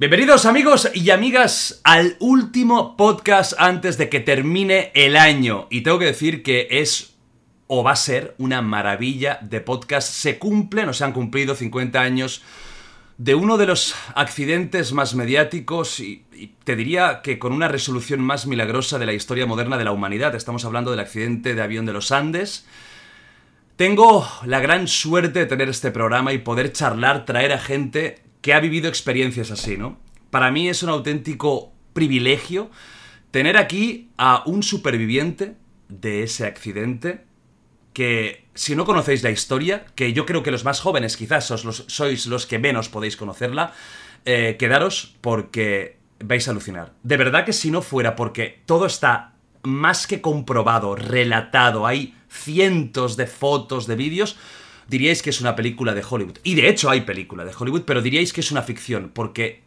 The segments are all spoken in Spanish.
Bienvenidos amigos y amigas al último podcast antes de que termine el año. Y tengo que decir que es o va a ser una maravilla de podcast. Se cumplen o se han cumplido 50 años de uno de los accidentes más mediáticos y, te diría que con una resolución más milagrosa de la historia moderna de la humanidad. Estamos hablando del accidente de avión de los Andes. Tengo la gran suerte de tener este programa y poder charlar, traer a gente que ha vivido experiencias así, ¿no? Para mí es un auténtico privilegio tener aquí a un superviviente de ese accidente que si no conocéis la historia, que yo creo que los más jóvenes quizás sois los, sois los que menos podéis conocerla, eh, quedaros porque vais a alucinar. De verdad que si no fuera porque todo está más que comprobado, relatado, hay cientos de fotos, de vídeos, diríais que es una película de Hollywood. Y de hecho hay película de Hollywood, pero diríais que es una ficción, porque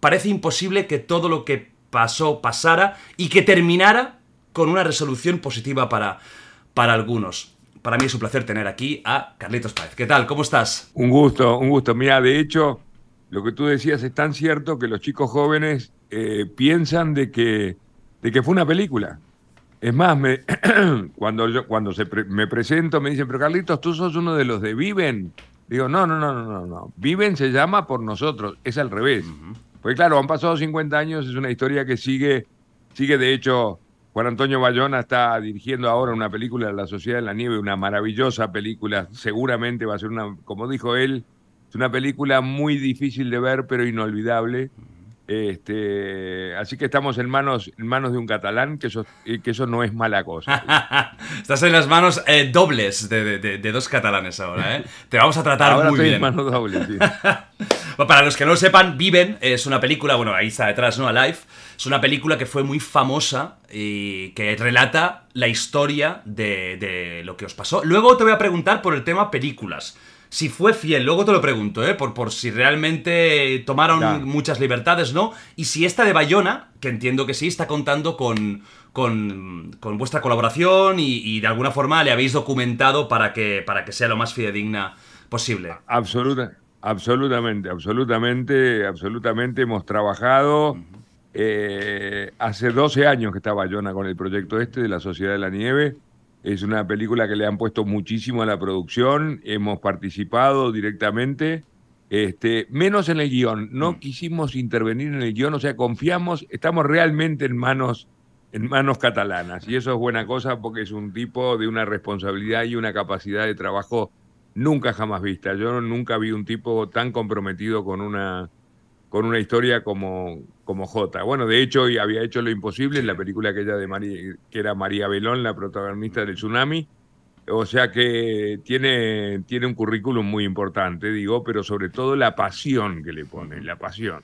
parece imposible que todo lo que pasó pasara y que terminara con una resolución positiva para, para algunos. Para mí es un placer tener aquí a Carlitos Páez. ¿Qué tal? ¿Cómo estás? Un gusto, un gusto. Mira, de hecho, lo que tú decías es tan cierto que los chicos jóvenes eh, piensan de que, de que fue una película. Es más, me, cuando, yo, cuando se pre, me presento me dicen, pero Carlitos, tú sos uno de los de Viven. Digo, no, no, no, no, no, no. Viven se llama por nosotros, es al revés. Uh -huh. Porque claro, han pasado 50 años, es una historia que sigue, sigue de hecho, Juan Antonio Bayona está dirigiendo ahora una película, La Sociedad de la Nieve, una maravillosa película, seguramente va a ser una, como dijo él, es una película muy difícil de ver, pero inolvidable. Este, así que estamos en manos, en manos de un catalán, que eso, que eso no es mala cosa. Estás en las manos eh, dobles de, de, de, dos catalanes ahora, ¿eh? Te vamos a tratar ahora muy estoy bien. En manos dobles, sí. bueno, para los que no lo sepan, Viven es una película, bueno, ahí está detrás, ¿no? Alive. Es una película que fue muy famosa y que relata la historia de, de lo que os pasó. Luego te voy a preguntar por el tema películas si fue fiel, luego te lo pregunto, ¿eh? por, por si realmente tomaron ya. muchas libertades, ¿no? Y si esta de Bayona, que entiendo que sí, está contando con, con, con vuestra colaboración y, y, de alguna forma le habéis documentado para que, para que sea lo más fidedigna posible. Absoluta, absolutamente, absolutamente, absolutamente hemos trabajado. Eh, hace 12 años que está Bayona con el proyecto este de la Sociedad de la Nieve. Es una película que le han puesto muchísimo a la producción, hemos participado directamente, este, menos en el guion. No mm. quisimos intervenir en el guion, o sea, confiamos, estamos realmente en manos, en manos catalanas. Y eso es buena cosa porque es un tipo de una responsabilidad y una capacidad de trabajo nunca jamás vista. Yo nunca vi un tipo tan comprometido con una, con una historia como, como J. Bueno, de hecho, había hecho lo imposible en la película aquella de María, que era María Belón, la protagonista del tsunami. O sea que tiene, tiene un currículum muy importante, digo, pero sobre todo la pasión que le pone, la pasión.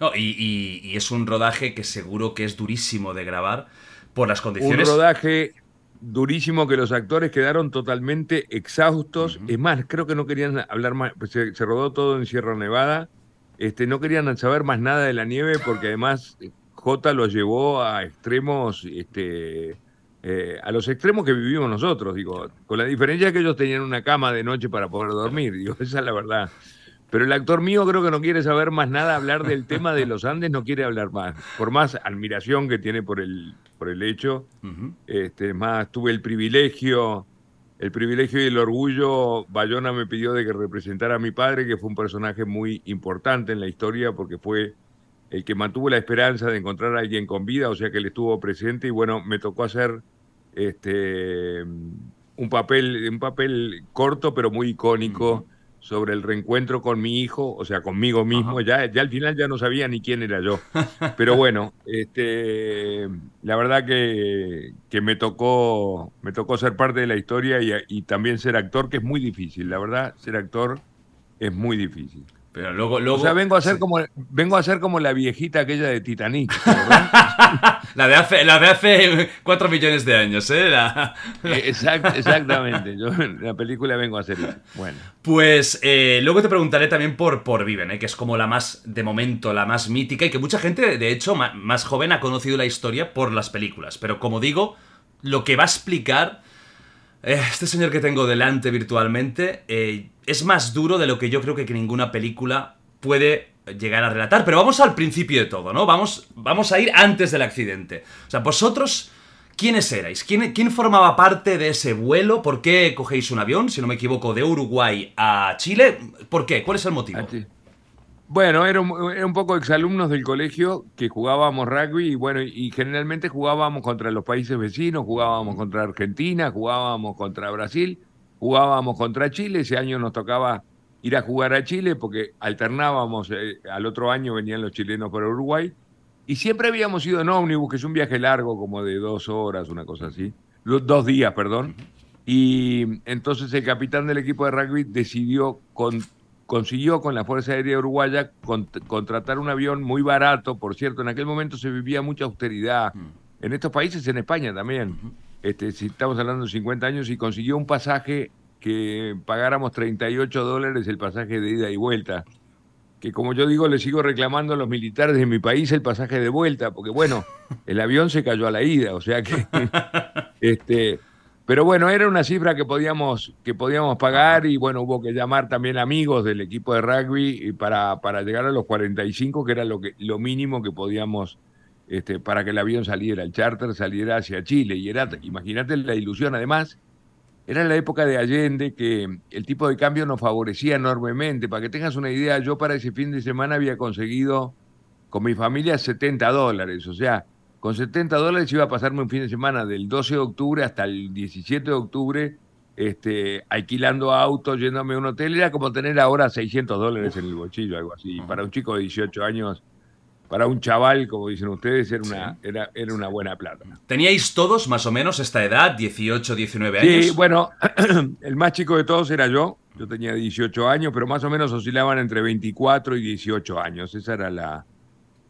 Oh, y, y, y, es un rodaje que seguro que es durísimo de grabar por las condiciones. Un rodaje durísimo que los actores quedaron totalmente exhaustos. Uh -huh. Es más, creo que no querían hablar más. Pues se, se rodó todo en Sierra Nevada este, no querían saber más nada de la nieve porque además J lo llevó a extremos, este, eh, a los extremos que vivimos nosotros, digo, con la diferencia que ellos tenían una cama de noche para poder dormir, digo, esa es la verdad. Pero el actor mío creo que no quiere saber más nada, hablar del tema de los Andes no quiere hablar más, por más admiración que tiene por el, por el hecho, uh -huh. este, más tuve el privilegio el privilegio y el orgullo, Bayona me pidió de que representara a mi padre, que fue un personaje muy importante en la historia porque fue el que mantuvo la esperanza de encontrar a alguien con vida, o sea que él estuvo presente y bueno, me tocó hacer este un papel, un papel corto pero muy icónico sobre el reencuentro con mi hijo, o sea, conmigo mismo. Ya, ya al final ya no sabía ni quién era yo. Pero bueno, este, la verdad que, que me tocó me tocó ser parte de la historia y, y también ser actor, que es muy difícil. La verdad, ser actor es muy difícil. Pero luego, luego, o sea, vengo a ser como vengo a ser como la viejita aquella de Titanic. la, de hace, la de hace cuatro millones de años, ¿eh? exactamente. Yo en la película vengo a ser. Bueno. Pues eh, luego te preguntaré también por, por Viven, ¿eh? que es como la más, de momento, la más mítica y que mucha gente, de hecho, más joven ha conocido la historia por las películas. Pero como digo, lo que va a explicar eh, este señor que tengo delante virtualmente eh, es más duro de lo que yo creo que ninguna película puede llegar a relatar. Pero vamos al principio de todo, ¿no? Vamos, vamos a ir antes del accidente. O sea, vosotros, ¿quiénes erais? ¿Quién, ¿Quién formaba parte de ese vuelo? ¿Por qué cogéis un avión, si no me equivoco, de Uruguay a Chile? ¿Por qué? ¿Cuál es el motivo? Bueno, era un, poco exalumnos del colegio que jugábamos rugby y bueno, y generalmente jugábamos contra los países vecinos, jugábamos contra Argentina, jugábamos contra Brasil, jugábamos contra Chile. Ese año nos tocaba ir a jugar a Chile porque alternábamos, eh, al otro año venían los chilenos para Uruguay y siempre habíamos ido en ómnibus, que es un viaje largo, como de dos horas, una cosa así, dos días, perdón. Y entonces el capitán del equipo de rugby decidió con consiguió con la Fuerza Aérea Uruguaya contratar un avión muy barato, por cierto, en aquel momento se vivía mucha austeridad, mm. en estos países, en España también, este, si estamos hablando de 50 años, y consiguió un pasaje que pagáramos 38 dólares el pasaje de ida y vuelta, que como yo digo, le sigo reclamando a los militares de mi país el pasaje de vuelta, porque bueno, el avión se cayó a la ida, o sea que... este, pero bueno, era una cifra que podíamos, que podíamos pagar y bueno, hubo que llamar también amigos del equipo de rugby para, para llegar a los 45, que era lo, que, lo mínimo que podíamos este, para que el avión saliera, el charter saliera hacia Chile. Y era, imagínate la ilusión, además, era la época de Allende que el tipo de cambio nos favorecía enormemente. Para que tengas una idea, yo para ese fin de semana había conseguido con mi familia 70 dólares, o sea, con 70 dólares iba a pasarme un fin de semana del 12 de octubre hasta el 17 de octubre este, alquilando autos, yéndome a un hotel. Era como tener ahora 600 dólares en el bolsillo, algo así. Para un chico de 18 años, para un chaval, como dicen ustedes, era una, era, era una buena plata. ¿Teníais todos más o menos esta edad, 18, 19 años? Sí, bueno, el más chico de todos era yo. Yo tenía 18 años, pero más o menos oscilaban entre 24 y 18 años. Esa era la,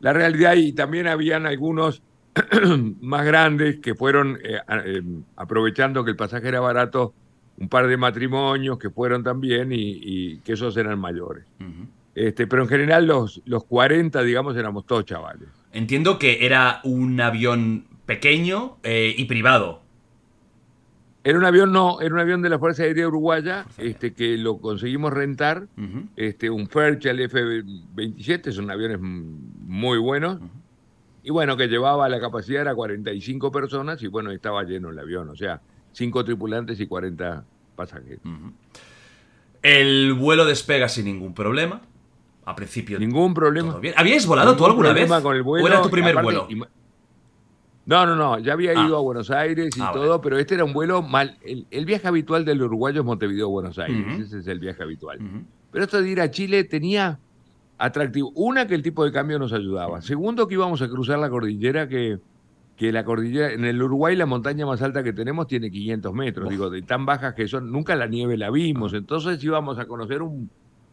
la realidad. Y también habían algunos más grandes que fueron, eh, eh, aprovechando que el pasaje era barato, un par de matrimonios que fueron también y, que esos eran mayores. este, pero en general los, los 40, digamos, éramos todos chavales. Entiendo que era un avión pequeñño eh, y privado. Era un avión, no, era un avión de la Fuerza Aérea Uruguaya, este, que lo conseguimos rentar, este, un Fairchild F-27, son aviones muy buenos, y bueno, que llevaba la capacidad era 45 personas y bueno, estaba lleno el avión, o sea, 5 tripulantes y 40 pasajeros. El vuelo despega sin ningún problema. A principio. Ningún problema. ¿Habíais volado tú alguna vez? Con el vuelo, ¿O era tu primer vuelo? No, no, no. Ya había ah. ido a Buenos Aires y ah, todo, pero este era un vuelo mal. El, viaje habitual del uruguayo es Montevideo-Buenos Aires. Ese es el viaje habitual. Pero esto de ir a Chile tenía atractivo. Una, que el tipo de cambio nos ayudaba. Segundo, que íbamos a cruzar la cordillera que, que la cordillera, en el Uruguay la montaña más alta que tenemos tiene 500 metros, digo, de tan bajas que son, nunca la nieve la vimos, entonces íbamos a conocer un,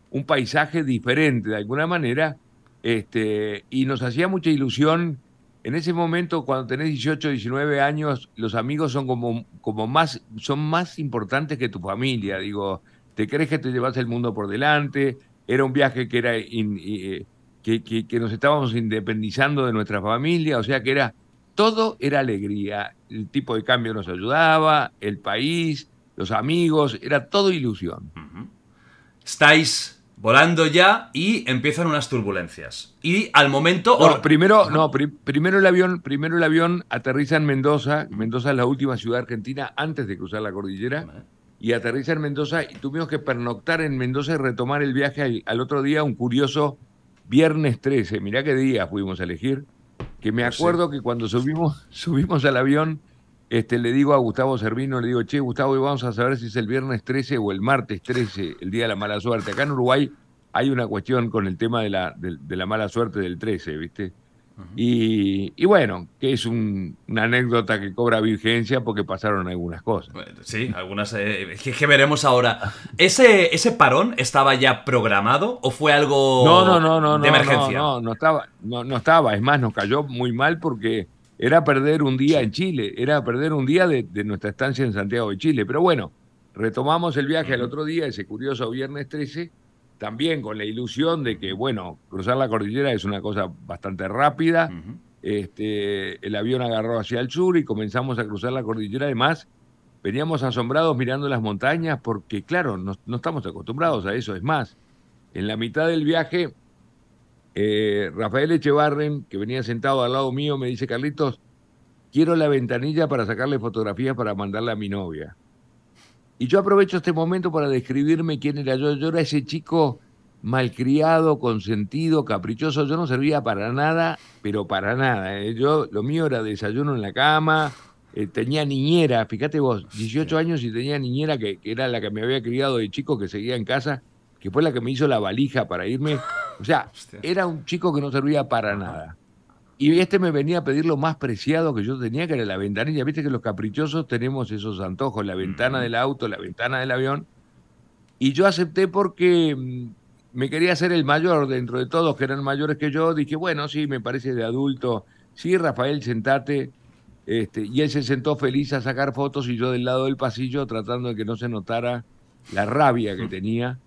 un paisaje diferente de alguna manera, este, y nos hacía mucha ilusión. En ese momento, cuando tenés 18, 19 años, los amigos son como, como más, son más importantes que tu familia. Digo, te crees que te llevas el mundo por delante, era un viaje que era eh, que, nos estábamos independizando de nuestra familia, o sea que era todo era alegría. El tipo de cambio nos ayudaba, el país, los amigos, era todo ilusión. Estáis volando ya y empiezan unas turbulencias. Y al momento. primero, no, primero el avión, primero el avión aterriza en Mendoza. Mendoza es la última ciudad argentina antes de cruzar la cordillera y aterriza en Mendoza y tuvimos que pernoctar en Mendoza y retomar el viaje al, otro día, un curioso viernes 13. Mirá qué día fuimos a elegir, que me acuerdo que cuando subimos, subimos al avión este, le digo a Gustavo Servino, le digo, che, Gustavo, hoy vamos a saber si es el viernes 13 o el martes 13, el día de la mala suerte. Acá en Uruguay hay una cuestión con el tema de la, de, la mala suerte del 13, ¿viste? Y, bueno, que es una anécdota que cobra vigencia porque pasaron algunas cosas. Sí, algunas eh, que, veremos ahora. ¿Ese, ¿Ese parón estaba ya programado o fue algo no, no, no, no, de emergencia? No, no, no estaba, no, no estaba. Es más, nos cayó muy mal porque era perder un día en Chile, era perder un día de, de, nuestra estancia en Santiago de Chile. Pero bueno, retomamos el viaje al otro día, ese curioso viernes 13 también con la ilusión de que, bueno, cruzar la cordillera es una cosa bastante rápida. este, el avión agarró hacia el sur y comenzamos a cruzar la cordillera. Además, veníamos asombrados mirando las montañas porque, claro, no, estamos acostumbrados a eso. Es más, en la mitad del viaje, eh, Rafael Echevarren, que venía sentado al lado mío, me dice, Carlitos, quiero la ventanilla para sacarle fotografías para mandarla a mi novia. Y yo aprovecho este momento para describirme quién era yo. Yo era ese chico malcriado, consentido, caprichoso. Yo no servía para nada, pero para nada. ¿eh? Yo, lo mío era desayuno en la cama, eh, tenía niñera, fíjate vos, 18 años y tenía niñera que, que, era la que me había criado de chico, que seguía en casa, que fue la que me hizo la valija para irme. O sea, era un chico que no servía para nada. Y este me venía a pedir lo más preciado que yo tenía, que era la ventanilla. Viste que los caprichosos tenemos esos antojos, la ventana del auto, la ventana del avión. Y yo acepté porque mm, me quería hacer el mayor dentro de todos que eran mayores que yo. Dije, bueno, sí, me parece de adulto. Sí, Rafael, sentate. Este, y él se sentó feliz a sacar fotos y yo del lado del pasillo tratando de que no se notara la rabia que tenía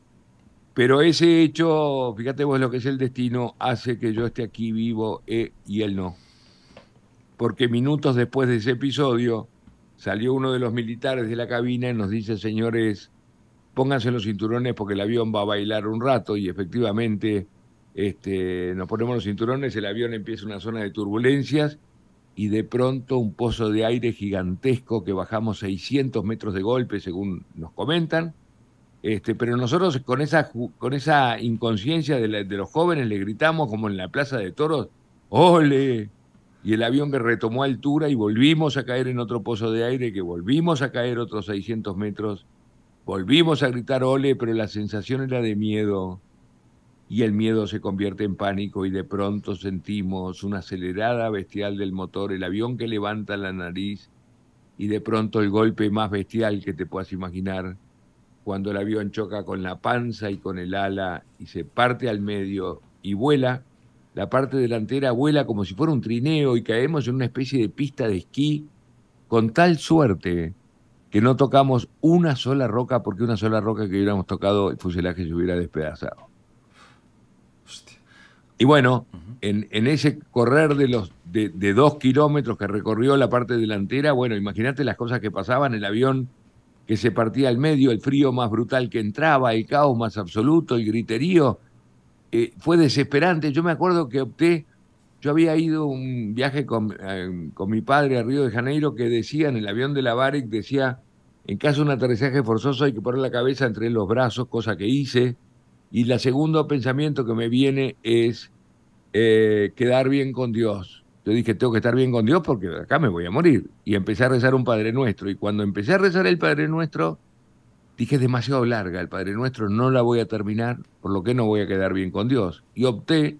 pero ese hecho, fíjate vos lo que es el destino, hace que yo esté aquí vivo eh, y él no. Porque minutos después de ese episodio, salió uno de los militares de la cabina y nos dice, señores, pónganse los cinturones porque el avión va a bailar un rato y efectivamente este, nos ponemos los cinturones, el avión empieza una zona de turbulencias y de pronto un pozo de aire gigantesco que bajamos 600 metros de golpe, según nos comentan, este, pero nosotros con esa, con esa inconsciencia de, los jóvenes le gritamos como en la Plaza de Toros, ¡ole! Y el avión que retomó altura y volvimos a caer en otro pozo de aire, que volvimos a caer otros 600 metros, volvimos a gritar ¡ole! Pero la sensación era de miedo y el miedo se convierte en pánico y de pronto sentimos una acelerada bestial del motor, el avión que levanta la nariz y de pronto el golpe más bestial que te puedas imaginar cuando el avión choca con la panza y con el ala y se parte al medio y vuela, la parte delantera vuela como si fuera un trineo y caemos en una especie de pista de esquí con tal suerte que no tocamos una sola roca porque una sola roca que hubiéramos tocado el fuselaje se hubiera despedazado. Y bueno, en, ese correr de los de, de, dos kilómetros que recorrió la parte delantera, bueno, imagínate las cosas que pasaban, el avión que se partía al medio, el frío más brutal que entraba, el caos más absoluto, el griterío. Eh, fue desesperante. Yo me acuerdo que opté, yo había ido un viaje con, eh, con, mi padre a Río de Janeiro que decía en el avión de la Barrick, decía, en caso de un aterrizaje forzoso hay que poner la cabeza entre los brazos, cosa que hice. Y el segundo pensamiento que me viene es eh, quedar bien con Dios. Yo dije, tengo que estar bien con Dios porque acá me voy a morir. Y empecé a rezar un Padre Nuestro. Y cuando empecé a rezar el Padre Nuestro, dije, es demasiado larga el Padre Nuestro, no la voy a terminar, por lo que no voy a quedar bien con Dios. Y opté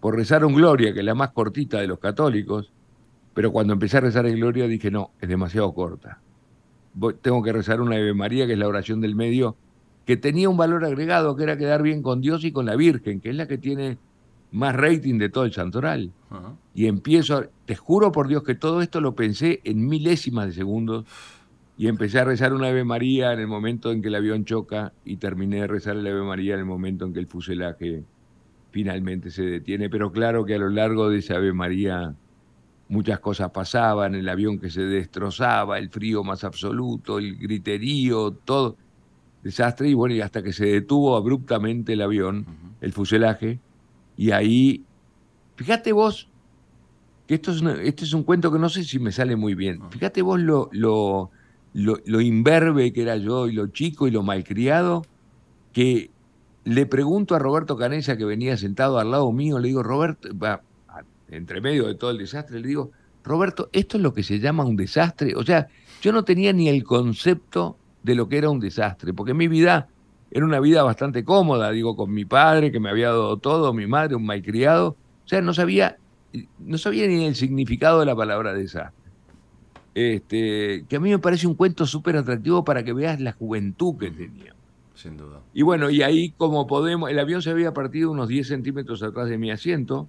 por rezar un Gloria, que es la más cortita de los católicos, pero cuando empecé a rezar el Gloria dije, no, es demasiado corta. tengo que rezar una Ave María, que es la oración del medio, que tenía un valor agregado, que era quedar bien con Dios y con la Virgen, que es la que tiene más rating de todo el santoral. Y empiezo, te juro por Dios que todo esto lo pensé en milésimas de segundos y empecé a rezar una Ave María en el momento en que el avión choca y terminé de rezar el Ave María en el momento en que el fuselaje finalmente se detiene. Pero claro que a lo largo de esa Ave María muchas cosas pasaban, el avión que se destrozaba, el frío más absoluto, el griterío, todo desastre y bueno, y hasta que se detuvo abruptamente el avión, el fuselaje, y ahí, fíjate vos, que esto es, este es un cuento que no sé si me sale muy bien. Fíjate vos lo, lo, lo, imberbe que era yo y lo chico y lo malcriado, que le pregunto a Roberto Canesa, que venía sentado al lado mío, le digo, Roberto, va, entre medio de todo el desastre, le digo, Roberto, esto es lo que se llama un desastre. O sea, yo no tenía ni el concepto de lo que era un desastre, porque mi vida era una vida bastante cómoda, digo, con mi padre que me había dado todo, mi madre, un malcriado. O sea, no sabía, no sabía ni el significado de la palabra desastre. Este, que a mí me parece un cuento súper atractivo para que veas la juventud que tenía. Sin duda. Y bueno, y ahí como podemos, el avión se había partido unos 10 centímetros atrás de mi asiento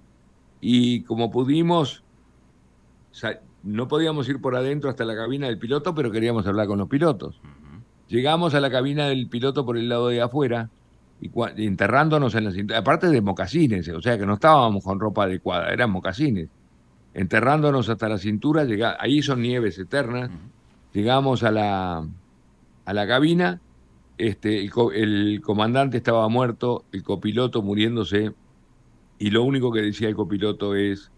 y como pudimos, no podíamos ir por adentro hasta la cabina del piloto, pero queríamos hablar con los pilotos. Llegamos a la cabina del piloto por el lado de afuera y enterrándonos en la cintura, aparte de mocasines, o sea que no estábamos con ropa adecuada, eran mocasines. Enterrándonos hasta la cintura, llega, ahí son nieves eternas, llegamos a la, a la cabina este, el, comandante estaba muerto, el copiloto muriéndose, y lo único que decía el copiloto es,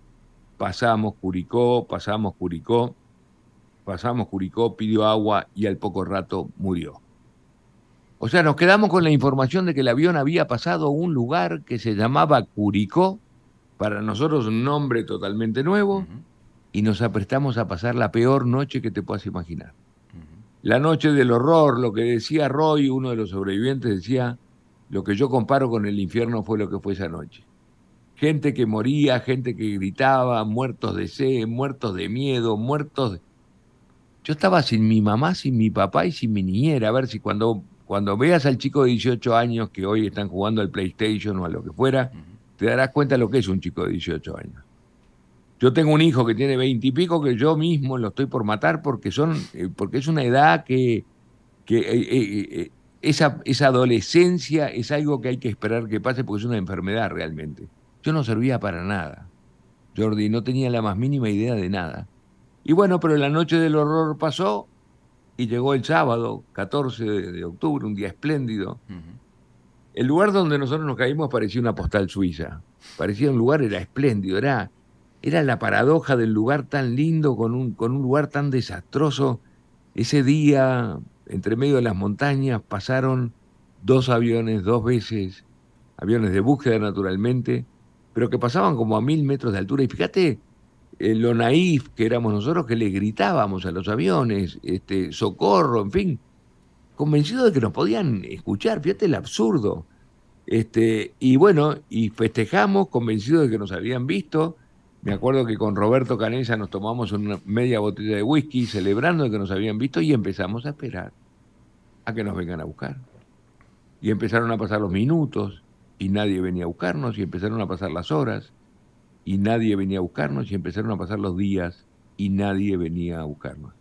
pasamos Curicó, pasamos Curicó, pasamos Curicó, pidió agua y al poco rato murió. O sea, nos quedamos con la información de que el avión había pasado a un lugar que se llamaba Curicó, para nosotros un nombre totalmente nuevo, y nos aprestamos a pasar la peor noche que te puedas imaginar. La noche del horror, lo que decía Roy, uno de los sobrevivientes, decía, lo que yo comparo con el infierno fue lo que fue esa noche. Gente que moría, gente que gritaba, muertos de sed, muertos de miedo, muertos de... Yo estaba sin mi mamá, sin mi papá y sin mi niñera. A ver si cuando, cuando veas al chico de 18 años que hoy están jugando al PlayStation o a lo que fuera, te darás cuenta de lo que es un chico de 18 años. Yo tengo un hijo que tiene veintipico que yo mismo lo estoy por matar porque son, eh, porque es una edad que, que eh, eh, esa, esa adolescencia es algo que hay que esperar que pase porque es una enfermedad realmente. Yo no servía para nada, Jordi, no tenía la más mínima idea de nada. Y bueno, pero la noche del horror pasó y llegó el sábado, 14 de, octubre, un día espléndido. El lugar donde nosotros nos caímos parecía una postal suiza. Parecía un lugar, era espléndido, era era la paradoja del lugar tan lindo con un, con un lugar tan desastroso. Ese día, entre medio de las montañas, pasaron dos aviones dos veces, aviones de búsqueda naturalmente, pero que pasaban como a mil metros de altura. Y fíjate eh, lo naif que éramos nosotros que le gritábamos a los aviones, este, socorro, en fin, convencidos de que nos podían escuchar. Fíjate el absurdo. Este, y bueno, y festejamos convencidos de que nos habían visto me acuerdo que con Roberto Canesa nos tomamos una media botella de whisky celebrando que nos habían visto y empezamos a esperar a que nos vengan a buscar. Y empezaron a pasar los minutos y nadie venía a buscarnos y empezaron a pasar las horas y nadie venía a buscarnos y empezaron a pasar los días y nadie venía a buscarnos.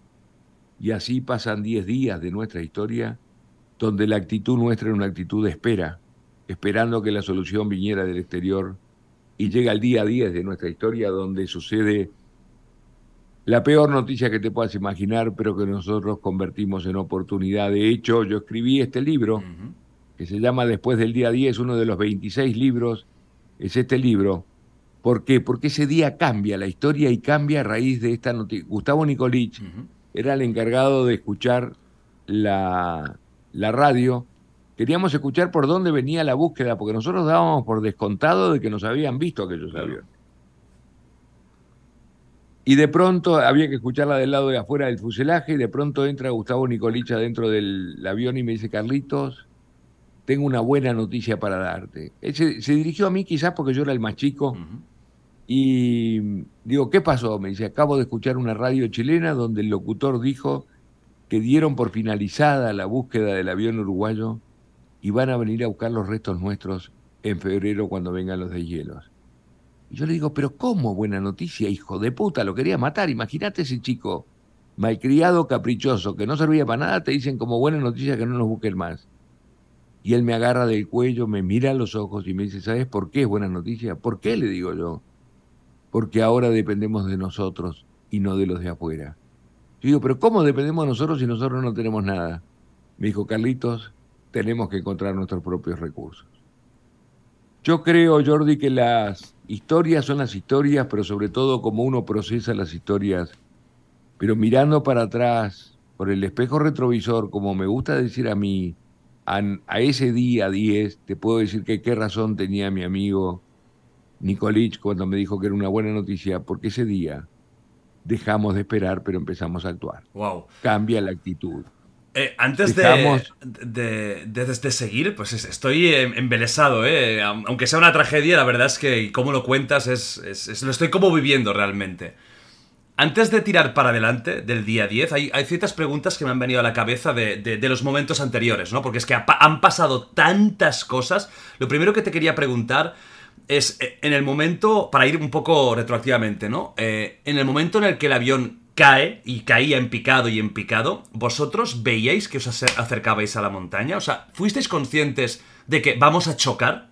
Y así pasan 10 días de nuestra historia donde la actitud nuestra era una actitud de espera, esperando que la solución viniera del exterior y llega el día a día de nuestra historia donde sucede la peor noticia que te puedas imaginar, pero que nosotros convertimos en oportunidad. De hecho, yo escribí este libro, que se llama Después del día 10, uno de los 26 libros, es este libro. ¿Por qué? Porque ese día cambia la historia y cambia a raíz de esta noticia. Gustavo Nicolich era el encargado de escuchar la, la radio queríamos escuchar por dónde venía la búsqueda, porque nosotros dábamos por descontado de que nos habían visto aquellos aviones. Y de pronto había que escucharla del lado de afuera del fuselaje, y de pronto entra Gustavo Nicolicha dentro del avión y me dice, Carlitos, tengo una buena noticia para darte. se, dirigió a mí quizás porque yo era el más chico. Y digo, ¿qué pasó? Me dice, acabo de escuchar una radio chilena donde el locutor dijo que dieron por finalizada la búsqueda del avión uruguayo y van a venir a buscar los restos nuestros en febrero cuando vengan los de hielos. Y yo le digo, pero ¿cómo buena noticia, hijo de puta? Lo quería matar. Imagínate ese chico malcriado, caprichoso, que no servía para nada, te dicen como buena noticia que no nos busquen más. Y él me agarra del cuello, me mira a los ojos y me dice, ¿sabes por qué es buena noticia? ¿Por qué? Le digo yo. Porque ahora dependemos de nosotros y no de los de afuera. Yo digo, pero ¿cómo dependemos de nosotros si nosotros no tenemos nada? Me dijo, Carlitos, tenemos que encontrar nuestros propios recursos. Yo creo, Jordi, que las historias son las historias, pero sobre todo como uno procesa las historias, pero mirando para atrás, por el espejo retrovisor, como me gusta decir a mí, a, ese día 10, te puedo decir que qué razón tenía mi amigo Nicolich cuando me dijo que era una buena noticia, porque ese día dejamos de esperar, pero empezamos a actuar. Wow. Cambia la actitud. Eh, antes de, de, de- de seguir, pues es- estoy em- embelesado, ¿eh? Aunque sea una tragedia, la verdad es que como lo cuentas es, es- es- lo estoy como viviendo realmente. Antes de tirar para adelante del día 10, hay, hay ciertas preguntas que me han venido a la cabeza de, los momentos anteriores, ¿no? Porque es que ha han pasado tantas cosas. Lo primero que te quería preguntar es, eh, en el momento, para ir un poco retroactivamente, ¿no? Eh, en el momento en el que el avión cae y caía en picado y en picado, ¿vosotros veíais que os acer- acercabais a la montaña? O sea, ¿fuisteis conscientes de que vamos a chocar?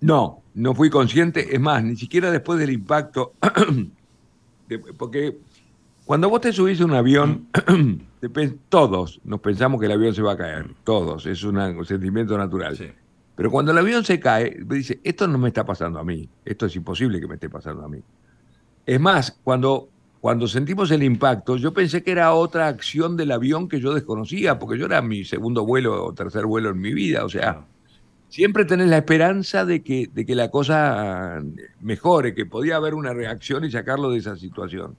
No, no fui consciente. Es más, ni siquiera después del impacto. porque cuando vos te subís a un avión, todos nos pensamos que el avión se va a caer. Todos. Es un sentimiento natural. Sí. Pero cuando el avión se cae, dice, esto no me está pasando a mí. Esto es imposible que me esté pasando a mí. Es más, cuando, cuando sentimos el impacto, yo pensé que era otra acción del avión que yo desconocía, porque yo era mi segundo vuelo o tercer vuelo en mi vida. O sea, siempre tenés la esperanza de que, de que la cosa mejore, que podía haber una reacción y sacarlo de esa situación.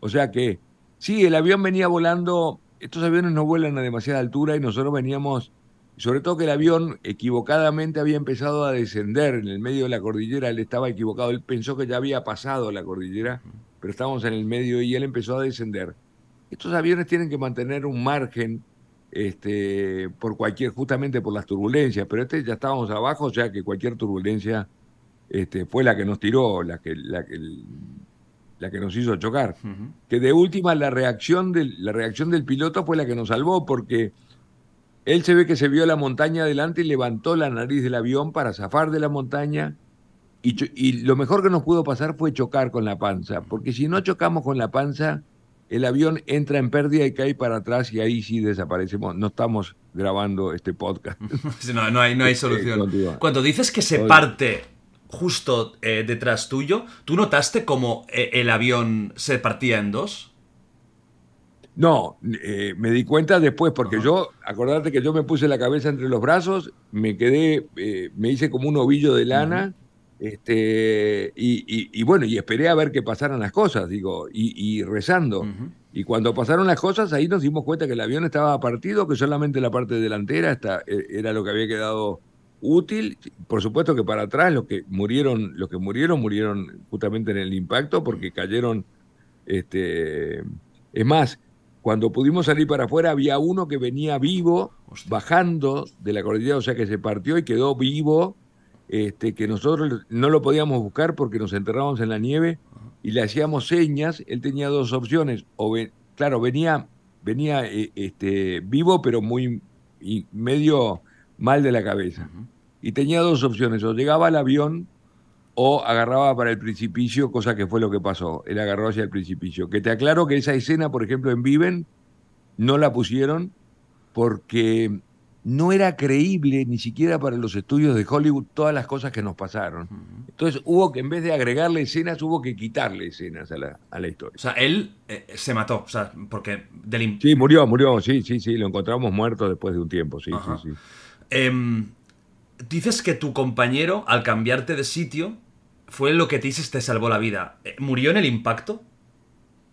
O sea que, sí, el avión venía volando, estos aviones no vuelan a demasiada altura y nosotros veníamos, sobre todo que el avión equivocadamente había empezado a descender en el medio de la cordillera, él estaba equivocado, él pensó que ya había pasado la cordillera, pero estábamos en el medio y él empezó a descender. Estos aviones tienen que mantener un margen este, por cualquier, justamente por las turbulencias, pero este ya estábamos abajo, o sea que cualquier turbulencia este, fue la que nos tiró, la que, la que, la que nos hizo chocar. Que de última la reacción, del, la reacción del piloto fue la que nos salvó, porque él se ve que se vio la montaña adelante y levantó la nariz del avión para zafar de la montaña. Y, lo mejor que nos pudo pasar fue chocar con la panza, porque si no chocamos con la panza, el avión entra en pérdida y cae para atrás y ahí sí desaparecemos. No estamos grabando este podcast. No, no hay, no hay Eh, solución. Cuando dices que se parte justo eh, detrás tuyo, ¿tú notaste cómo eh, el avión se partía en dos? No, eh, me di cuenta después, porque Ajá. yo, acordate que yo me puse la cabeza entre los brazos, me quedé, eh, me hice como un ovillo de lana, este, y, y- y bueno, y esperé a ver que pasaran las cosas, digo, y, y rezando. Y cuando pasaron las cosas, ahí nos dimos cuenta que el avión estaba partido, que solamente la parte delantera está- eh, era lo que había quedado útil. Por supuesto que para atrás los que murieron, los que murieron, murieron justamente en el impacto porque cayeron. Este, es más, cuando pudimos salir para afuera, había uno que venía vivo, Hostia. bajando de la cordillera, o sea que se partió y quedó vivo. Este, que nosotros no lo podíamos buscar porque nos enterramos en la nieve y le hacíamos señas. Él tenía dos opciones. O claro, venía, venía eh, este, vivo, pero muy y medio mal de la cabeza. Y tenía dos opciones. O llegaba al avión o agarraba para el precipicio, cosa que fue lo que pasó. Él agarró hacia el precipicio. Que te aclaro que esa escena, por ejemplo, en Viven, no la pusieron porque no era creíble ni siquiera para los estudios de Hollywood todas las cosas que nos pasaron. Entonces hubo que, en vez de agregarle escenas, hubo que quitarle escenas a la, a la historia. O sea, él eh, se mató, o sea, porque del Sí, murió, murió, sí, sí, sí, lo encontramos muerto después de un tiempo, sí, Ajá. sí, sí. Em, dices que tu compañero, al cambiarte de sitio, fue lo que te dices te salvó la vida. Eh, ¿Murió en el impacto?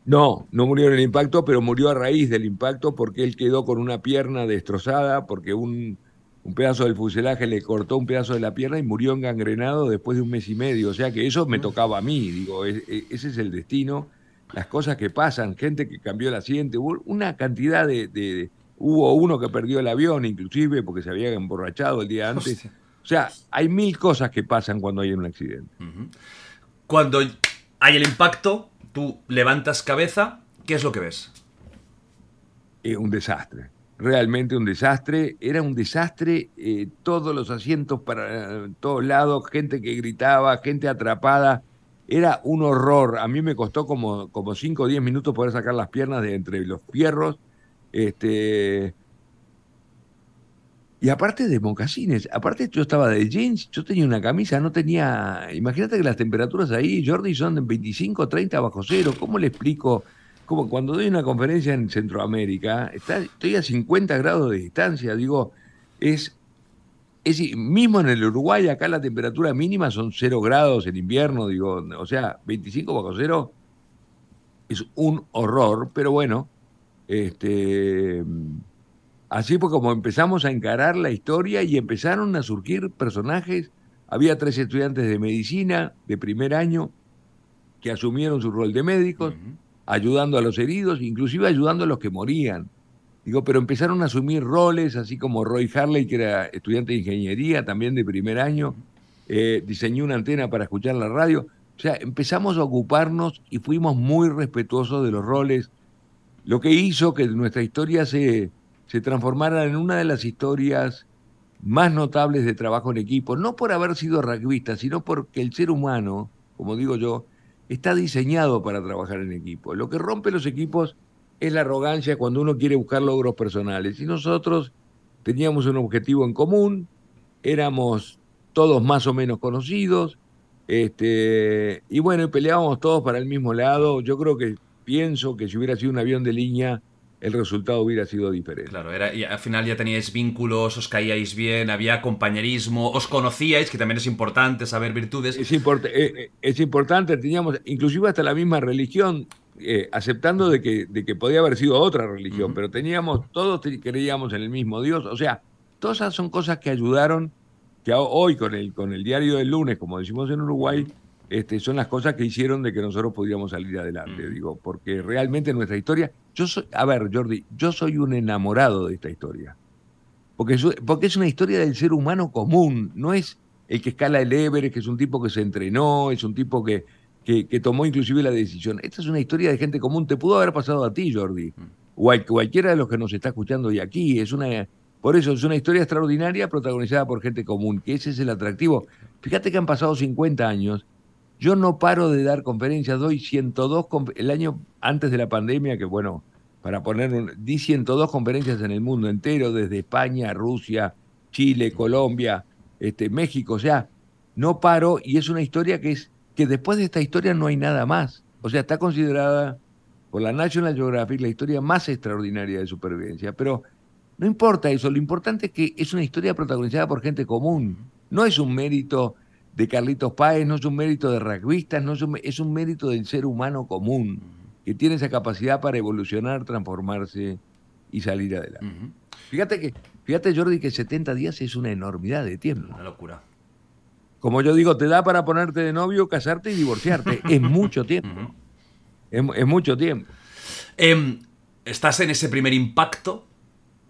No, no murió en el impacto, pero murió a raíz del impacto porque él quedó con una pierna destrozada, porque un, un pedazo del fuselaje le cortó un pedazo de la pierna y murió engangrenado después de un mes y medio. O sea que eso me tocaba a mí, digo, e- e- ese es el destino, las cosas que pasan, gente que cambió el asiento, hubo una cantidad de, de- Hubo uno que perdió el avión, inclusive, porque se había emborrachado el día antes. Hostia. O sea, hay mil cosas que pasan cuando hay un accidente. Cuando hay el impacto, tú levantas cabeza, ¿qué es lo que ves? eh, un desastre. Realmente un desastre. Era un desastre. eh, todos los asientos para eh, todos lados, gente que gritaba, gente atrapada. Era un horror. A mí me costó como, como 5 o 10 minutos poder sacar las piernas de entre los fierros. Este, y aparte de mocasines, aparte yo estaba de jeans, yo tenía una camisa, no tenía... Imagínate que las temperaturas ahí, Jordi, son de 25, 30 bajo cero. ¿Cómo le explico? Como cuando doy una conferencia en Centroamérica, estoy a 50 grados de distancia, digo, es, es... Mismo en el Uruguay, acá la temperatura mínima son 0 grados en invierno, digo, o sea, 25 bajo cero es un horror, pero bueno, este, así fue como empezamos a encarar la historia y empezaron a surgir personajes. Había tres estudiantes de medicina de primer año que asumieron su rol de médicos, ayudando a los heridos, inclusive ayudando a los que morían. Digo, pero empezaron a asumir roles, así como Roy Harley, que era estudiante de ingeniería, también de primer año, eh, diseñó una antena para escuchar la radio. O sea, empezamos a ocuparnos y fuimos muy respetuosos de los roles, lo que hizo que nuestra historia se, se transformara en una de las historias más notables de trabajo en equipo, no por haber sido rugbyista, sino porque el ser humano, como digo yo, está diseñado para trabajar en equipo. Lo que rompe los equipos es la arrogancia cuando uno quiere buscar logros personales. Y nosotros teníamos un objetivo en común, éramos todos más o menos conocidos, este, y bueno, peleábamos todos para el mismo lado. Yo creo que pienso que si hubiera sido un avión de línea, el resultado hubiera sido diferente. Claro, era, y al final ya teníais vínculos, os caíais bien, había compañerismo, os conocíais, que también es importante saber virtudes. Es, eh, eh, es importante, teníamos inclusive hasta la misma religión, eh, aceptando de que, de que podía haber sido otra religión, pero teníamos, todos creíamos en el mismo Dios. O sea, todas esas son cosas que ayudaron, que hoy con el, con el diario del lunes, como decimos en Uruguay, este, son las cosas que hicieron de que nosotros pudiéramos salir adelante, digo, porque realmente nuestra historia, yo soy, a ver, Jordi, yo soy un enamorado de esta historia, porque porque es una historia del ser humano común, no es el que escala el Everest, que es un tipo que se entrenó, es un tipo que, que, tomó inclusive la decisión. Esta es una historia de gente común. Te pudo haber pasado a ti, Jordi, mm. o a cualquiera de los que nos está escuchando hoy aquí. Es una, por eso es una historia extraordinaria protagonizada por gente común, que ese es el atractivo. Fíjate que han pasado 50 años. Yo no paro de dar conferencias, doy 102, el año antes de la pandemia, que bueno, para poner, un, di 102 conferencias en el mundo entero, desde España, Rusia, Chile, Colombia, este, México, o sea, no paro y es una historia que es que después de esta historia no hay nada más. O sea, está considerada por la National Geographic la historia más extraordinaria de supervivencia. Pero no importa eso, lo importante es que es una historia protagonizada por gente común. No es un mérito de Carlitos Páez, no es un mérito de rugbyistas, no es un, es un mérito del ser humano común, que tiene esa capacidad para evolucionar, transformarse y salir adelante. Fíjate que, fíjate Jordi, que 70 días es una enormidad de tiempo. Una locura como yo digo, te da para ponerte de novio, casarte y divorciarte. es mucho tiempo. es, mucho tiempo. Em, estás en ese primer impacto,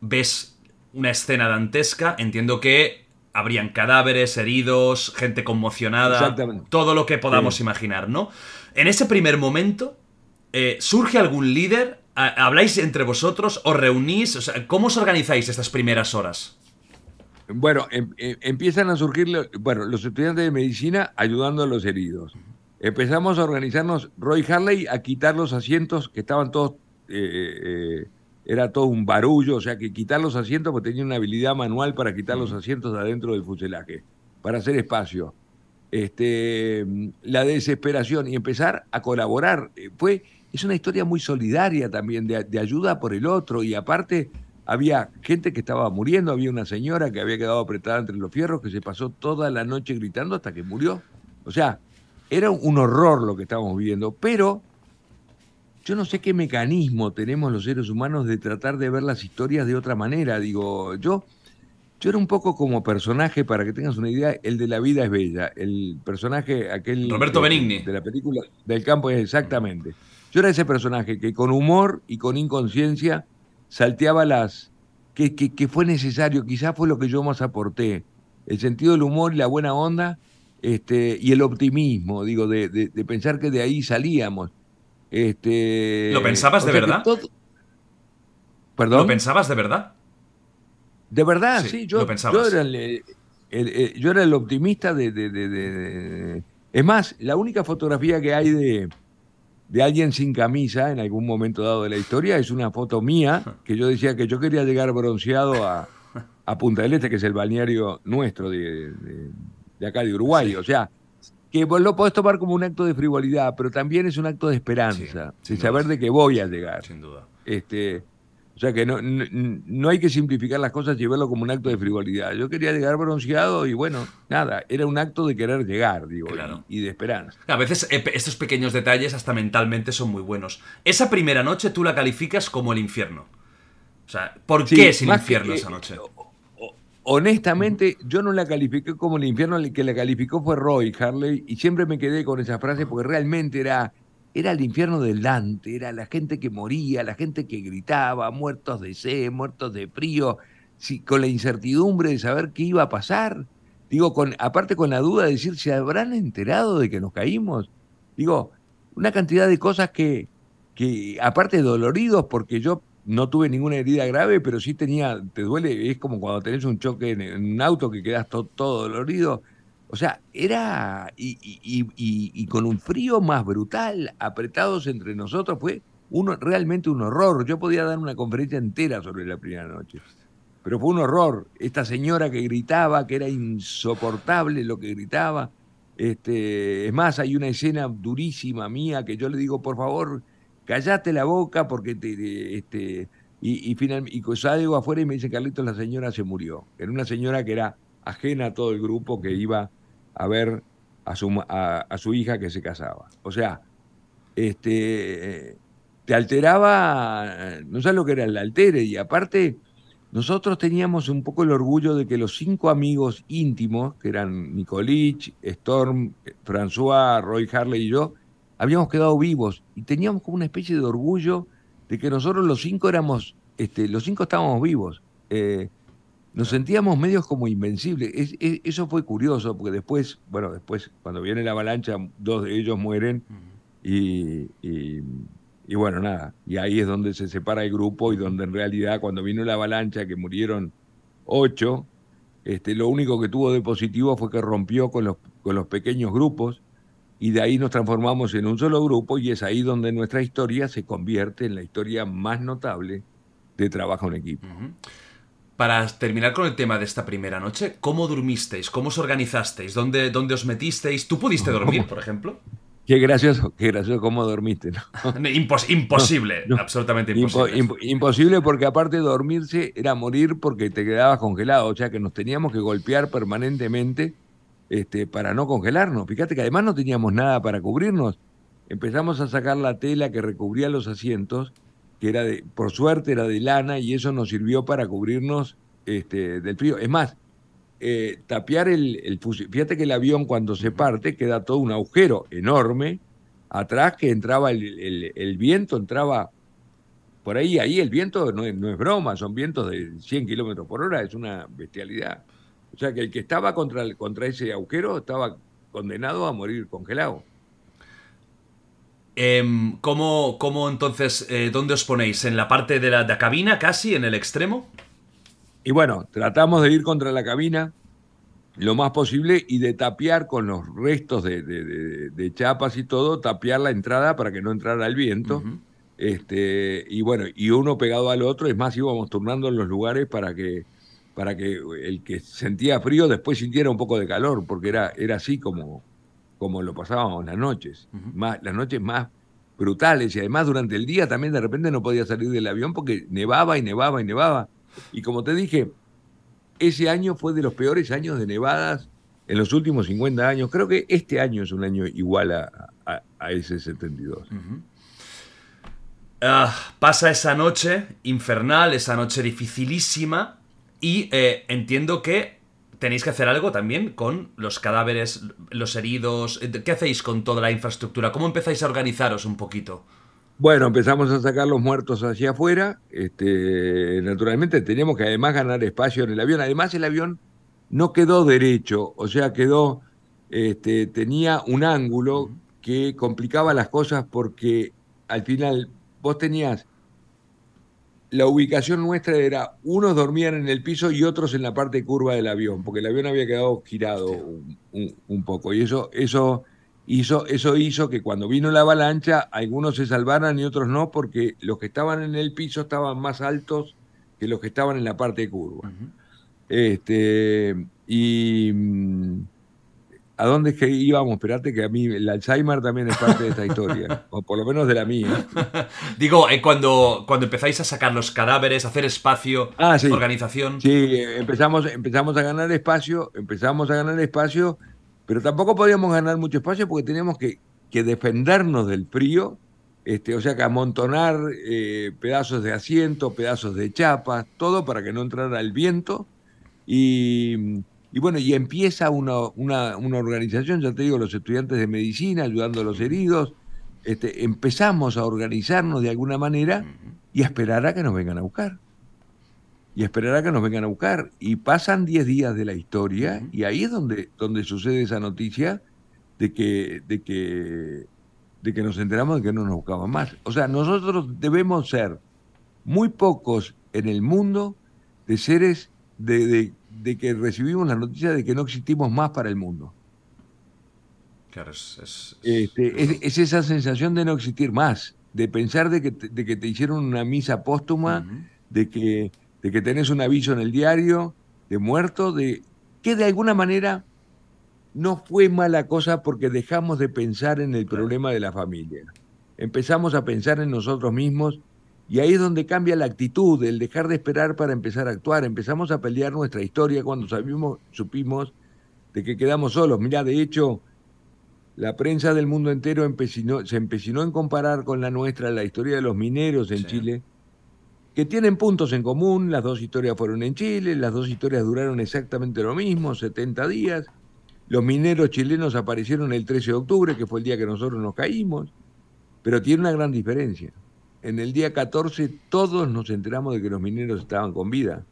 ves una escena dantesca, entiendo que habrían cadáveres, heridos, gente conmocionada, todo lo que podamos imaginar, ¿no? En ese primer momento, eh, ¿surge algún líder? ¿Habláis entre vosotros? ¿Os reunís? ¿Cómo os organizáis estas primeras horas? Bueno, em, em, empiezan a surgir bueno, los estudiantes de medicina ayudando a los heridos. Empezamos a organizarnos, Roy Harley, a quitar los asientos que estaban todos, eh, eh, era todo un barullo, o sea que quitar los asientos, porque tenía una habilidad manual para quitar los asientos de adentro del fuselaje, para hacer espacio. Este, la desesperación y empezar a colaborar. Eh, fue, es una historia muy solidaria también, de, de ayuda por el otro y aparte había gente que estaba muriendo, había una señora que había quedado apretada entre los fierros que se pasó toda la noche gritando hasta que murió. O sea, era un horror lo que estábamos viviendo, pero yo no sé qué mecanismo tenemos los seres humanos de tratar de ver las historias de otra manera. Digo, yo, yo era un poco como personaje, para que tengas una idea, el de La vida es bella, el personaje aquel... Roberto Benigni. De la película del campo, exactamente. Yo era ese personaje que con humor y con inconsciencia salteaba las... Que, que, fue necesario, quizás fue lo que yo más aporté, el sentido del humor y la buena onda este, y el optimismo, digo, de, de, pensar que de ahí salíamos. Este, ¿Lo pensabas de verdad? ¿Perdón? ¿Lo pensabas de verdad? De verdad, sí, yo, yo, era el, yo era el optimista de, de... Es más, la única fotografía que hay de, de alguien sin camisa en algún momento dado de la historia. Es una foto mía que yo decía que yo quería llegar bronceado a, Punta del Este, que es el balneario nuestro de, acá de Uruguay. O sea, que vos lo podés tomar como un acto de frivolidad, pero también es un acto de esperanza, de saber de que voy a llegar. Sin duda. Este, O sea que no, no, hay que simplificar las cosas y verlo como un acto de frivolidad. Yo quería llegar bronceado y bueno, nada, era un acto de querer llegar, digo, y, de esperanza. A veces eh, estos pequeños detalles hasta mentalmente son muy buenos. Esa primera noche tú la calificas como el infierno. O sea, ¿por qué es el infierno esa noche? Honestamente, yo no la califiqué como el infierno, el que la calificó fue Roy Harley, y siempre me quedé con esa frase porque realmente era era el infierno del Dante, era la gente que moría, la gente que gritaba, muertos de sed, muertos de frío, con la incertidumbre de saber qué iba a pasar. Digo, con, aparte con la duda de decir, ¿se habrán enterado de que nos caímos? Digo, una cantidad de cosas que, que aparte doloridos, porque yo no tuve ninguna herida grave, pero sí tenía, te duele, es como cuando tenés un choque en, un auto que quedas todo dolorido. O sea, era. Y, con un frío más brutal, apretados entre nosotros, fue uno, realmente un horror. Yo podía dar una conferencia entera sobre la primera noche. Pero fue un horror. Esta señora que gritaba, que era insoportable lo que gritaba. Este, es más, hay una escena durísima mía que yo le digo, por favor, callate la boca porque te. este, y, y, finalmente, y salgo afuera y me dice, Carlitos, la señora se murió. Era una señora que era ajena a todo el grupo que iba a ver a su, a, su hija que se casaba. O sea, este, te alteraba, no sabes lo que era el altere, y aparte nosotros teníamos un poco el orgullo de que los cinco amigos íntimos, que eran Nicolich, Storm, François, Roy Harley y yo, habíamos quedado vivos y teníamos como una especie de orgullo de que nosotros los cinco éramos, este, los cinco estábamos vivos. Eh, nos sentíamos medios como invencibles. eso fue curioso, porque después, bueno, después, cuando viene la avalancha, dos de ellos mueren y, y, bueno, nada. Y ahí es donde se separa el grupo y donde en realidad cuando vino la avalancha, que murieron ocho, este, lo único que tuvo de positivo fue que rompió con los, con los pequeños grupos y de ahí nos transformamos en un solo grupo y es ahí donde nuestra historia se convierte en la historia más notable de trabajo en equipo. Para terminar con el tema de esta primera noche, ¿cómo durmisteis? ¿Cómo os organizasteis? ¿Dónde, dónde os metisteis? ¿Tú pudiste dormir, por ejemplo? Qué gracioso, qué gracioso cómo dormiste, ¿no? imposible, absolutamente imposible. imposible porque aparte de dormirse era morir porque te quedabas congelado, o sea que nos teníamos que golpear permanentemente este, para no congelarnos. Fíjate que además no teníamos nada para cubrirnos. Empezamos a sacar la tela que recubría los asientos que era de, por suerte era de lana y eso nos sirvió para cubrirnos este, del frío. Es más, eh, tapiar el, el fíjate que el avión cuando se parte queda todo un agujero enorme atrás que entraba el, el, viento, entraba por ahí, ahí el viento no es, no es broma, son vientos de 100 kilómetros por hora, es una bestialidad. O sea que el que estaba contra, contra ese agujero estaba condenado a morir congelado. Em, ¿cómo, ¿cómo, entonces, eh, dónde os ponéis? ¿En la parte de la, cabina casi, en el extremo? Y bueno, tratamos de ir contra la cabina lo más posible y de tapiar con los restos de, chapas y todo, tapiar la entrada para que no entrara el viento. este, y bueno, y uno pegado al otro, es más, íbamos turnando en los lugares para que, para que el que sentía frío después sintiera un poco de calor, porque era, era así como, como lo pasábamos las noches, más, las noches más brutales y además durante el día también de repente no podía salir del avión porque nevaba y nevaba y nevaba. Y como te dije, ese año fue de los peores años de nevadas en los últimos 50 años. Creo que este año es un año igual a, ese 72. Ah, pasa esa noche infernal, esa noche dificilísima y eh, entiendo que tenéis que hacer algo también con los cadáveres, los heridos. ¿Qué hacéis con toda la infraestructura? ¿Cómo empezáis a organizaros un poquito? Bueno, empezamos a sacar los muertos hacia afuera. Este, naturalmente teníamos que además ganar espacio en el avión. Además el avión no quedó derecho, o sea, quedó, este, tenía un ángulo que complicaba las cosas porque al final vos tenías la ubicación nuestra era unos dormían en el piso y otros en la parte curva del avión, porque el avión había quedado girado un, poco. Y eso, eso, hizo, eso hizo que cuando vino la avalancha, algunos se salvaran y otros no, porque los que estaban en el piso estaban más altos que los que estaban en la parte curva. este, y, ¿A dónde es que íbamos? Espérate que a mí el Alzheimer también es parte de esta historia, o por lo menos de la mía. Digo, eh, cuando, cuando empezáis a sacar los cadáveres, hacer espacio, ah, sí. organización. Sí, empezamos, empezamos a ganar espacio, empezamos a ganar espacio, pero tampoco podíamos ganar mucho espacio porque teníamos que, que defendernos del frío, este, o sea que amontonar eh, pedazos de asiento, pedazos de chapa, todo para que no entrara el viento. Y y bueno, y empieza una, una, una, organización, ya te digo, los estudiantes de medicina ayudando a los heridos. Este, empezamos a organizarnos de alguna manera y a esperar a que nos vengan a buscar. Y a esperar a que nos vengan a buscar. Y pasan 10 días de la historia y ahí es donde, donde sucede esa noticia de que, de, que, de que nos enteramos de que no nos buscaban más. O sea, nosotros debemos ser muy pocos en el mundo de seres de, de que recibimos la noticia de que no existimos más para el mundo. Claro, es, este, esa sensación de no existir más, de pensar de que te, de que te hicieron una misa póstuma, de, que, de que tenés un aviso en el diario de muerto, de que de alguna manera no fue mala cosa porque dejamos de pensar en el problema de la familia. Empezamos a pensar en nosotros mismos y ahí es donde cambia la actitud, el dejar de esperar para empezar a actuar. Empezamos a pelear nuestra historia cuando sabimos, supimos de que quedamos solos. Mira, de hecho, la prensa del mundo entero se empecinó en comparar con la nuestra la historia de los mineros en Chile, que tienen puntos en común. Las dos historias fueron en Chile, las dos historias duraron exactamente lo mismo, 70 días. Los mineros chilenos aparecieron el 13 de octubre, que fue el día que nosotros nos caímos, pero tiene una gran diferencia en el día 14 todos nos enteramos de que los mineros estaban con vida.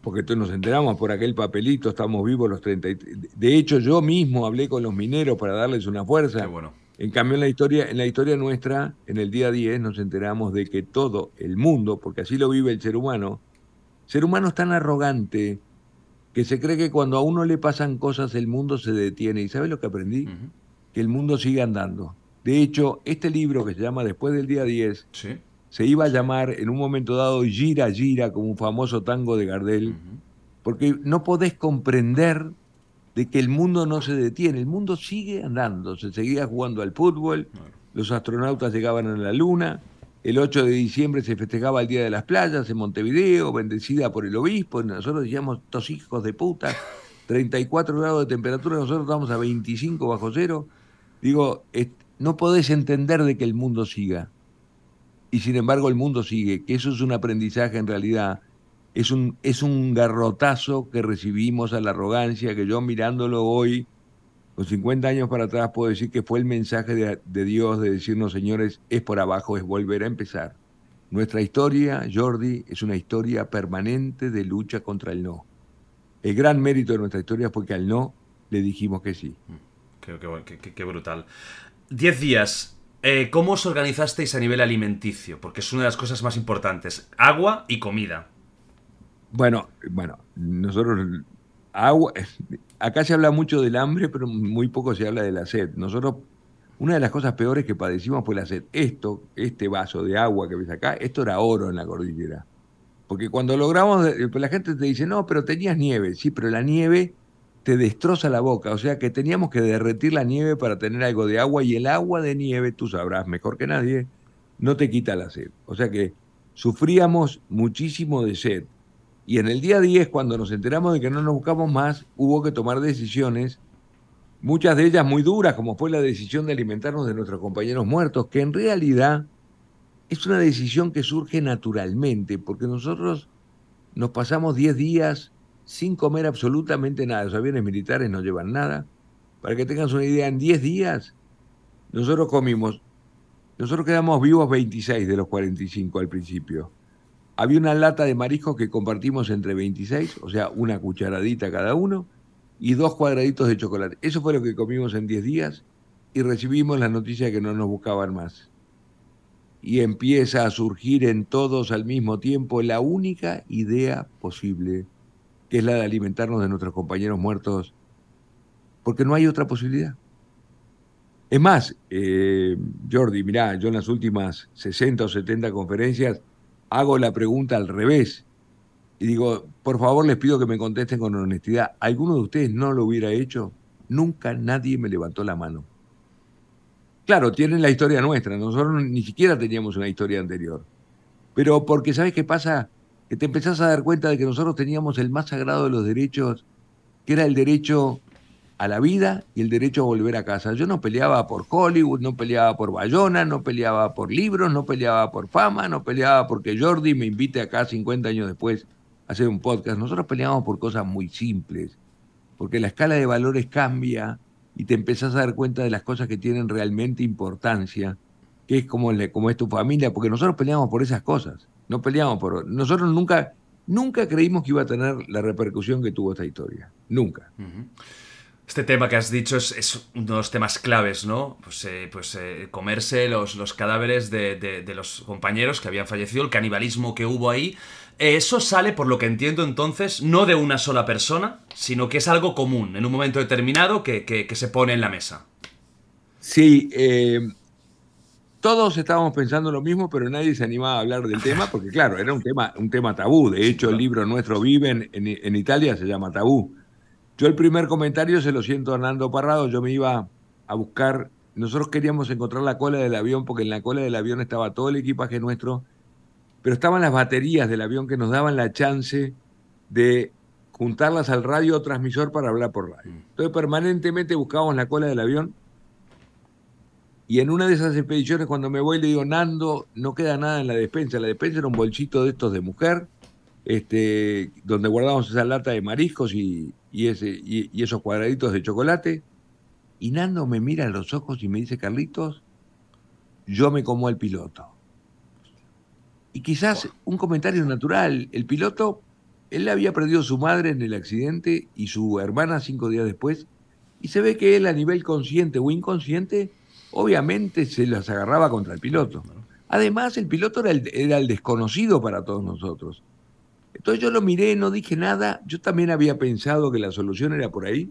Porque todos nos enteramos por aquel papelito, estamos vivos los 30. De hecho, yo mismo hablé con los mineros para darles una fuerza. bueno. En cambio, en la, historia, en la historia nuestra, en el día 10, nos enteramos de que todo el mundo, porque así lo vive el ser humano, ser humano es tan arrogante que se cree que cuando a uno le pasan cosas el mundo se detiene. ¿Y sabes lo que aprendí? Que el mundo sigue andando. De hecho, este libro que se llama Después del día 10, se iba a llamar en un momento dado Gira Gira, como un famoso tango de Gardel, porque no podés comprender de que el mundo no se detiene, el mundo sigue andando, se seguía jugando al fútbol, los astronautas llegaban a la luna, el 8 de diciembre se festejaba el Día de las Playas en Montevideo, bendecida por el obispo, nosotros decíamos, estos hijos de puta, 34 grados de temperatura, nosotros estamos a 25 bajo cero. Digo, no podés entender de que el mundo siga. Y sin embargo el mundo sigue, que eso es un aprendizaje en realidad, es un, es un garrotazo que recibimos a la arrogancia, que yo mirándolo hoy, con 50 años para atrás, puedo decir que fue el mensaje de, de Dios de decirnos, señores, es por abajo, es volver a empezar. Nuestra historia, Jordi, es una historia permanente de lucha contra el no. El gran mérito de nuestra historia fue que al no le dijimos que sí. Creo que, qué brutal. Diez días. Eh, ¿Cómo os organizasteis a nivel alimenticio? Porque es una de las cosas más importantes. Agua y comida. Bueno, bueno, nosotros agua. Acá se habla mucho del hambre, pero muy poco se habla de la sed. Nosotros, una de las cosas peores que padecimos fue la sed. Esto, este vaso de agua que ves acá, esto era oro en la cordillera. Porque cuando logramos, eh, la gente te dice, no, pero tenías nieve. Sí, pero la nieve te destroza la boca. O sea que teníamos que derretir la nieve para tener algo de agua y el agua de nieve, tú sabrás mejor que nadie, no te quita la sed. O sea que sufríamos muchísimo de sed. Y en el día 10, cuando nos enteramos de que no nos buscamos más, hubo que tomar decisiones, muchas de ellas muy duras, como fue la decisión de alimentarnos de nuestros compañeros muertos, que en realidad es una decisión que surge naturalmente, porque nosotros nos pasamos 10 días sin comer absolutamente nada. Los aviones militares no llevan nada. Para que tengas una idea, en 10 días nosotros comimos, nosotros quedamos vivos 26 de los 45 al principio. Había una lata de mariscos que compartimos entre 26, o sea, una cucharadita cada uno, y dos cuadraditos de chocolate. Eso fue lo que comimos en 10 días y recibimos la noticia de que no nos buscaban más. Y empieza a surgir en todos al mismo tiempo la única idea posible que es la de alimentarnos de nuestros compañeros muertos, porque no hay otra posibilidad. Es más, eh, Jordi, mirá, yo en las últimas 60 o 70 conferencias hago la pregunta al revés y digo, por favor les pido que me contesten con honestidad, ¿alguno de ustedes no lo hubiera hecho? nunca nadie me levantó la mano. Claro, tienen la historia nuestra, nosotros ni siquiera teníamos una historia anterior. Pero porque, ¿sabes qué pasa? Que te empezás a dar cuenta de que nosotros teníamos el más sagrado de los derechos, que era el derecho a la vida y el derecho a volver a casa. Yo no peleaba por Hollywood, no peleaba por Bayona, no peleaba por libros, no peleaba por fama, no peleaba porque Jordi me invite acá 50 años después a hacer un podcast. Nosotros peleamos por cosas muy simples, porque la escala de valores cambia y te empezás a dar cuenta de las cosas que tienen realmente importancia, que es como, como es tu familia, porque nosotros peleamos por esas cosas, no peleamos por... Nosotros nunca, nunca creímos que iba a tener la repercusión que tuvo esta historia, nunca. Este tema que has dicho es, uno de los temas claves, ¿no? Pues, eh, pues eh, comerse los, los cadáveres de, los compañeros que habían fallecido, el canibalismo que hubo ahí. eso sale, por lo que entiendo entonces, no de una sola persona, sino que es algo común, en un momento determinado, que, se pone en la mesa. Sí, eh, todos estábamos pensando lo mismo, pero nadie se animaba a hablar del tema, porque claro, era un tema, un tema tabú. De hecho, el libro nuestro Vive en, en Italia se llama Tabú yo el primer comentario se lo siento a Hernando Parrado, yo me iba a buscar, nosotros queríamos encontrar la cola del avión porque en la cola del avión estaba todo el equipaje nuestro, pero estaban las baterías del avión que nos daban la chance de juntarlas al radio transmisor para hablar por radio. Mm. Entonces permanentemente buscábamos la cola del avión y en una de esas expediciones cuando me voy le digo, Nando, no queda nada en la despensa, la despensa era un bolsito de estos de mujer, este, donde guardábamos esa lata de mariscos y, y, ese, y, esos cuadraditos de chocolate. Y Nando me mira a los ojos y me dice, Carlitos, yo me como el piloto. Y quizás un comentario natural, el piloto, él había perdido su madre en el accidente y su hermana cinco días después, y se ve que él a nivel consciente o inconsciente, obviamente se las agarraba contra el piloto. Además, el piloto era era el desconocido para todos nosotros. Entonces yo lo miré, no dije nada, yo también había pensado que la solución era por ahí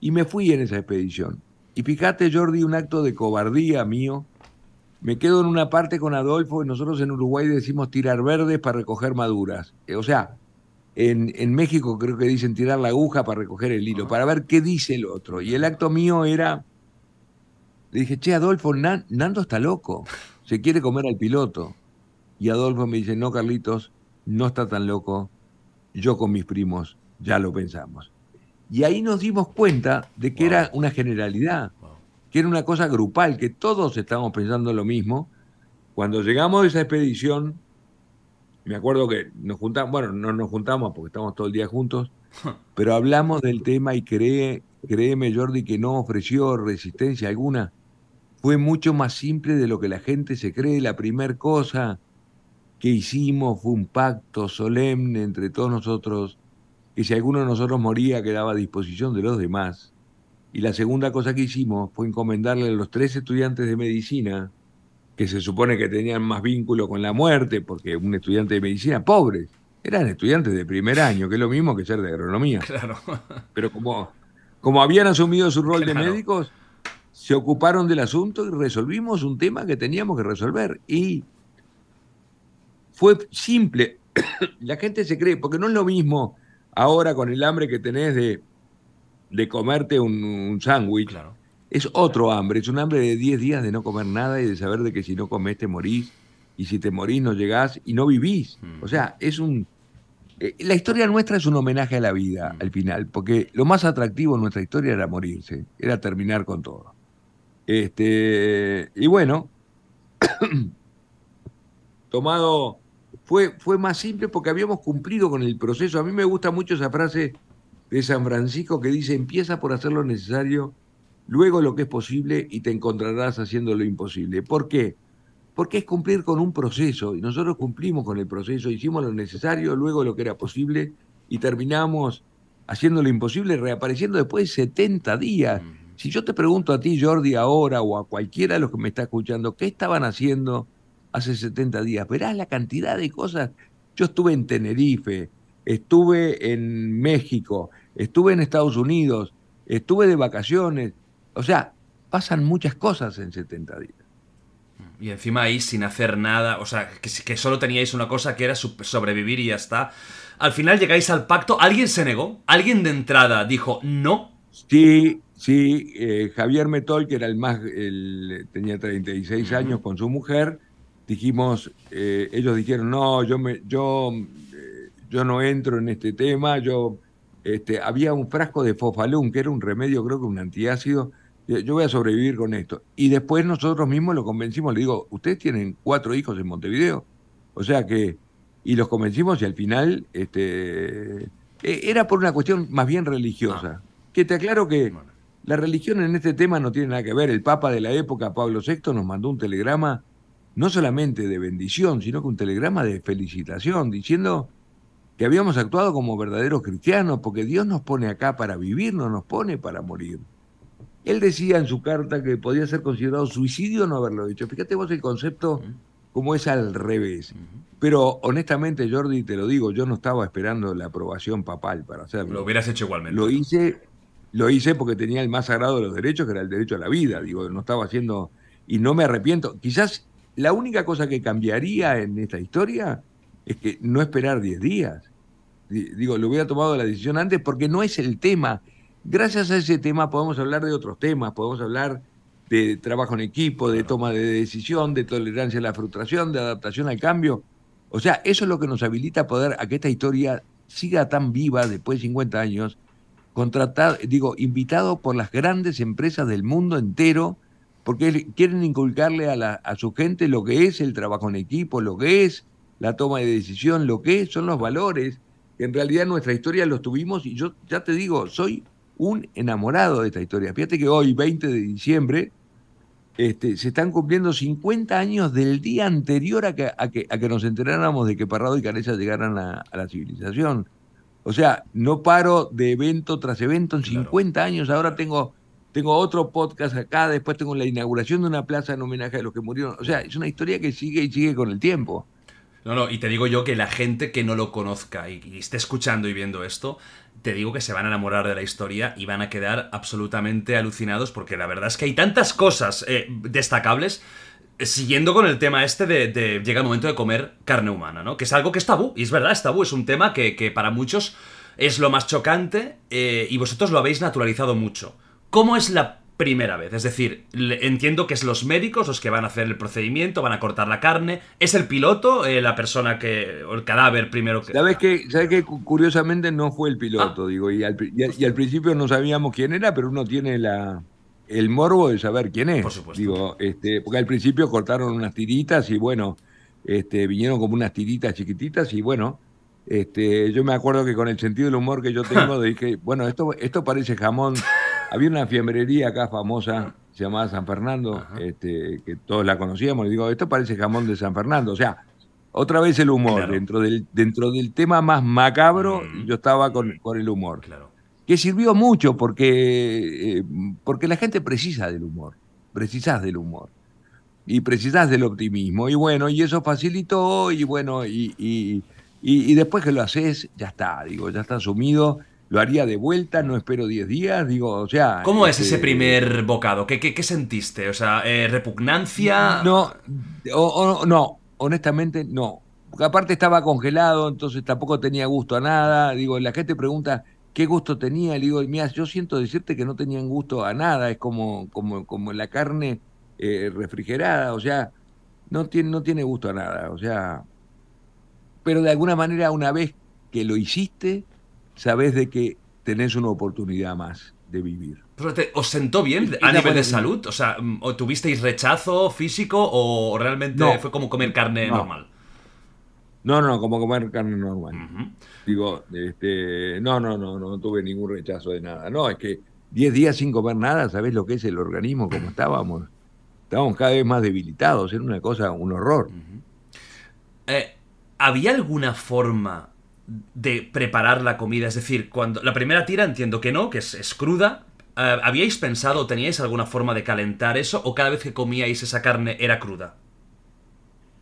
y me fui en esa expedición. Y fíjate, Jordi, un acto de cobardía mío. Me quedo en una parte con Adolfo y nosotros en Uruguay decimos tirar verdes para recoger maduras. Eh, o sea, en, en, México creo que dicen tirar la aguja para recoger el hilo, para ver qué dice el otro. Y el acto mío era, le dije, che, Adolfo, Nando está loco, se quiere comer al piloto. Y Adolfo me dice, no, Carlitos, no está tan loco, yo con mis primos ya lo pensamos. Y ahí nos dimos cuenta de que era una generalidad, que era una cosa grupal, que todos estábamos pensando lo mismo. Cuando llegamos a esa expedición, me acuerdo que nos juntamos, bueno, no nos juntamos porque estamos todo el día juntos, pero hablamos del tema y cree, créeme Jordi que no ofreció resistencia alguna. Fue mucho más simple de lo que la gente se cree. La primera cosa que hicimos fue un pacto solemne entre todos nosotros, que si alguno de nosotros moría quedaba a disposición de los demás. Y la segunda cosa que hicimos fue encomendarle a los tres estudiantes de medicina, que se supone que tenían más vínculo con la muerte, porque un estudiante de medicina, pobres, eran estudiantes de primer año, que es lo mismo que ser de agronomía. Claro. Pero como, como habían asumido su rol de médicos, se ocuparon del asunto y resolvimos un tema que teníamos que resolver. Y fue simple. la gente se cree, porque no es lo mismo ahora con el hambre que tenés de, de comerte un, sándwich. Es otro hambre, es un hambre de 10 días de no comer nada y de saber de que si no comes te morís, y si te morís no llegás y no vivís. O sea, es un... Eh, la historia nuestra es un homenaje a la vida al final, porque lo más atractivo en nuestra historia era morirse, era terminar con todo. Este, y bueno, tomado fue, fue más simple porque habíamos cumplido con el proceso. A mí me gusta mucho esa frase de San Francisco que dice, empieza por hacer lo necesario, luego lo que es posible y te encontrarás haciendo lo imposible. ¿Por qué? Porque es cumplir con un proceso y nosotros cumplimos con el proceso, hicimos lo necesario, luego lo que era posible y terminamos haciendo lo imposible, reapareciendo después de 70 días. Si yo te pregunto a ti, Jordi, ahora o a cualquiera de los que me está escuchando, ¿qué estaban haciendo hace 70 días. Verás la cantidad de cosas. Yo estuve en Tenerife, estuve en México, estuve en Estados Unidos, estuve de vacaciones. O sea, pasan muchas cosas en 70 días. Y encima ahí sin hacer nada, o sea, que, que solo teníais una cosa que era sobrevivir y ya está. Al final llegáis al pacto, ¿alguien se negó? ¿Alguien de entrada dijo no? Sí, Sí, eh, Javier Metol, que era el más, el, tenía 36 años con su mujer, dijimos, eh, ellos dijeron, no, yo, me, yo, eh, yo no entro en este tema, yo, este, había un frasco de fofalum, que era un remedio, creo que un antiácido, yo voy a sobrevivir con esto. Y después nosotros mismos lo convencimos, le digo, ustedes tienen cuatro hijos en Montevideo, o sea que, y los convencimos y al final, este, era por una cuestión más bien religiosa. Ah. Que te aclaro que... La religión en este tema no tiene nada que ver. El Papa de la época, Pablo VI, nos mandó un telegrama no solamente de bendición, sino que un telegrama de felicitación, diciendo que habíamos actuado como verdaderos cristianos, porque Dios nos pone acá para vivir, no nos pone para morir. Él decía en su carta que podía ser considerado suicidio no haberlo hecho. Fíjate vos el concepto como es al revés. Pero honestamente, Jordi, te lo digo, yo no estaba esperando la aprobación papal para hacerlo. Lo hubieras hecho igualmente. Lo hice lo hice porque tenía el más sagrado de los derechos, que era el derecho a la vida. Digo, no estaba haciendo. Y no me arrepiento. Quizás la única cosa que cambiaría en esta historia es que no esperar 10 días. Digo, lo hubiera tomado la decisión antes porque no es el tema. Gracias a ese tema podemos hablar de otros temas, podemos hablar de trabajo en equipo, de toma de decisión, de tolerancia a la frustración, de adaptación al cambio. O sea, eso es lo que nos habilita a poder a que esta historia siga tan viva después de 50 años contratado, digo, invitado por las grandes empresas del mundo entero, porque quieren inculcarle a, a su gente lo que es el trabajo en equipo, lo que es la toma de decisión, lo que son los valores, que en realidad nuestra historia los tuvimos y yo ya te digo, soy un enamorado de esta historia. Fíjate que hoy, 20 de diciembre, este, se están cumpliendo 50 años del día anterior a que, a que, a que nos enteráramos de que Parrado y Canesa llegaran a la civilización. O sea, no paro de evento tras evento en 50 años. Ahora tengo, tengo otro podcast acá, después tengo la inauguración de una plaza en homenaje a los que murieron. O sea, es una historia que sigue y sigue con el tiempo. No, no, y te digo yo que la gente que no lo conozca y, esté escuchando y viendo esto, te digo que se van a enamorar de la historia y van a quedar absolutamente alucinados porque la verdad es que hay tantas cosas eh, destacables siguiendo con el tema este de, llega el momento de comer carne humana, ¿no? Que es algo que es tabú, y es verdad, es tabú, es un tema que, para muchos es lo más chocante eh, y vosotros lo habéis naturalizado mucho. ¿Cómo es la primera vez? Es decir, entiendo que es los médicos los que van a hacer el procedimiento, van a cortar la carne. ¿Es el piloto, eh, la persona que. o el cadáver primero que. ¿Sabes que, ¿sabes que Curiosamente no fue el piloto, ah. digo, y al principio no sabíamos quién era, pero uno tiene la el morbo de saber quién es. Por supuesto. Digo, este, porque al principio cortaron unas tiritas y bueno, este, vinieron como unas tiritas chiquititas y bueno, este, yo me acuerdo que con el sentido del humor que yo tengo, dije, bueno, esto, esto parece jamón. Había una fiambrería acá famosa, se llamaba San Fernando, este, que todos la conocíamos, y digo, esto parece jamón de San Fernando. O sea, otra vez el humor, dentro, del, dentro del tema más macabro, mm. yo estaba con, con el humor. Claro que sirvió mucho porque, eh, porque la gente precisa del humor, precisas del humor y precisas del optimismo. Y bueno, y eso facilitó y bueno, y, y, y, después que lo haces, ya está, digo, ya está asumido. Lo haría de vuelta, no espero 10 días, digo, o sea... ¿Cómo es ese este, primer bocado? ¿Qué, qué, sentiste? O sea, eh, ¿repugnancia? No, no, honestamente no. Porque aparte estaba congelado, entonces tampoco tenía gusto a nada. Digo, la gente pregunta, qué gusto tenía. Le digo, mira, yo siento decirte que no tenían gusto a nada, es como, como, como la carne eh, refrigerada, o sea, no tiene, no tiene gusto a nada, o sea, pero de alguna manera una vez que lo hiciste, sabes de que tenés una oportunidad más de vivir. ¿Os sentó bien a nivel de salud? O sea, ¿o tuvisteis rechazo físico o realmente fue como comer carne normal? No, no, como comer carne normal. Digo, este, no, no, no, no tuve ningún rechazo de nada. No, es que 10 días sin comer nada, ¿sabés lo que es el organismo? Como estábamos. Estábamos cada vez más debilitados, era una cosa, un horror. Eh, ¿Había alguna forma de preparar la comida? Es decir, cuando la primera tira entiendo que no, que es, cruda. Eh, ¿Habíais pensado, teníais alguna forma de calentar eso o cada vez que comíais esa carne era cruda?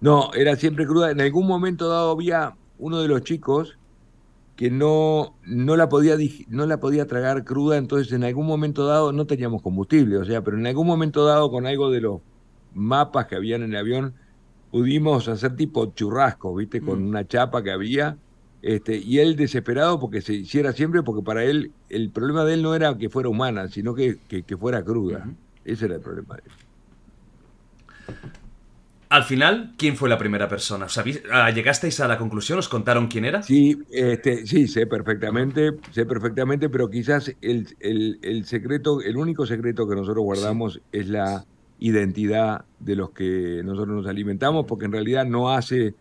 No, era siempre cruda. En algún momento dado había uno de los chicos que no, no, la podía, no la podía tragar cruda, entonces en algún momento dado no teníamos combustible, o sea, pero en algún momento dado con algo de los mapas que habían en el avión, pudimos hacer tipo churrasco, ¿viste? Con mm. una chapa que había, Este, y él desesperado porque se hiciera siempre, porque para él el problema de él no era que fuera humana, sino que, que, fuera cruda. Ese era el problema de él. Al final, ¿quién fue la primera persona? Ah, ¿Llegasteis a la conclusión? ¿Os contaron quién era? Sí, este, sí, sé perfectamente, sé perfectamente, pero quizás el, secreto, el único secreto que nosotros guardamos es la identidad de los que nosotros nos alimentamos, porque en realidad no hace,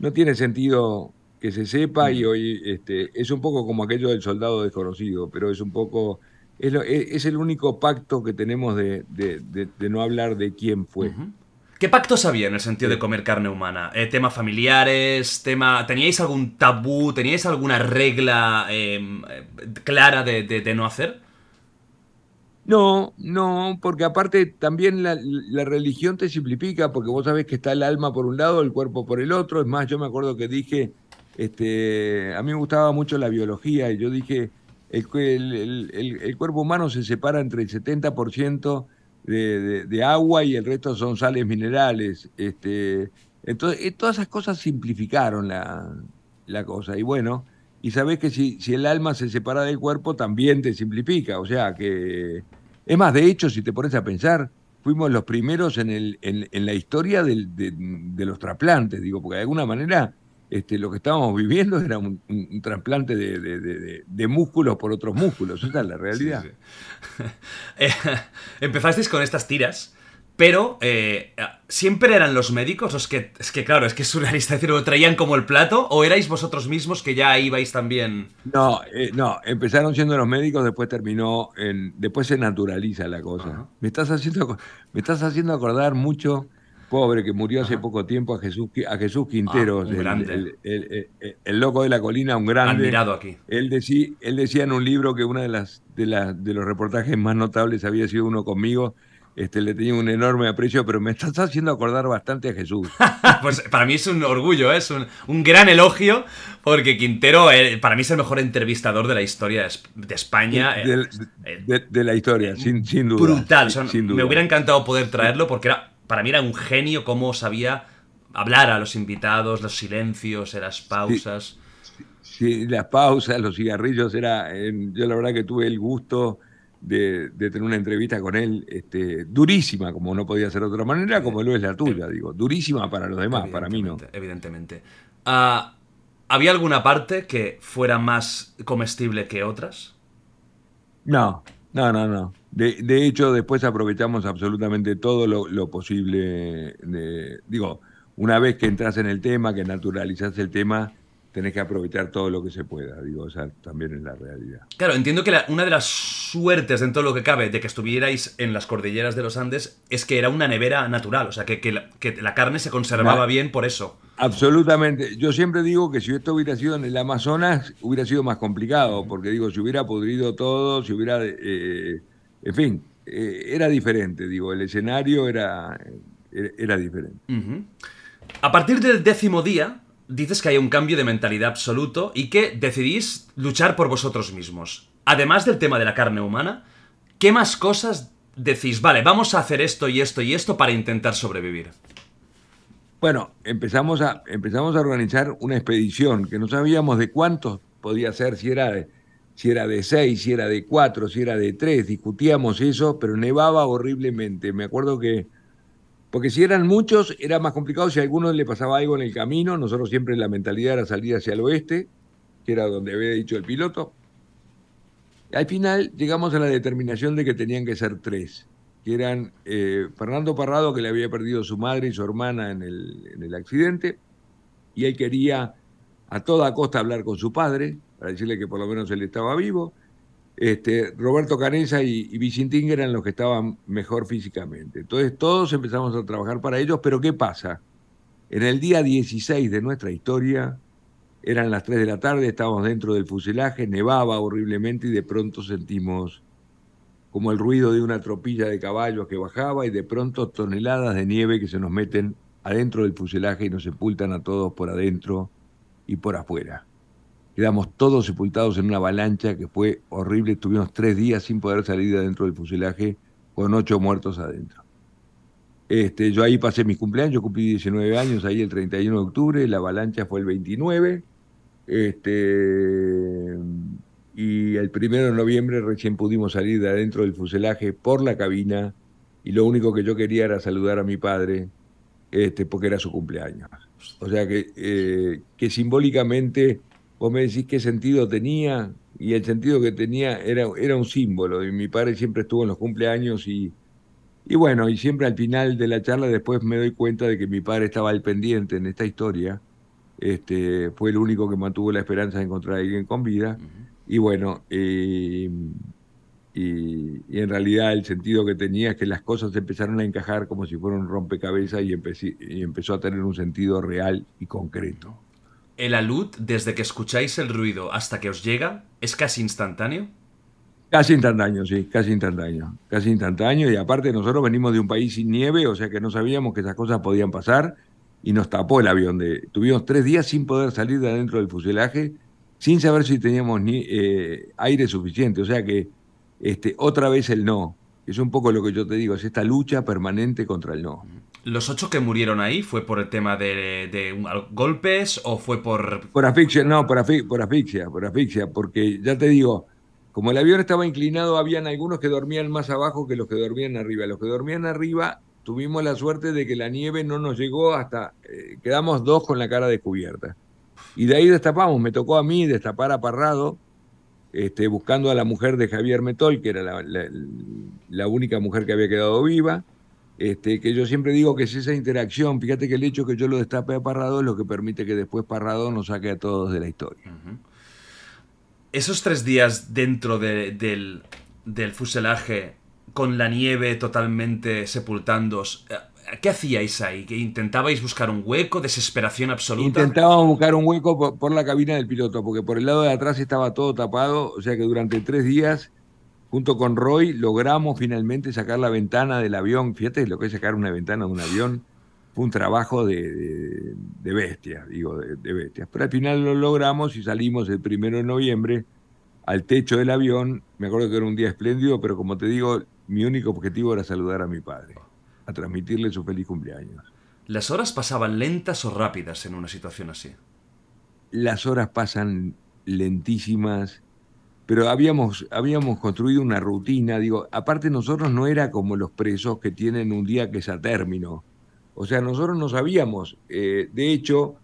no tiene sentido que se sepa y hoy este, es un poco como aquello del soldado desconocido, pero es un poco, es, el único pacto que tenemos de, no hablar de quién fue. ¿Qué pactos había en el sentido de comer carne humana? Eh, ¿Temas familiares? Tema, ¿Teníais algún tabú? ¿Teníais alguna regla em, eh, clara de, no hacer? No, no, porque aparte también la, religión te simplifica, porque vos sabés que está el alma por un lado, el cuerpo por el otro. Es más, yo me acuerdo que dije, este, a mí me gustaba mucho la biología y yo dije, el, el cuerpo humano se separa entre el 70% de, agua y el resto son sales minerales. Este, entonces, eh, todas esas cosas simplificaron la, la cosa. Y bueno, y sabes que si, si, el alma se separa del cuerpo, también te simplifica. O sea que. Es más, de hecho, si te pones a pensar, fuimos los primeros en, el, en, en la historia de, de, los trasplantes, digo, porque de alguna manera este, lo que estábamos viviendo era un, trasplante de, músculos por otros músculos. Esa es la realidad. Eh, empezasteis con estas tiras, pero eh, ¿siempre eran los médicos los que... Es que claro, es que es surrealista decir, ¿lo traían como el plato? ¿O erais vosotros mismos que ya ibais también...? No, eh, no, empezaron siendo los médicos, después terminó en... Después se naturaliza la cosa. Me estás haciendo, me estás haciendo acordar mucho pobre que murió hace poco tiempo, a Jesús, a Jesús ah, Quinteros, el, loco de la colina, un grande. Admirado aquí. Él decía, él decía en un libro que uno de, las, de, de los reportajes más notables había sido uno conmigo. Este, le tenía un enorme aprecio, pero me estás haciendo acordar bastante a Jesús. pues para mí es un orgullo, ¿eh? es un, gran elogio, porque Quintero eh, para mí es el mejor entrevistador de la historia de España. De, la historia, sin, sin duda. Brutal, me hubiera encantado poder traerlo porque era para mí era un genio cómo sabía hablar a los invitados, los silencios, las pausas. Sí, las pausas, los cigarrillos, era, yo la verdad que tuve el gusto de, tener una entrevista con él este, durísima, como no podía ser de otra manera, como lo es la tuya, digo, durísima para los demás, para mí no. Evidentemente. Ah, ¿Había alguna parte que fuera más comestible que otras? No, no, no, no. De, hecho, después aprovechamos absolutamente todo lo, posible. digo, una vez que entras en el tema, que naturalizas el tema, tenés que aprovechar todo lo que se pueda. Digo, o sea, también es la realidad. Claro, entiendo que una de las suertes en todo lo que cabe de que estuvierais en las cordilleras de los Andes es que era una nevera natural, o sea, que, la, carne se conservaba bien por eso. Absolutamente. Yo siempre digo que si esto hubiera sido en el Amazonas, hubiera sido más complicado, porque digo, si hubiera podrido todo, si hubiera... Eh, en fin, eh, era diferente, digo, el escenario era, era, diferente. A partir del décimo día, dices que hay un cambio de mentalidad absoluto y que decidís luchar por vosotros mismos. Además del tema de la carne humana, ¿qué más cosas decís, vale, vamos a hacer esto y esto y esto para intentar sobrevivir? Bueno, empezamos a, empezamos a organizar una expedición que no sabíamos de cuántos podía ser, si era si era de seis, si era de cuatro, si era de tres, discutíamos eso, pero nevaba horriblemente. Me acuerdo que, porque si eran muchos era más complicado, si a alguno le pasaba algo en el camino, nosotros siempre la mentalidad era salir hacia el oeste, que era donde había dicho el piloto. Al final llegamos a la determinación de que tenían que ser tres, que eran eh, Fernando Parrado, que le había perdido su madre y su hermana el, en el accidente, y él quería a toda costa hablar con su padre, para decirle que por lo menos él estaba vivo. Este, Roberto Canesa y, y Vicentín eran los que estaban mejor físicamente. Entonces todos empezamos a trabajar para ellos, pero ¿qué pasa? En el día 16 de nuestra historia, eran las 3 de la tarde, estábamos dentro del fuselaje, nevaba horriblemente y de pronto sentimos como el ruido de una tropilla de caballos que bajaba y de pronto toneladas de nieve que se nos meten adentro del fuselaje y nos sepultan a todos por adentro y por afuera quedamos todos sepultados en una avalancha que fue horrible. Estuvimos tres días sin poder salir de adentro del fuselaje con ocho muertos adentro. Este, yo ahí pasé mis cumpleaños, yo cumplí 19 años ahí el 31 de octubre, la avalancha fue el 29 Este, y el primero de noviembre recién pudimos salir de adentro del fuselaje por la cabina y lo único que yo quería era saludar a mi padre este, porque era su cumpleaños. O sea que, eh, que simbólicamente vos me decís qué sentido tenía y el sentido que tenía era, era un símbolo y mi padre siempre estuvo en los cumpleaños y, y bueno, y siempre al final de la charla después me doy cuenta de que mi padre estaba al pendiente en esta historia. Este, fue el único que mantuvo la esperanza de encontrar a alguien con vida. Y bueno, eh, y, en realidad el sentido que tenía es que las cosas empezaron a encajar como si fuera un rompecabezas y, y empezó a tener un sentido real y concreto. ¿El alud, desde que escucháis el ruido hasta que os llega, es casi instantáneo? Casi instantáneo, sí, casi instantáneo. Casi instantáneo. Y aparte nosotros venimos de un país sin nieve, o sea que no sabíamos que esas cosas podían pasar y nos tapó el avión. De, tuvimos tres días sin poder salir de adentro del fuselaje, sin saber si teníamos ni, eh, aire suficiente. O sea que este, otra vez el no. Es un poco lo que yo te digo, es esta lucha permanente contra el no. ¿Los ocho que murieron ahí fue por el tema de, golpes o fue por...? Por asfixia, no, por, asfixia, por asfixia, porque ya te digo, como el avión estaba inclinado, habían algunos que dormían más abajo que los que dormían arriba. Los que dormían arriba tuvimos la suerte de que la nieve no nos llegó hasta... Eh, quedamos dos con la cara descubierta. Y de ahí destapamos, me tocó a mí destapar a Parrado, este, buscando a la mujer de Javier Metol, que era la, única mujer que había quedado viva, este, que yo siempre digo que es esa interacción, fíjate que el hecho que yo lo destape a Parrado es lo que permite que después Parrado nos saque a todos de la historia. Esos tres días dentro del, del fuselaje, con la nieve totalmente sepultándos, ¿Qué hacíais ahí? ¿Que intentabais buscar un hueco? ¿Desesperación absoluta? Intentábamos buscar un hueco por, la cabina del piloto, porque por el lado de atrás estaba todo tapado, o sea que durante tres días, junto con Roy, logramos finalmente sacar la ventana del avión. Fíjate lo que es sacar una ventana de un avión. Fue un trabajo de, de, bestia, digo, de, de bestias. Pero al final lo logramos y salimos el primero de noviembre al techo del avión. Me acuerdo que era un día espléndido, pero como te digo, mi único objetivo era saludar a mi padre a transmitirle su feliz cumpleaños. ¿Las horas pasaban lentas o rápidas en una situación así? Las horas pasan lentísimas, pero habíamos, habíamos construido una rutina, digo, aparte nosotros no era como los presos que tienen un día que es a término, o sea, nosotros no sabíamos, eh, de hecho,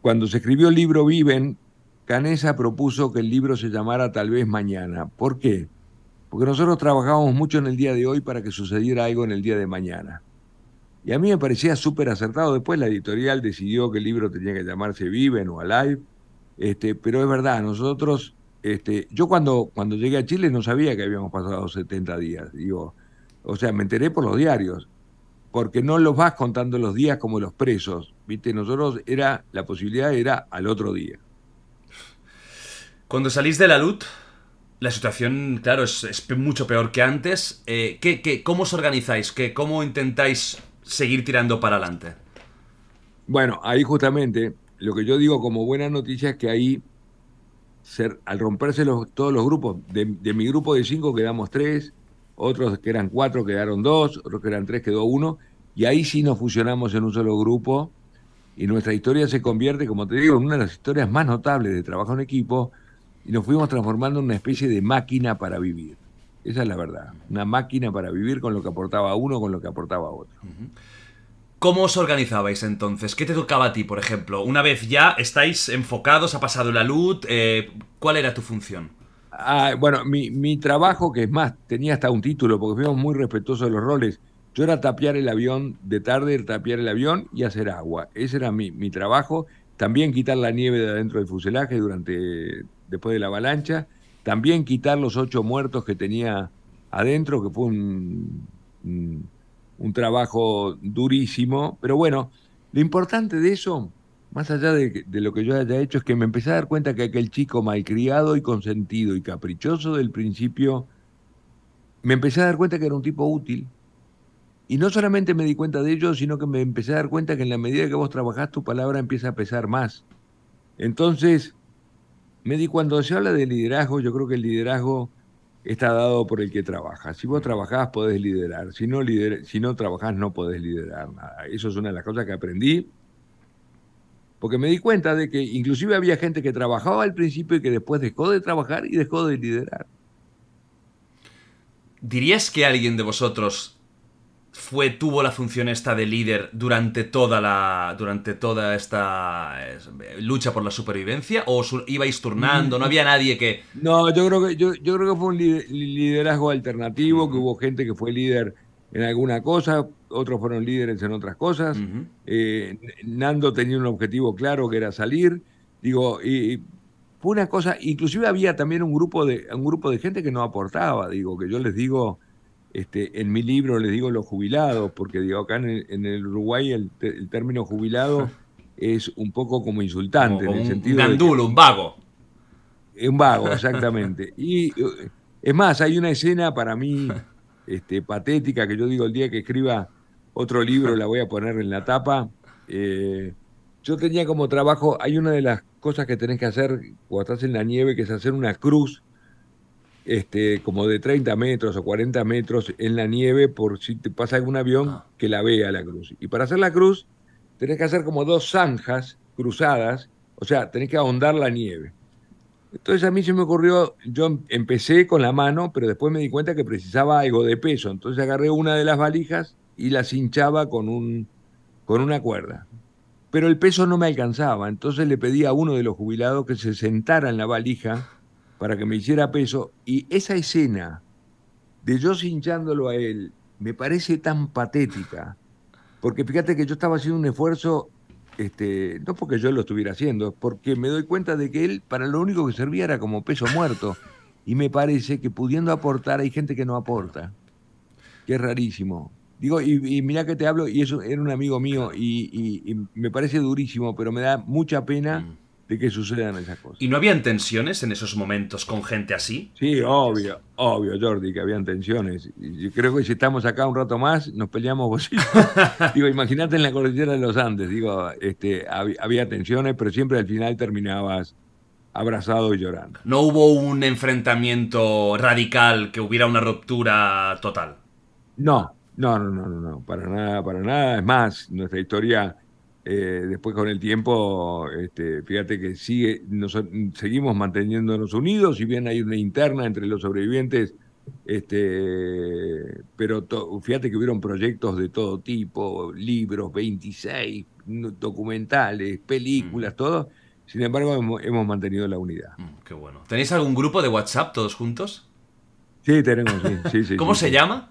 cuando se escribió el libro Viven, Canesa propuso que el libro se llamara Tal vez Mañana. ¿Por qué? porque nosotros trabajábamos mucho en el día de hoy para que sucediera algo en el día de mañana. Y a mí me parecía súper acertado. Después la editorial decidió que el libro tenía que llamarse Viven o Alive. Este, pero es verdad, nosotros, este, yo cuando, cuando llegué a Chile no sabía que habíamos pasado 70 días. Digo, o sea, me enteré por los diarios, porque no los vas contando los días como los presos. Viste, nosotros era, la posibilidad era al otro día. Cuando salís de la luz, la situación, claro, es, mucho peor que antes. Eh, ¿qué, cómo os organizáis? ¿Qué, ¿Cómo intentáis seguir tirando para adelante? Bueno, ahí justamente lo que yo digo como buena noticia es que ahí, al romperse todos los grupos, de, mi grupo de cinco quedamos tres, otros que eran cuatro quedaron dos, otros que eran tres quedó uno, y ahí sí nos fusionamos en un solo grupo y nuestra historia se convierte, como te digo, en una de las historias más notables de trabajo en equipo, y nos fuimos transformando en una especie de máquina para vivir. Esa es la verdad, una máquina para vivir con lo que aportaba uno, con lo que aportaba otro. ¿Cómo os organizabais entonces? ¿Qué te tocaba a ti, por ejemplo? Una vez ya estáis enfocados, ha pasado la luz, eh, ¿cuál era tu función? Ah, bueno, mi, trabajo, que es más, tenía hasta un título, porque fuimos muy respetuosos de los roles. Yo era tapiar el avión de tarde, tapiar el avión y hacer agua. Ese era mi, trabajo. También quitar la nieve de adentro del fuselaje durante después de la avalancha, también quitar los ocho muertos que tenía adentro, que fue un, trabajo durísimo, pero bueno, lo importante de eso, más allá de, de, lo que yo haya hecho, es que me empecé a dar cuenta que aquel chico malcriado y consentido y caprichoso del principio, me empecé a dar cuenta que era un tipo útil. Y no solamente me di cuenta de ello, sino que me empecé a dar cuenta que en la medida que vos trabajás, tu palabra empieza a pesar más. Entonces, me di cuando se habla de liderazgo, yo creo que el liderazgo está dado por el que trabaja. Si vos trabajás, podés liderar. Si no, lider, si no trabajás, no podés liderar nada. Eso es una de las cosas que aprendí. porque me di cuenta de que inclusive había gente que trabajaba al principio y que después dejó de trabajar y dejó de liderar. ¿Dirías que alguien de vosotros fue tuvo la función esta de líder durante toda la durante toda esta lucha por la supervivencia o ibais turnando no había nadie que no yo creo que yo, yo creo que fue un liderazgo alternativo que hubo gente que fue líder en alguna cosa otros fueron líderes en otras cosas. Eh, Nando tenía un objetivo claro que era salir. Digo y fue una cosa inclusive había también un grupo de un grupo de gente que no aportaba digo que yo les digo este, en mi libro les digo los jubilados, porque digo, acá en el, Uruguay el, término jubilado es un poco como insultante. en el sentido un gandulo, un vago. Un vago, exactamente. y eh, es más, hay una escena para mí este, patética que yo digo el día que escriba otro libro la voy a poner en la tapa. Eh, yo tenía como trabajo, hay una de las cosas que tenés que hacer cuando estás en la nieve, que es hacer una cruz este, como de 30 metros o 40 metros en la nieve por si te pasa algún avión ah. que la vea la cruz. Y para hacer la cruz tenés que hacer como dos zanjas cruzadas, o sea, tenés que ahondar la nieve. Entonces a mí se me ocurrió, yo empecé con la mano, pero después me di cuenta que precisaba algo de peso. Entonces agarré una de las valijas y la hinchaba con, un, con una cuerda. Pero el peso no me alcanzaba, entonces le pedí a uno de los jubilados que se sentara en la valija para que me hiciera peso. Y esa escena de yo hinchándolo a él me parece tan patética. Porque fíjate que yo estaba haciendo un esfuerzo, este, no porque yo lo estuviera haciendo, porque me doy cuenta de que él para lo único que servía era como peso muerto. Y me parece que pudiendo aportar hay gente que no aporta. Que es rarísimo. Digo, y, y mira que te hablo, y eso era un amigo mío, y, y, me parece durísimo, pero me da mucha pena que sucedan esas cosas. ¿Y no habían tensiones en esos momentos con gente así? Sí, obvio, obvio, Jordi, que habían tensiones. Y creo que si estamos acá un rato más, nos peleamos vos Digo, imagínate en la cordillera de los Andes, digo, este, había, tensiones, pero siempre al final terminabas abrazado y llorando. ¿No hubo un enfrentamiento radical, que hubiera una ruptura total? No, no, no, no, no, no, para nada, para nada. Es más, nuestra historia eh, después con el tiempo, este, fíjate que sigue, seguimos manteniéndonos unidos, si bien hay una interna entre los sobrevivientes, este, pero fíjate que hubieron proyectos de todo tipo, libros, 26, documentales, películas, mm. todo. Sin embargo, hemos, mantenido la unidad. Mm, qué bueno. ¿Tenéis algún grupo de WhatsApp todos juntos? Sí, tenemos, sí. sí, ¿Cómo se llama?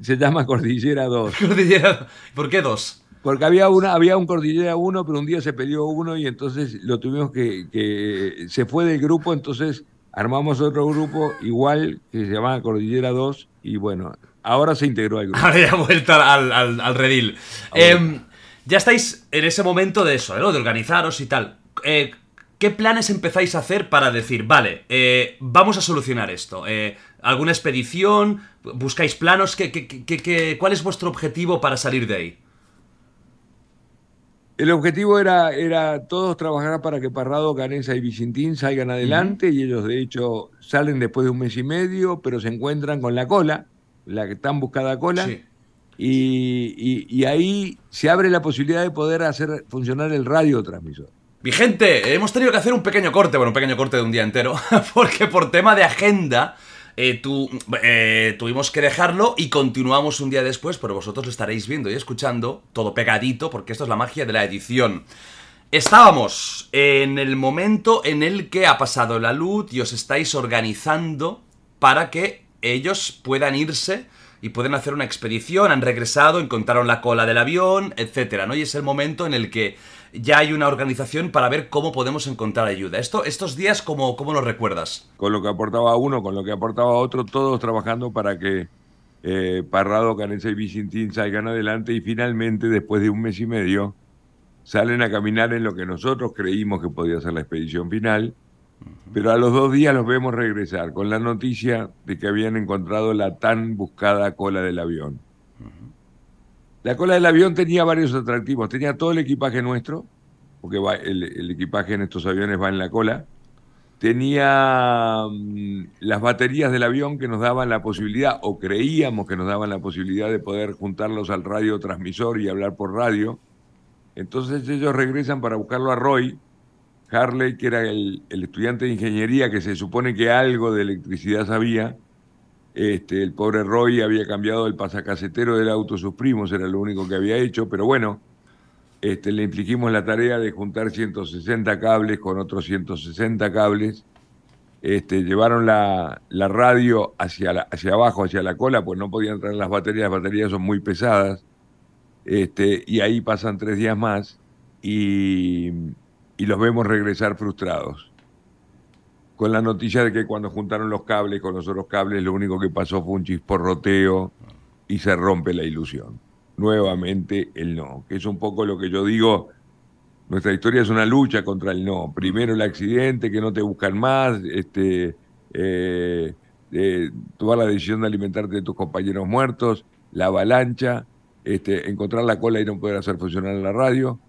Se llama Cordillera 2. Cordillera. ¿Por qué 2? Porque había, una, había un Cordillera 1, pero un día se peleó uno y entonces lo tuvimos que, que, Se fue del grupo, entonces armamos otro grupo igual que se llamaba Cordillera 2 y bueno, ahora se integró al grupo. Ahora ya vuelta al, al, redil. Em, ya estáis en ese momento de eso, ¿no? de organizaros y tal. Eh, ¿Qué planes empezáis a hacer para decir, vale, eh, vamos a solucionar esto? Eh, ¿Alguna expedición? ¿Buscáis planos? ¿Qué, qué, qué, cuál es vuestro objetivo para salir de ahí? El objetivo era, era todos trabajar para que Parrado, Canesa y Vicentín salgan adelante y ellos de hecho salen después de un mes y medio, pero se encuentran con la cola, la que tan buscada cola, y, ahí se abre la posibilidad de poder hacer funcionar el radiotransmisor. Vigente, hemos tenido que hacer un pequeño corte, bueno, un pequeño corte de un día entero, porque por tema de agenda eh, eh, tuvimos que dejarlo y continuamos un día después, pero vosotros lo estaréis viendo y escuchando todo pegadito, porque esto es la magia de la edición. Estábamos en el momento en el que ha pasado la luz y os estáis organizando para que ellos puedan irse y pueden hacer una expedición, han regresado, encontraron la cola del avión, etcétera, ¿no? Y es el momento en el que ya hay una organización para ver cómo podemos encontrar ayuda. Esto, estos días, ¿cómo, ¿cómo lo recuerdas? Con lo que aportaba uno, con lo que aportaba otro, todos trabajando para que eh, Parrado, Canesa y Vicentín salgan adelante y finalmente, después de un mes y medio, salen a caminar en lo que nosotros creímos que podía ser la expedición final, pero a los dos días los vemos regresar con la noticia de que habían encontrado la tan buscada cola del avión. La cola del avión tenía varios atractivos. Tenía todo el equipaje nuestro, porque el, equipaje en estos aviones va en la cola. Tenía mm, las baterías del avión que nos daban la posibilidad, o creíamos que nos daban la posibilidad de poder juntarlos al radiotransmisor y hablar por radio. Entonces ellos regresan para buscarlo a Roy, Harley, que era el, el estudiante de ingeniería que se supone que algo de electricidad sabía, este, el pobre Roy había cambiado el pasacasetero del auto sus primos, era lo único que había hecho, pero bueno, este, le infligimos la tarea de juntar 160 cables con otros 160 cables. Este, llevaron la, radio hacia, hacia abajo, hacia la cola, pues no podían traer las baterías, las baterías son muy pesadas. Este, y ahí pasan tres días más y, y los vemos regresar frustrados con la noticia de que cuando juntaron los cables con los otros cables, lo único que pasó fue un chisporroteo y se rompe la ilusión. Nuevamente el no, que es un poco lo que yo digo, nuestra historia es una lucha contra el no. Primero el accidente, que no te buscan más, este, eh, tomar la decisión de alimentarte de tus compañeros muertos, la avalancha, este, encontrar la cola y no poder hacer funcionar la radio.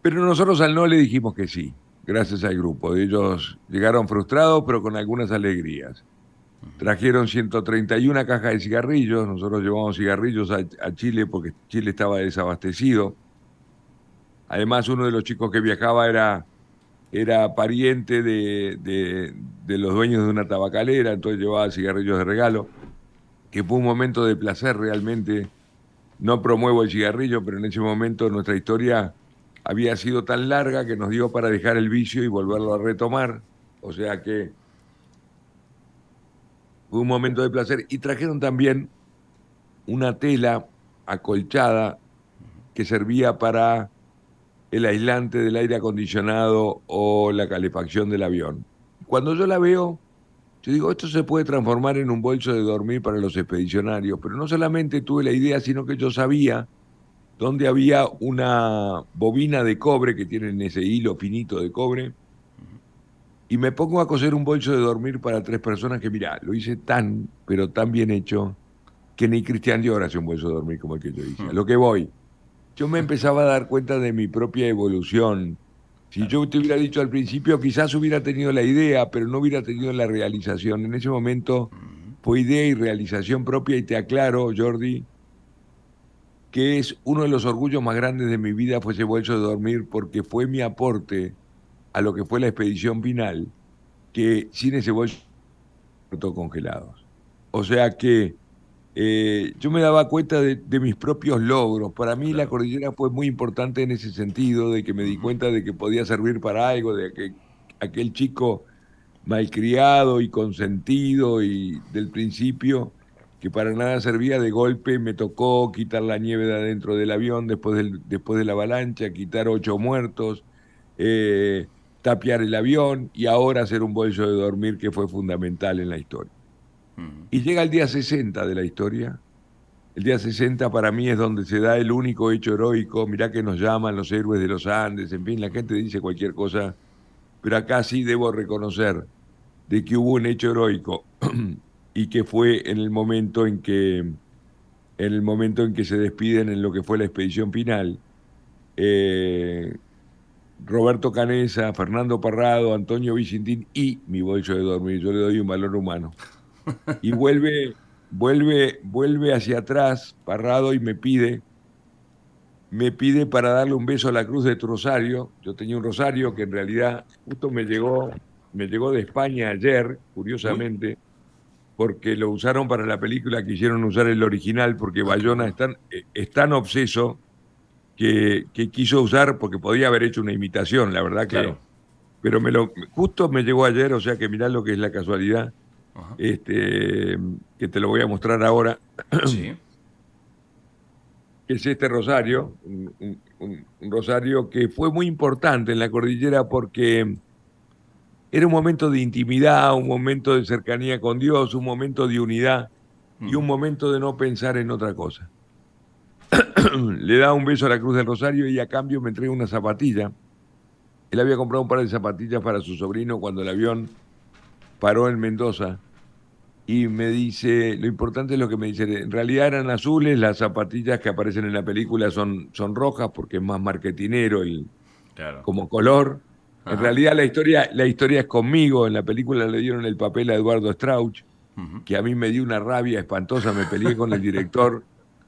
Pero nosotros al no le dijimos que sí gracias al grupo. Ellos llegaron frustrados, pero con algunas alegrías. Trajeron 131 cajas de cigarrillos, nosotros llevamos cigarrillos a, Chile porque Chile estaba desabastecido. Además, uno de los chicos que viajaba era, era pariente de, de, los dueños de una tabacalera, entonces llevaba cigarrillos de regalo, que fue un momento de placer realmente. No promuevo el cigarrillo, pero en ese momento nuestra historia había sido tan larga que nos dio para dejar el vicio y volverlo a retomar. O sea que fue un momento de placer. Y trajeron también una tela acolchada que servía para el aislante del aire acondicionado o la calefacción del avión. Cuando yo la veo, yo digo, esto se puede transformar en un bolso de dormir para los expedicionarios, pero no solamente tuve la idea, sino que yo sabía donde había una bobina de cobre que tienen ese hilo finito de cobre. Y me pongo a coser un bolso de dormir para tres personas que, mira, lo hice tan, pero tan bien hecho, que ni Cristian Dior hace un bolso de dormir como el que yo hice. A lo que voy, yo me empezaba a dar cuenta de mi propia evolución. Si yo te hubiera dicho al principio, quizás hubiera tenido la idea, pero no hubiera tenido la realización. En ese momento fue idea y realización propia y te aclaro, Jordi, que es uno de los orgullos más grandes de mi vida fue ese bolso de dormir porque fue mi aporte a lo que fue la expedición final, que sin ese bolso congelados. O sea que eh, yo me daba cuenta de, mis propios logros. Para mí la cordillera fue muy importante en ese sentido, de que me di cuenta de que podía servir para algo, de que aquel chico malcriado y consentido y del principio que para nada servía, de golpe me tocó quitar la nieve de adentro del avión después, del, después de la avalancha, quitar ocho muertos, eh, tapiar el avión y ahora hacer un bolso de dormir que fue fundamental en la historia. Y llega el día 60 de la historia. El día 60 para mí es donde se da el único hecho heroico. Mirá que nos llaman los héroes de los Andes, en fin, la gente dice cualquier cosa, pero acá sí debo reconocer de que hubo un hecho heroico y que fue en el momento en que en el momento en que se despiden en lo que fue la expedición final. Eh, Roberto Canesa, Fernando Parrado, Antonio Vicentín y mi bolso de dormir. Yo le doy un valor humano. Y vuelve, vuelve, vuelve hacia atrás, Parrado, y me pide, me pide para darle un beso a la cruz de tu rosario. Yo tenía un rosario que en realidad justo me llegó, me llegó de España ayer, curiosamente porque lo usaron para la película, quisieron usar el original porque Bayona es tan, es tan obseso que, quiso usar porque podía haber hecho una imitación, la verdad que... Pero me lo, justo me llegó ayer, o sea que mirá lo que es la casualidad, este, que te lo voy a mostrar ahora. Sí. es este rosario, un rosario que fue muy importante en la cordillera porque era un momento de intimidad, un momento de cercanía con Dios, un momento de unidad y un mm. momento de no pensar en otra cosa. Le da un beso a la Cruz del Rosario y a cambio me entrega una zapatilla. Él había comprado un par de zapatillas para su sobrino cuando el avión paró en Mendoza y me dice, lo importante es lo que me dice, en realidad eran azules, las zapatillas que aparecen en la película son, son rojas porque es más marketinero el, como color en realidad la historia, la historia es conmigo. En la película le dieron el papel a Eduardo Strauch, que a mí me dio una rabia espantosa. Me peleé con el director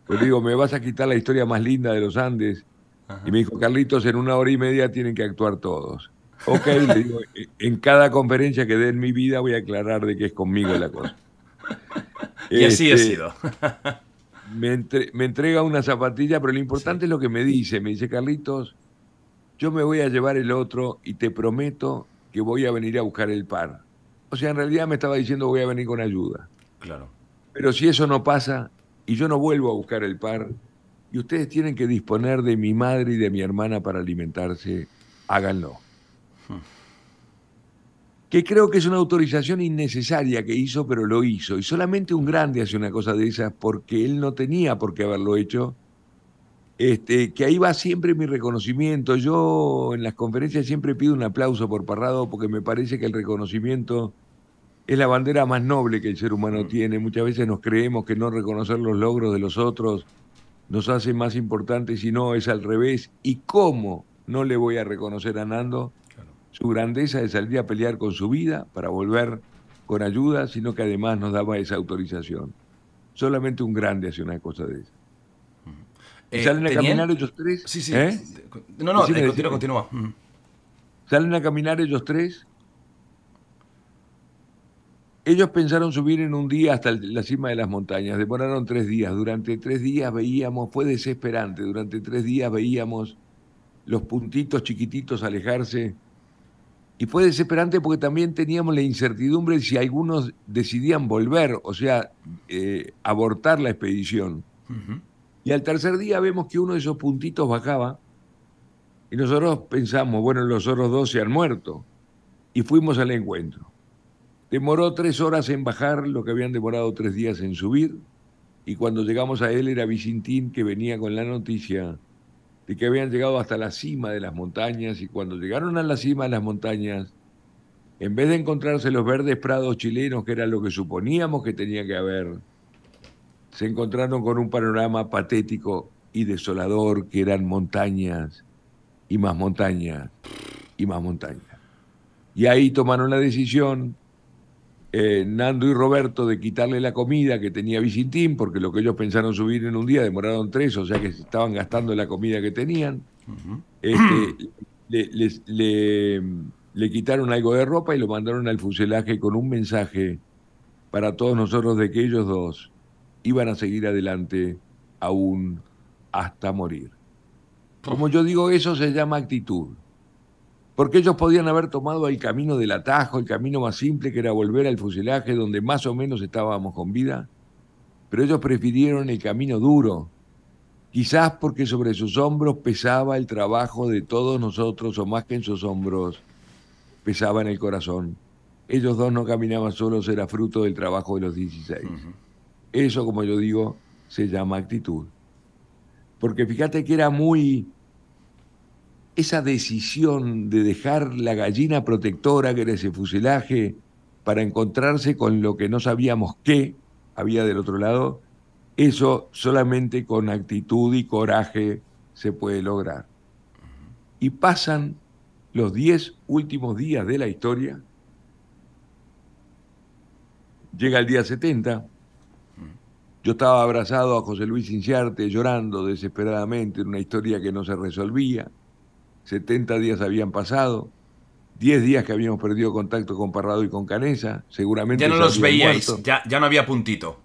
Le digo, me vas a quitar la historia más linda de los Andes. Y me dijo, Carlitos, en una hora y media tienen que actuar todos. Ok, le digo, en cada conferencia que dé en mi vida voy a aclarar de que es conmigo la cosa. Y así ha Este, sido. me, entre- me entrega una zapatilla, pero lo importante es lo que me dice. Me dice, Carlitos, yo me voy a llevar el otro y te prometo que voy a venir a buscar el par. O sea, en realidad me estaba diciendo voy a venir con ayuda. Claro. Pero si eso no pasa y yo no vuelvo a buscar el par y ustedes tienen que disponer de mi madre y de mi hermana para alimentarse, háganlo. Que creo que es una autorización innecesaria que hizo, pero lo hizo. Y solamente un grande hace una cosa de esas porque él no tenía por qué haberlo hecho. Este, que ahí va siempre mi reconocimiento. Yo en las conferencias siempre pido un aplauso por Parrado porque me parece que el reconocimiento es la bandera más noble que el ser humano tiene. Muchas veces nos creemos que no reconocer los logros de los otros nos hace más importantes y no, es al revés. ¿Y cómo no le voy a reconocer a Nando su grandeza de salir a pelear con su vida para volver con ayuda, sino que además nos daba esa autorización? Solamente un grande hace una cosa de esa. Eh, ¿Salen a ¿tenían- caminar ellos tres? Sí, sí. ¿Eh? No, no, Decime, eh, continúa, continúa. Mm. Salen a caminar ellos tres. Ellos pensaron subir en un día hasta la cima de las montañas. Demoraron tres días. Durante tres días veíamos, fue desesperante. Durante tres días veíamos los puntitos chiquititos alejarse. Y fue desesperante porque también teníamos la incertidumbre de si algunos decidían volver, o sea, eh, abortar la expedición. Y al tercer día vemos que uno de esos puntitos bajaba y nosotros pensamos, bueno, los otros dos se han muerto. Y fuimos al encuentro. Demoró tres horas en bajar lo que habían demorado tres días en subir. Y cuando llegamos a él era Vicintín que venía con la noticia de que habían llegado hasta la cima de las montañas. Y cuando llegaron a la cima de las montañas, en vez de encontrarse los verdes prados chilenos, que era lo que suponíamos que tenía que haber, se encontraron con un panorama patético y desolador que eran montañas y más montañas y más montañas. Y ahí tomaron la decisión, eh, Nando y Roberto, de quitarle la comida que tenía Vicintín, porque lo que ellos pensaron subir en un día demoraron tres, o sea que se estaban gastando la comida que tenían. Este, le, les- le- le quitaron algo de ropa y lo mandaron al fuselaje con un mensaje para todos nosotros de que ellos dos iban a seguir adelante aún hasta morir. Como yo digo, eso se llama actitud. Porque ellos podían haber tomado el camino del atajo, el camino más simple, que era volver al fuselaje, donde más o menos estábamos con vida, pero ellos prefirieron el camino duro, quizás porque sobre sus hombros pesaba el trabajo de todos nosotros, o más que en sus hombros, pesaba en el corazón. Ellos dos no caminaban solos, era fruto del trabajo de los 16. Eso, como yo digo, se llama actitud. Porque fíjate que era muy esa decisión de dejar la gallina protectora, que era ese fuselaje, para encontrarse con lo que no sabíamos qué había del otro lado, eso solamente con actitud y coraje se puede lograr. Y pasan los diez últimos días de la historia, llega el día 70, yo estaba abrazado a José Luis Inciarte, llorando desesperadamente en una historia que no se resolvía. 70 días habían pasado, 10 días que habíamos perdido contacto con Parrado y con Canesa, seguramente... Ya no los veíais, ya, ya no había puntito.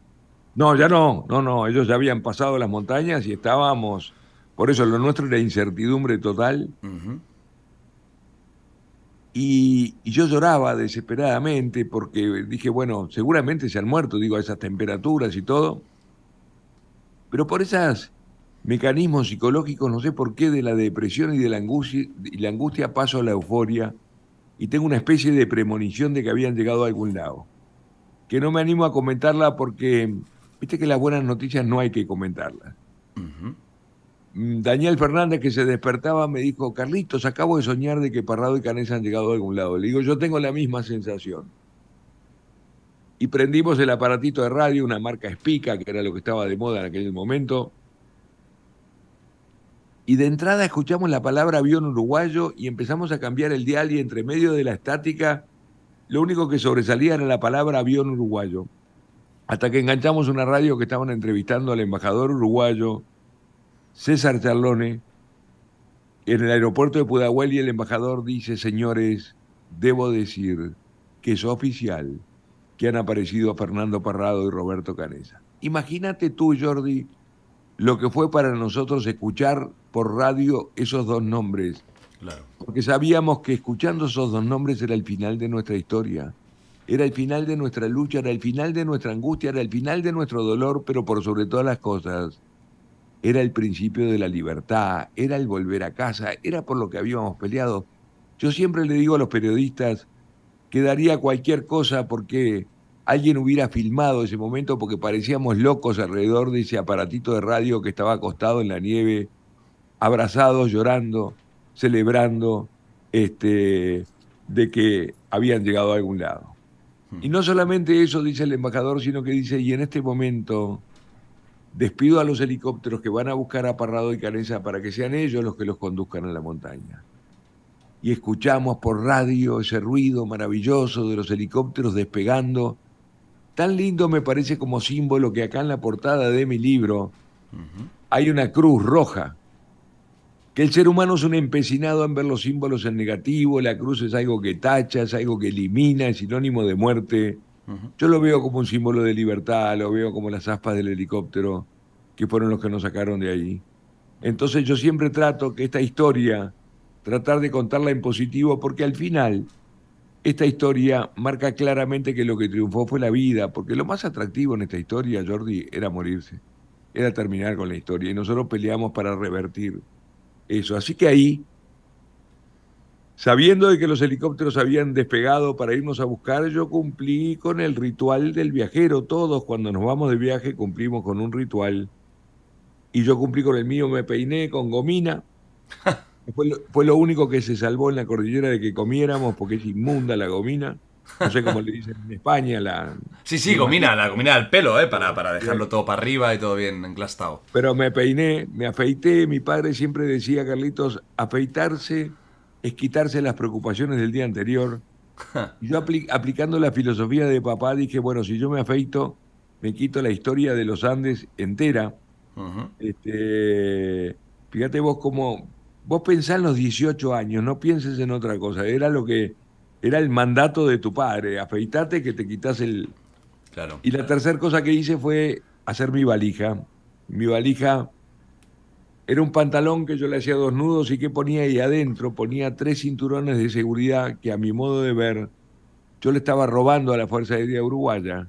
No, ya no, no, no, ellos ya habían pasado las montañas y estábamos... Por eso lo nuestro era incertidumbre total. Y, y yo lloraba desesperadamente porque dije, bueno, seguramente se han muerto, digo, a esas temperaturas y todo. Pero por esos mecanismos psicológicos, no sé por qué, de la depresión y de la angustia, y la angustia paso a la euforia y tengo una especie de premonición de que habían llegado a algún lado. Que no me animo a comentarla porque, viste que las buenas noticias no hay que comentarlas. Mm, Daniel Fernández, que se despertaba, me dijo, Carlitos, acabo de soñar de que Parrado y Canesa han llegado a algún lado. Le digo, yo tengo la misma sensación. Y prendimos el aparatito de radio, una marca Spica, que era lo que estaba de moda en aquel momento. Y de entrada escuchamos la palabra avión uruguayo y empezamos a cambiar el dial y entre medio de la estática, lo único que sobresalía era la palabra avión uruguayo. hasta que enganchamos una radio que estaban entrevistando al embajador uruguayo César Charlone en el aeropuerto de Pudahuel y el embajador dice, señores, debo decir que es oficial que han aparecido Fernando Parrado y Roberto Canesa. Imagínate tú, Jordi, lo que fue para nosotros escuchar por radio esos dos nombres. Claro. Porque sabíamos que escuchando esos dos nombres era el final de nuestra historia. Era el final de nuestra lucha, era el final de nuestra angustia, era el final de nuestro dolor, pero por sobre todas las cosas, era el principio de la libertad, era el volver a casa, era por lo que habíamos peleado. Yo siempre le digo a los periodistas que daría cualquier cosa porque alguien hubiera filmado ese momento porque parecíamos locos alrededor de ese aparatito de radio que estaba acostado en la nieve, abrazados, llorando, celebrando este, de que habían llegado a algún lado. Y no solamente eso dice el embajador, sino que dice, y en este momento despido a los helicópteros que van a buscar a Parrado y Canesa para que sean ellos los que los conduzcan a la montaña. Y escuchamos por radio ese ruido maravilloso de los helicópteros despegando. Tan lindo me parece como símbolo que acá en la portada de mi libro hay una cruz roja. Que el ser humano es un empecinado en ver los símbolos en negativo, la cruz es algo que tacha, es algo que elimina, es sinónimo de muerte. Yo lo veo como un símbolo de libertad, lo veo como las aspas del helicóptero, que fueron los que nos sacaron de allí. Entonces yo siempre trato que esta historia, tratar de contarla en positivo, porque al final esta historia marca claramente que lo que triunfó fue la vida, porque lo más atractivo en esta historia, Jordi, era morirse, era terminar con la historia, y nosotros peleamos para revertir eso. Así que ahí Sabiendo de que los helicópteros habían despegado para irnos a buscar, yo cumplí con el ritual del viajero. Todos cuando nos vamos de viaje cumplimos con un ritual. Y yo cumplí con el mío, me peiné con gomina. fue, lo, fue lo único que se salvó en la cordillera de que comiéramos porque es inmunda la gomina. No sé cómo le dicen en España. La, Sí, sí, gomina, la gomina del pelo, ¿eh? Para, para dejarlo todo para arriba y todo bien enclastado. Pero me peiné, me afeité. Mi padre siempre decía, Carlitos, afeitarse es quitarse las preocupaciones del día anterior. Y yo apli- aplicando la filosofía de papá dije, bueno, si yo me afeito, me quito la historia de los Andes entera. Este, fíjate vos cómo, vos pensás en los 18 años, no pienses en otra cosa, era lo que, era el mandato de tu padre, afeitate que te quitas el... Claro. Y la tercera cosa que hice fue hacer mi valija. Mi valija era un pantalón que yo le hacía dos nudos y que ponía ahí adentro, ponía tres cinturones de seguridad que a mi modo de ver yo le estaba robando a la Fuerza Aérea Uruguaya.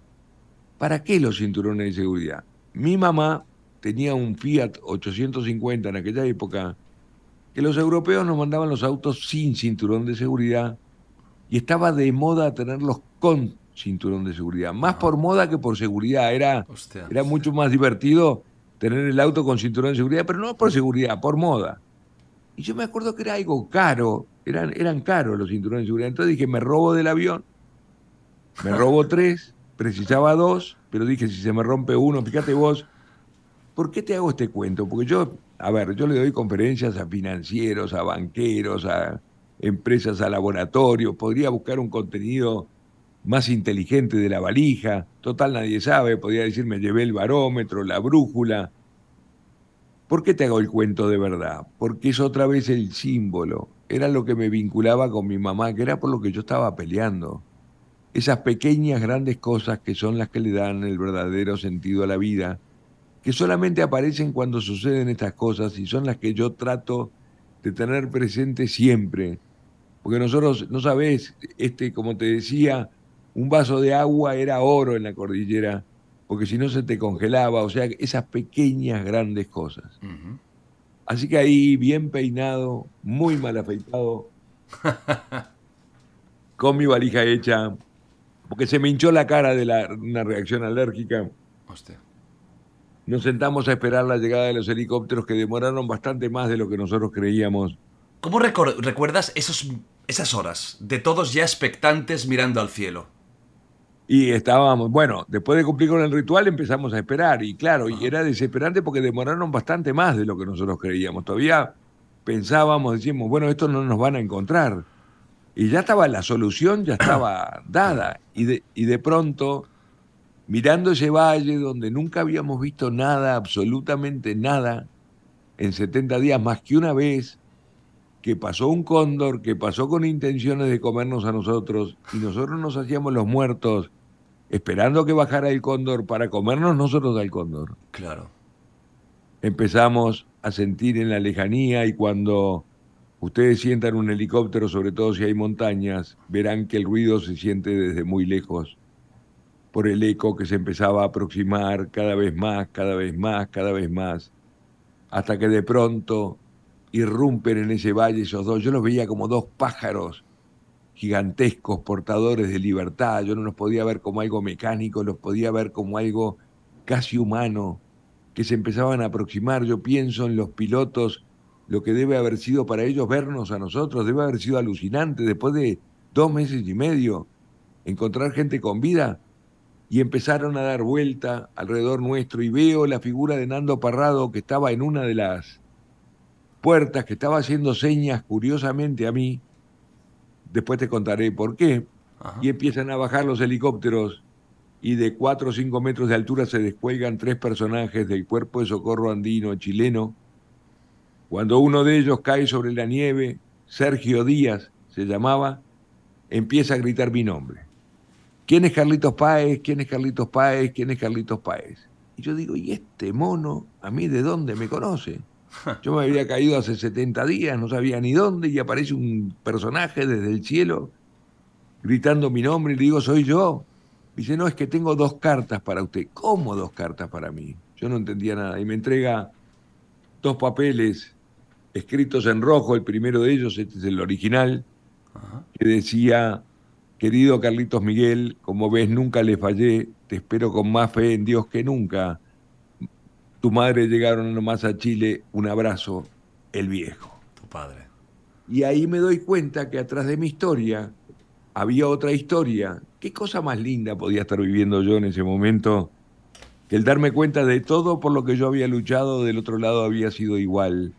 ¿Para qué los cinturones de seguridad? Mi mamá tenía un Fiat 850 en aquella época, que los europeos nos mandaban los autos sin cinturón de seguridad y estaba de moda tenerlos con cinturón de seguridad, más por moda que por seguridad, era, Hostia. era mucho más divertido tener el auto con cinturón de seguridad, pero no por seguridad, por moda. Y yo me acuerdo que era algo caro, eran, eran caros los cinturones de seguridad, entonces dije, me robo del avión, me robo tres, precisaba dos, pero dije, si se me rompe uno, fíjate vos, ¿por qué te hago este cuento? Porque yo, a ver, yo le doy conferencias a financieros, a banqueros, a empresas, a laboratorios, podría buscar un contenido más inteligente de la valija, total nadie sabe, podría decir, me llevé el barómetro, la brújula. ¿Por qué te hago el cuento de verdad? Porque es otra vez el símbolo, era lo que me vinculaba con mi mamá, que era por lo que yo estaba peleando esas pequeñas, grandes cosas que son las que le dan el verdadero sentido a la vida, que solamente aparecen cuando suceden estas cosas y son las que yo trato de tener presente siempre. Porque nosotros, no sabés, este, como te decía, un vaso de agua era oro en la cordillera, porque si no se te congelaba, o sea, esas pequeñas, grandes cosas. Así que ahí, bien peinado, muy mal afeitado, con mi valija hecha, porque se me hinchó la cara de la, una reacción alérgica. Hostia. Nos sentamos a esperar la llegada de los helicópteros que demoraron bastante más de lo que nosotros creíamos. ¿Cómo recuerdas esos, esas horas de todos ya expectantes mirando al cielo? Y estábamos, bueno, después de cumplir con el ritual empezamos a esperar. Y claro, y era desesperante porque demoraron bastante más de lo que nosotros creíamos. Todavía pensábamos, decíamos, bueno, esto no nos van a encontrar. Y ya estaba la solución, ya estaba dada. Y de, y de pronto mirando ese valle donde nunca habíamos visto nada, absolutamente nada, en 70 días más que una vez, que pasó un cóndor, que pasó con intenciones de comernos a nosotros, y nosotros nos hacíamos los muertos esperando que bajara el cóndor para comernos nosotros al cóndor. Claro. Empezamos a sentir en la lejanía y cuando ustedes sientan un helicóptero, sobre todo si hay montañas, verán que el ruido se siente desde muy lejos por el eco que se empezaba a aproximar cada vez más, cada vez más, cada vez más, hasta que de pronto irrumpen en ese valle esos dos. Yo los veía como dos pájaros gigantescos, portadores de libertad. Yo no los podía ver como algo mecánico, los podía ver como algo casi humano, que se empezaban a aproximar. Yo pienso en los pilotos, lo que debe haber sido para ellos vernos a nosotros, debe haber sido alucinante después de dos meses y medio encontrar gente con vida y empezaron a dar vuelta alrededor nuestro y veo la figura de Nando Parrado que estaba en una de las puertas, que estaba haciendo señas curiosamente a mí, después te contaré por qué, y empiezan a bajar los helicópteros y de cuatro o cinco metros de altura se descuelgan tres personajes del cuerpo de socorro andino chileno. Cuando uno de ellos cae sobre la nieve, Sergio Díaz se llamaba, empieza a gritar mi nombre. ¿Quién es Carlitos Páez? ¿Quién es Carlitos Páez? ¿Quién es Carlitos Páez? Y yo digo, ¿y este mono a mí de dónde me conoce? Yo me había caído hace 70 días, no sabía ni dónde, y aparece un personaje desde el cielo gritando mi nombre y le digo, soy yo. Dice, no, es que tengo dos cartas para usted. ¿Cómo dos cartas para mí? Yo no entendía nada. Y me entrega dos papeles escritos en rojo, el primero de ellos, este es el original, que decía, Querido Carlitos Miguel, como ves, nunca le fallé, te espero con más fe en Dios que nunca. Tu madre llegaron nomás a Chile, un abrazo, el viejo. Tu padre. Y ahí me doy cuenta que atrás de mi historia había otra historia. ¿Qué cosa más linda podía estar viviendo yo en ese momento? Que el darme cuenta de todo por lo que yo había luchado del otro lado había sido igual.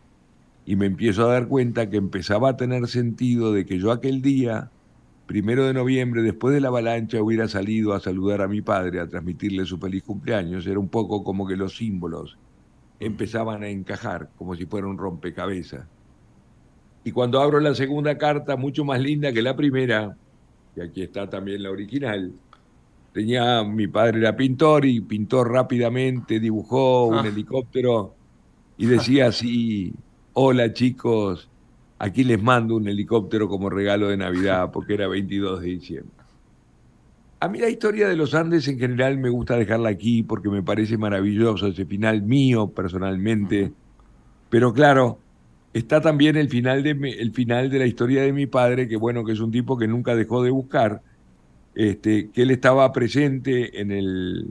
Y me empiezo a dar cuenta que empezaba a tener sentido de que yo aquel día primero de noviembre, después de la avalancha, hubiera salido a saludar a mi padre, a transmitirle su feliz cumpleaños. Era un poco como que los símbolos empezaban a encajar, como si fuera un rompecabezas. Y cuando abro la segunda carta, mucho más linda que la primera, y aquí está también la original, tenía, mi padre era pintor y pintó rápidamente, dibujó un ah. helicóptero y decía así, hola chicos, Aquí les mando un helicóptero como regalo de Navidad porque era 22 de diciembre. A mí la historia de los Andes en general me gusta dejarla aquí porque me parece maravilloso ese final mío personalmente. Pero claro, está también el final de, el final de la historia de mi padre, que bueno, que es un tipo que nunca dejó de buscar, este, que él estaba presente en el,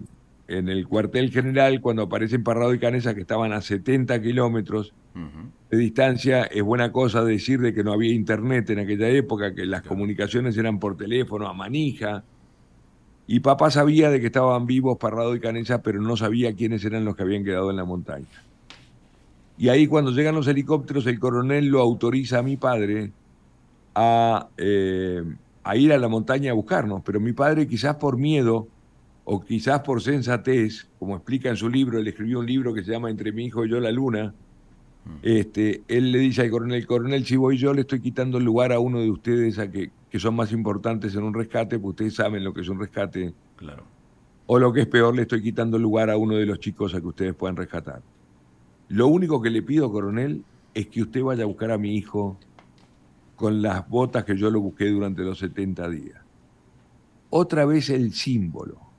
en el cuartel general cuando aparecen Parrado y Canesa, que estaban a 70 kilómetros de distancia. Es buena cosa decir de que no había internet en aquella época, que las comunicaciones eran por teléfono, a manija. Y papá sabía de que estaban vivos Parrado y Canesa, pero no sabía quiénes eran los que habían quedado en la montaña. Y ahí cuando llegan los helicópteros, el coronel lo autoriza a mi padre a, eh, a ir a la montaña a buscarnos. Pero mi padre quizás por miedo o quizás por sensatez, como explica en su libro, él escribió un libro que se llama Entre mi hijo y yo la luna. Este, él le dice al coronel, coronel, si voy yo le estoy quitando el lugar a uno de ustedes a que, que son más importantes en un rescate, pues ustedes saben lo que es un rescate. Claro. O lo que es peor, le estoy quitando el lugar a uno de los chicos a que ustedes puedan rescatar. Lo único que le pido, coronel, es que usted vaya a buscar a mi hijo con las botas que yo lo busqué durante los 70 días. Otra vez el símbolo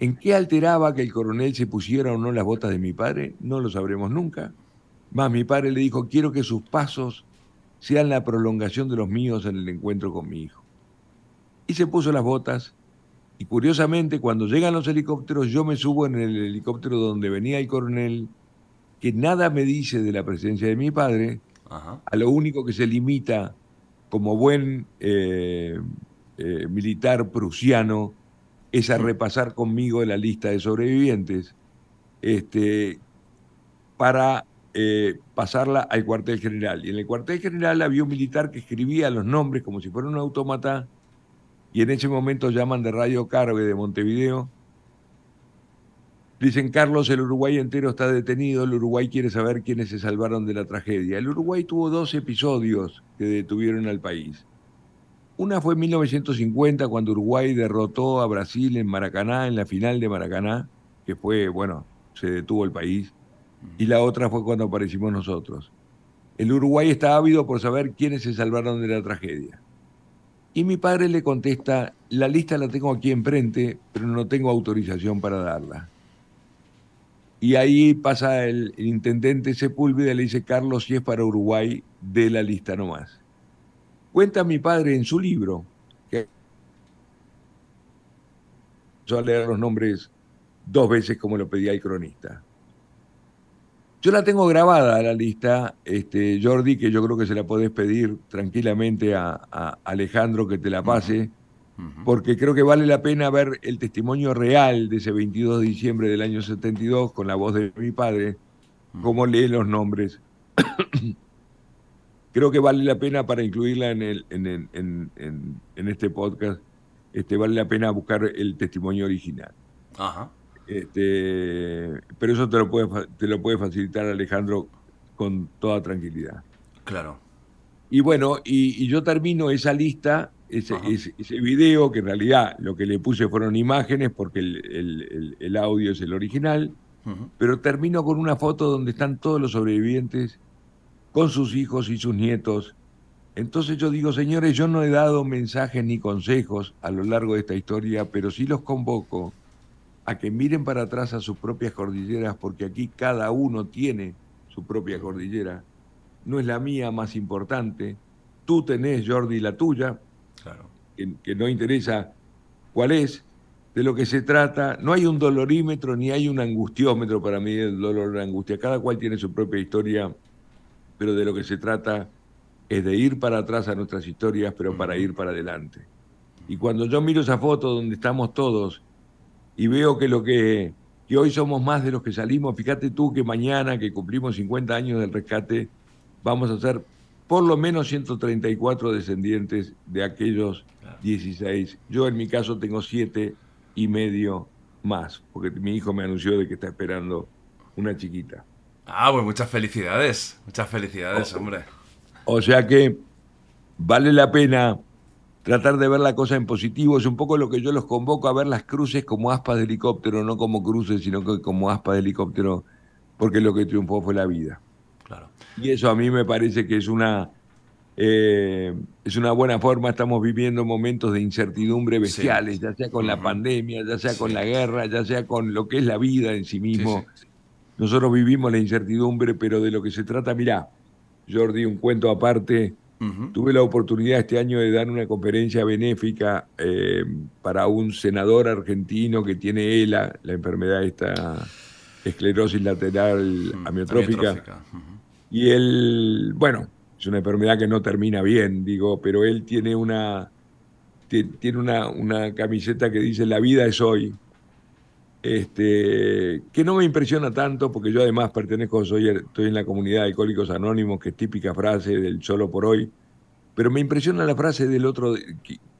¿En qué alteraba que el coronel se pusiera o no las botas de mi padre? No lo sabremos nunca. Más mi padre le dijo, quiero que sus pasos sean la prolongación de los míos en el encuentro con mi hijo. Y se puso las botas. Y curiosamente cuando llegan los helicópteros yo me subo en el helicóptero donde venía el coronel, que nada me dice de la presencia de mi padre, a lo único que se limita como buen eh, eh, militar prusiano es a repasar conmigo la lista de sobrevivientes este, para eh, pasarla al cuartel general. Y en el cuartel general había un militar que escribía los nombres como si fuera un autómata y en ese momento llaman de Radio Carve de Montevideo Dicen, Carlos, el Uruguay entero está detenido, el Uruguay quiere saber quiénes se salvaron de la tragedia. El Uruguay tuvo dos episodios que detuvieron al país. Una fue en 1950, cuando Uruguay derrotó a Brasil en Maracaná, en la final de Maracaná, que fue, bueno, se detuvo el país. Y la otra fue cuando aparecimos nosotros. El Uruguay está ávido por saber quiénes se salvaron de la tragedia. Y mi padre le contesta, la lista la tengo aquí enfrente, pero no tengo autorización para darla. Y ahí pasa el, intendente Sepúlveda y le dice, Carlos, si es para Uruguay, de la lista nomás. Cuenta mi padre en su libro que yo a leer los nombres dos veces como lo pedía el cronista. Yo la tengo grabada la lista, este, Jordi, que yo creo que se la podés pedir tranquilamente a, a Alejandro que te la pase, porque creo que vale la pena ver el testimonio real de ese 22 de diciembre del año 72 con la voz de mi padre, cómo lee los nombres creo que vale la pena para incluirla en, el, en, en, en, este podcast, este, vale la pena buscar el testimonio original. Ajá. Este, pero eso te lo, puede, te lo puede facilitar Alejandro con toda tranquilidad. Claro. Y bueno, y, yo termino esa lista, ese, ese, video, que en realidad lo que le puse fueron imágenes, porque el, el, el audio es el original, pero termino con una foto donde están todos los sobrevivientes con sus hijos y sus nietos. Entonces yo digo, señores, yo no he dado mensajes ni consejos a lo largo de esta historia, pero sí los convoco a que miren para atrás a sus propias cordilleras, porque aquí cada uno tiene su propia cordillera. No es la mía más importante. Tú tenés, Jordi, la tuya, claro. que, no interesa cuál es, de lo que se trata. No hay un dolorímetro ni hay un angustiómetro para medir el dolor o la angustia. Cada cual tiene su propia historia pero de lo que se trata es de ir para atrás a nuestras historias, pero para ir para adelante. Y cuando yo miro esa foto donde estamos todos y veo que lo que, que hoy somos más de los que salimos, fíjate tú que mañana que cumplimos 50 años del rescate, vamos a ser por lo menos 134 descendientes de aquellos 16. Yo en mi caso tengo siete y medio más, porque mi hijo me anunció de que está esperando una chiquita. Ah, pues muchas felicidades. Muchas felicidades, hombre. O sea que vale la pena tratar de ver la cosa en positivo. Es un poco lo que yo los convoco a ver las cruces como aspas de helicóptero, no como cruces, sino como aspas de helicóptero, porque lo que triunfó fue la vida. Claro. Y eso a mí me parece que es una, eh, es una buena forma. Estamos viviendo momentos de incertidumbre bestiales, ya sea con la pandemia, ya sea con la guerra, ya sea con lo que es la vida en sí mismo. Nosotros vivimos la incertidumbre, pero de lo que se trata, mirá, Jordi, un cuento aparte. Tuve la oportunidad este año de dar una conferencia benéfica eh, para un senador argentino que tiene ELA, la enfermedad esta esclerosis lateral amiotrófica. Y él, bueno, es una enfermedad que no termina bien, digo, pero él tiene una, tiene una, una camiseta que dice la vida es hoy este, que no me impresiona tanto porque yo además pertenezco, soy, estoy en la comunidad de Alcohólicos Anónimos, que es típica frase del solo por hoy, pero me impresiona la frase del otro,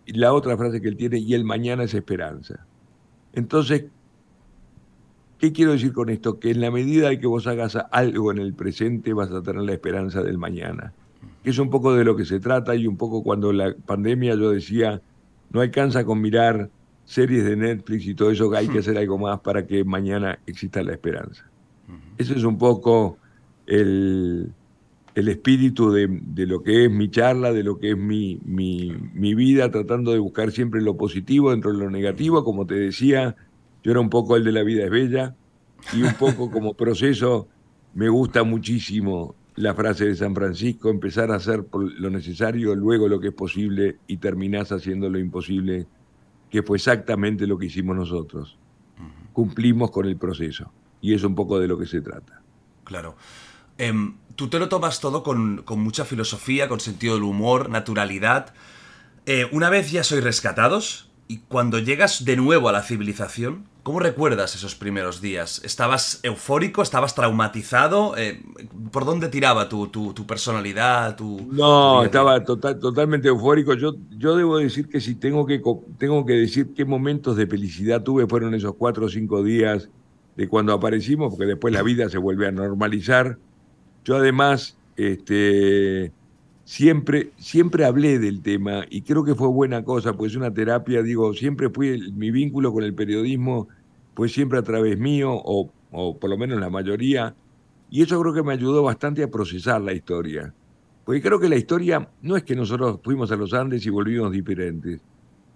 la otra frase que él tiene, y el mañana es esperanza. Entonces, ¿qué quiero decir con esto? Que en la medida de que vos hagas algo en el presente vas a tener la esperanza del mañana, que es un poco de lo que se trata y un poco cuando la pandemia yo decía, no alcanza con mirar series de Netflix y todo eso, que hay que hmm. hacer algo más para que mañana exista la esperanza. Ese es un poco el, el espíritu de, lo que es mi charla, de lo que es mi, mi, mi, vida, tratando de buscar siempre lo positivo dentro de lo negativo. Como te decía, yo era un poco el de la vida es bella y un poco como proceso me gusta muchísimo la frase de San Francisco, empezar a hacer lo necesario, luego lo que es posible y terminás haciendo lo imposible que fue exactamente lo que hicimos nosotros. Cumplimos con el proceso. Y es un poco de lo que se trata. Claro. Em, tú te lo tomas todo con, mucha filosofía, con sentido del humor, naturalidad. Eh, una vez ya sois rescatados, y cuando llegas de nuevo a la civilización, ¿Cómo recuerdas esos primeros días? ¿Estabas eufórico? ¿Estabas traumatizado? Eh, ¿Por dónde tiraba tu, tu, personalidad? Tu, no, estaba total, totalmente eufórico. Yo, yo debo decir que si tengo que, tengo que decir qué momentos de felicidad tuve fueron esos cuatro o cinco días de cuando aparecimos, porque después la vida se vuelve a normalizar. Yo además, este, siempre, siempre hablé del tema y creo que fue buena cosa, pues es una terapia, digo, siempre fui, mi vínculo con el periodismo fue siempre a través mío, o, o por lo menos la mayoría, y eso creo que me ayudó bastante a procesar la historia. Porque creo que la historia no es que nosotros fuimos a los Andes y volvimos diferentes.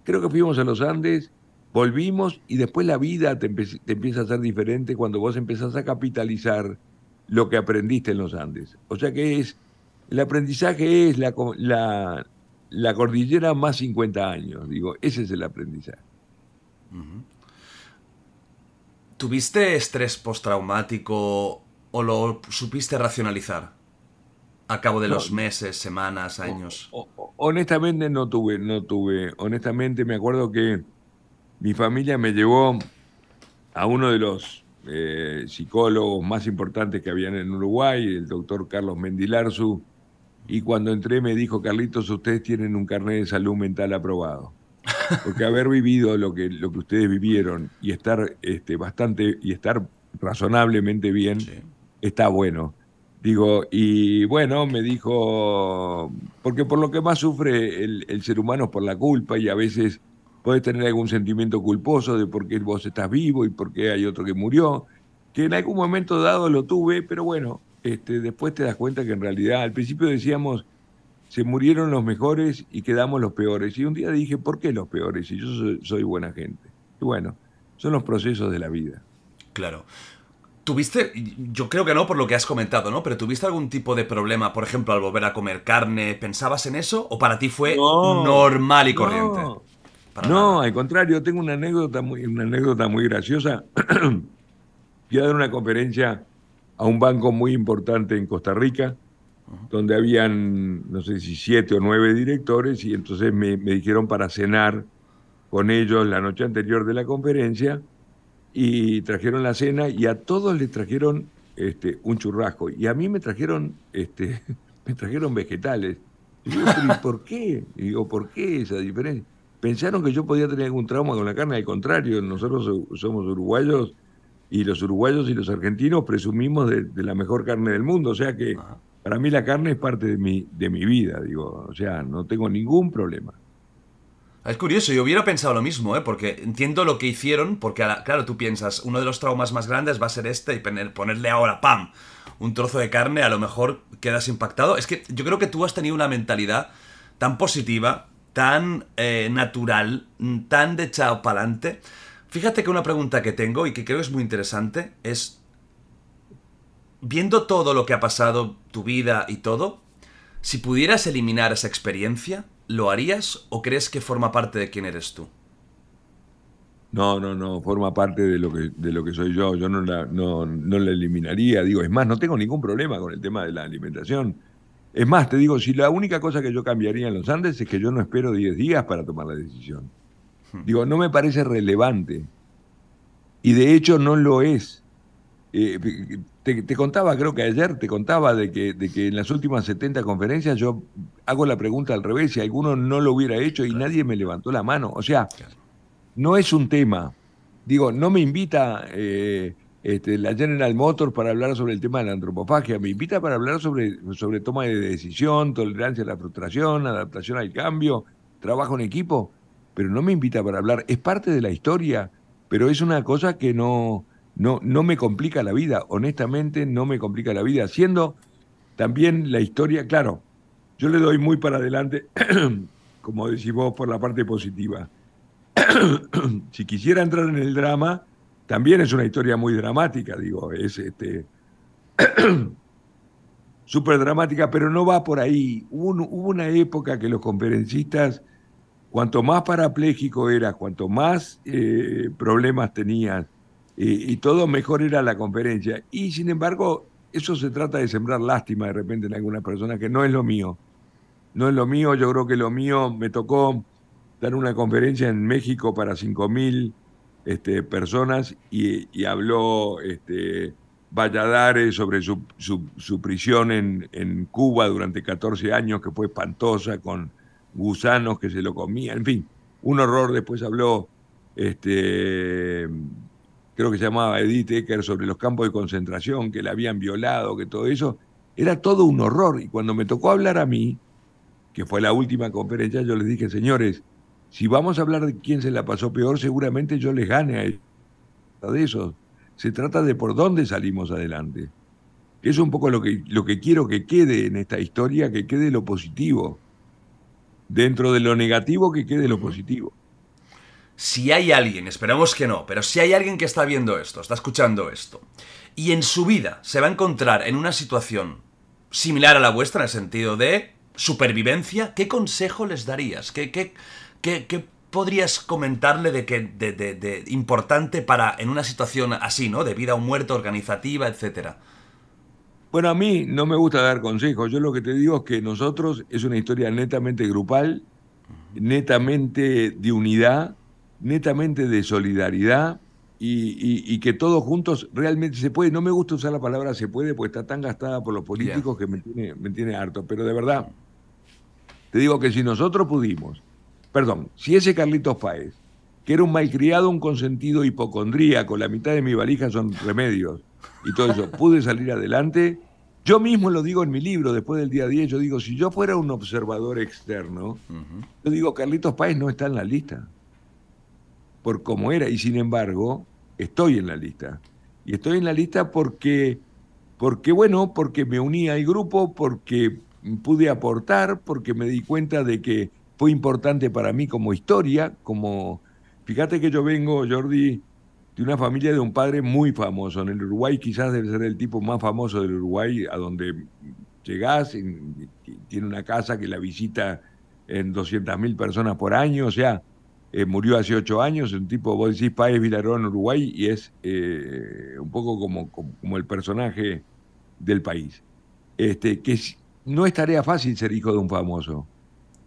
Creo que fuimos a los Andes, volvimos y después la vida te, empieza a ser diferente cuando vos empezás a capitalizar lo que aprendiste en los Andes. O sea que es, el aprendizaje es la, la, la cordillera más 50 años, digo, ese es el aprendizaje. ¿Tuviste estrés postraumático o lo supiste racionalizar? A cabo de los meses, semanas, años. honestamente no tuve, no tuve. Honestamente me acuerdo que mi familia me llevó a uno de los eh, psicólogos más importantes que habían en Uruguay, el doctor Carlos Mendilarzu, y cuando entré me dijo, Carlitos, ustedes tienen un carnet de salud mental aprobado. Porque haber vivido lo que, lo que ustedes vivieron y estar este, bastante, y estar razonablemente bien, está bueno. Digo, y bueno, me dijo, porque por lo que más sufre el, ser humano es por la culpa y a veces puedes tener algún sentimiento culposo de por qué vos estás vivo y por qué hay otro que murió, que en algún momento dado lo tuve, pero bueno, este, después te das cuenta que en realidad al principio decíamos, se murieron los mejores y quedamos los peores. Y un día dije, ¿por qué los peores? Y yo soy buena gente. Y bueno, son los procesos de la vida. Claro. ¿Tuviste, yo creo que no por lo que has comentado, ¿no? Pero ¿tuviste algún tipo de problema, por ejemplo, al volver a comer carne? ¿Pensabas en eso? ¿O para ti fue normal y corriente? No, al contrario, tengo una anécdota muy, una anécdota muy graciosa. Fui a dar una conferencia a un banco muy importante en Costa Rica, donde habían, no sé si siete o nueve directores, y entonces me dijeron para cenar con ellos la noche anterior de la conferencia y trajeron la cena y a todos les trajeron este, un churrasco y a mí me trajeron, este, me trajeron vegetales. Y por qué? Y digo, ¿por qué esa diferencia? Pensaron que yo podía tener algún trauma con la carne, al contrario, nosotros somos uruguayos y los uruguayos y los argentinos presumimos de, la mejor carne del mundo, o sea que para mí la carne es parte de mi, de mi vida, digo, o sea, no tengo ningún problema. Es curioso, yo hubiera pensado lo mismo, ¿eh? porque entiendo lo que hicieron, porque claro, tú piensas, uno de los traumas más grandes va a ser este y ponerle ahora, ¡pam!, un trozo de carne, a lo mejor quedas impactado. Es que yo creo que tú has tenido una mentalidad tan positiva, tan eh, natural, tan de echado para adelante. Fíjate que una pregunta que tengo y que creo es muy interesante es, viendo todo lo que ha pasado, tu vida y todo, si pudieras eliminar esa experiencia, ¿lo harías o crees que forma parte de quién eres tú? No, no, no, forma parte de lo que, de lo que soy yo. Yo no la, no, la eliminaría. Digo, es más, no tengo ningún problema con el tema de la alimentación. Es más, te digo, si la única cosa que yo cambiaría en los Andes es que yo no espero 10 días para tomar la decisión. Hmm. Digo, no me parece relevante. Y de hecho no lo es. Eh, te, contaba, creo que ayer, te contaba de que, de que en las últimas 70 conferencias yo hago la pregunta al revés, si alguno no lo hubiera hecho y nadie me levantó la mano. O sea, no es un tema. Digo, no me invita eh, este, la General Motors para hablar sobre el tema de la antropofagia, me invita para hablar sobre, sobre toma de decisión, tolerancia a la frustración, adaptación al cambio, trabajo en equipo, pero no me invita para hablar. Es parte de la historia, pero es una cosa que no no, no me complica la vida, honestamente no me complica la vida, siendo también la historia, claro, yo le doy muy para adelante, como decís vos, por la parte positiva. si quisiera entrar en el drama, también es una historia muy dramática, digo, es este súper dramática, pero no va por ahí. Hubo, una época que los conferencistas, cuanto más parapléjico eras, cuanto más eh, problemas tenías, y, todo mejor era la conferencia. Y sin embargo, eso se trata de sembrar lástima de repente en alguna persona, que no es lo mío. No es lo mío, yo creo que lo mío me tocó dar una conferencia en México para 5.000 este, personas y, habló este, Valladares sobre su, su, prisión en, en, Cuba durante 14 años, que fue espantosa, con gusanos que se lo comían, en fin, un horror. Después habló este, creo que se llamaba Edith Ecker, sobre los campos de concentración, que la habían violado, que todo eso, era todo un horror. Y cuando me tocó hablar a mí, que fue la última conferencia, yo les dije, señores, si vamos a hablar de quién se la pasó peor, seguramente yo les gane a ellos. De eso. Se trata de por dónde salimos adelante. Es un poco lo que, lo que quiero que quede en esta historia, que quede lo positivo. Dentro de lo negativo, que quede lo positivo. Si hay alguien, esperamos que no, pero si hay alguien que está viendo esto, está escuchando esto, y en su vida se va a encontrar en una situación similar a la vuestra, en el sentido de supervivencia, ¿qué consejo les darías? ¿Qué, qué, qué, podrías comentarle de, que, de, de, importante para en una situación así, ¿no? De vida o muerte organizativa, etcétera? Bueno, a mí no me gusta dar consejos. Yo lo que te digo es que nosotros es una historia netamente grupal, netamente de unidad, netamente de solidaridad y, que todos juntos realmente se puede. No me gusta usar la palabra se puede porque está tan gastada por los políticos que me tiene, me tiene harto. Pero de verdad, te digo que si nosotros pudimos, perdón, si ese Carlitos Páez, que era un malcriado, un consentido hipocondríaco, la mitad de mi valija son remedios y todo eso, pude salir adelante. Yo mismo lo digo en mi libro, después del día 10, yo digo, si yo fuera un observador externo, yo digo, Carlitos Páez no está en la lista por cómo era y sin embargo estoy en la lista. Y estoy en la lista porque, porque bueno, porque me uní al grupo, porque pude aportar, porque me di cuenta de que fue importante para mí como historia, como... Fíjate que yo vengo, Jordi, de una familia de un padre muy famoso. En el Uruguay quizás debe ser el tipo más famoso del Uruguay, a donde llegás, tiene una casa que la visita en 200.000 personas por año, o sea, eh, murió hace ocho años, un tipo, vos decís Páez Vilarón, Uruguay, y es eh, un poco como, como, el personaje del país. Este, que no es tarea fácil ser hijo de un famoso.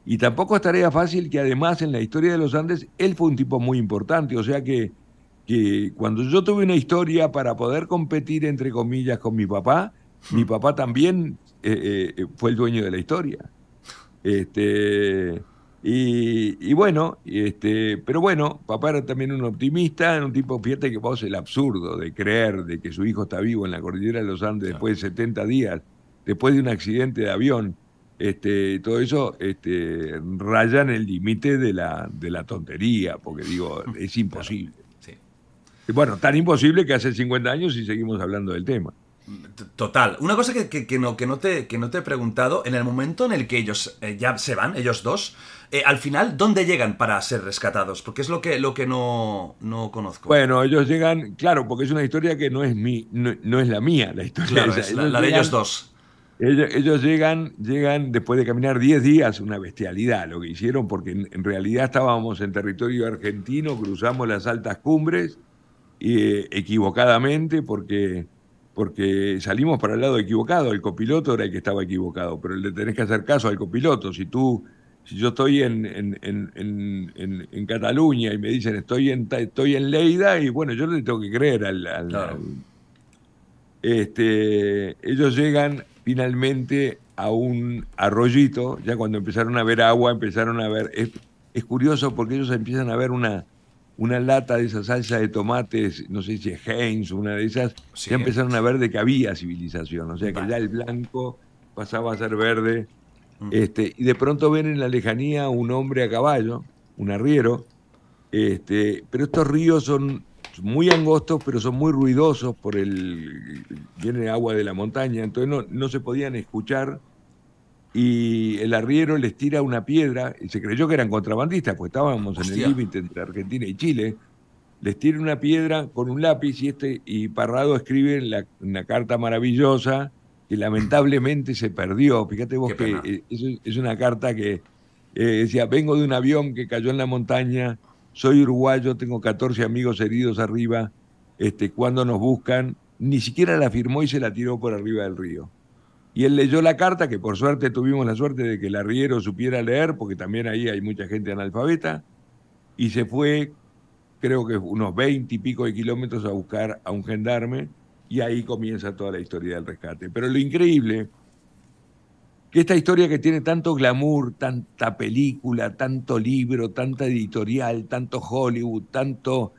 Y tampoco es tarea fácil que además en la historia de los Andes él fue un tipo muy importante. O sea que, que cuando yo tuve una historia para poder competir, entre comillas, con mi papá, mi hmm. papá también eh, fue el dueño de la historia. Este, y, bueno, este, pero bueno, papá era también un optimista, un tipo, fíjate que vos el absurdo de creer de que su hijo está vivo en la cordillera de los Andes después de 70 días, después de un accidente de avión, este, todo eso este, rayan el límite de la, de la tontería, porque digo, es imposible. bueno, tan imposible que hace 50 años y seguimos hablando del tema. Total. Una cosa que, no, que, no te, que no te he preguntado, en el momento en el que ellos eh, ya se van, ellos dos, eh, al final, ¿dónde llegan para ser rescatados? Porque es lo que, lo que no, no conozco. Bueno, ellos llegan, claro, porque es una historia que no es, mi, no, es la mía, la historia. es la, de ellos dos. Ellos, llegan, llegan después de caminar 10 días, una bestialidad lo que hicieron, porque en, realidad estábamos en territorio argentino, cruzamos las altas cumbres, eh, equivocadamente, porque porque salimos para el lado equivocado, el copiloto era el que estaba equivocado, pero le tenés que hacer caso al copiloto. Si tú, si yo estoy en, en, Cataluña y me dicen estoy en, estoy en Leida, y bueno, yo le tengo que creer al, este, ellos llegan finalmente a un arroyito, ya cuando empezaron a ver agua, empezaron a ver, es curioso porque ellos empiezan a ver una, una lata de esa salsa de tomates, no sé si es Heinz, una de esas, ya empezaron a ver de que había civilización, o sea que ya el blanco pasaba a ser verde, mm. este, y de pronto ven en la lejanía un hombre a caballo, un arriero, este, pero estos ríos son muy angostos, pero son muy ruidosos por el viene agua de la montaña, entonces no, no se podían escuchar y el arriero les tira una piedra, y se creyó que eran contrabandistas, pues estábamos en el límite entre Argentina y Chile, les tira una piedra con un lápiz y, este, y Parrado escribe la, una carta maravillosa que lamentablemente se perdió. Fíjate vos que eh, es, una carta que eh, decía, vengo de un avión que cayó en la montaña, soy uruguayo, tengo 14 amigos heridos arriba, este, cuando nos buscan, ni siquiera la firmó y se la tiró por arriba del río. Y él leyó la carta, que por suerte tuvimos la suerte de que el arriero supiera leer, porque también ahí hay mucha gente analfabeta, y se fue, creo que unos 20 y pico de kilómetros a buscar a un gendarme, y ahí comienza toda la historia del rescate. Pero lo increíble, que esta historia que tiene tanto glamour, tanta película, tanto libro, tanta editorial, tanto Hollywood, tanto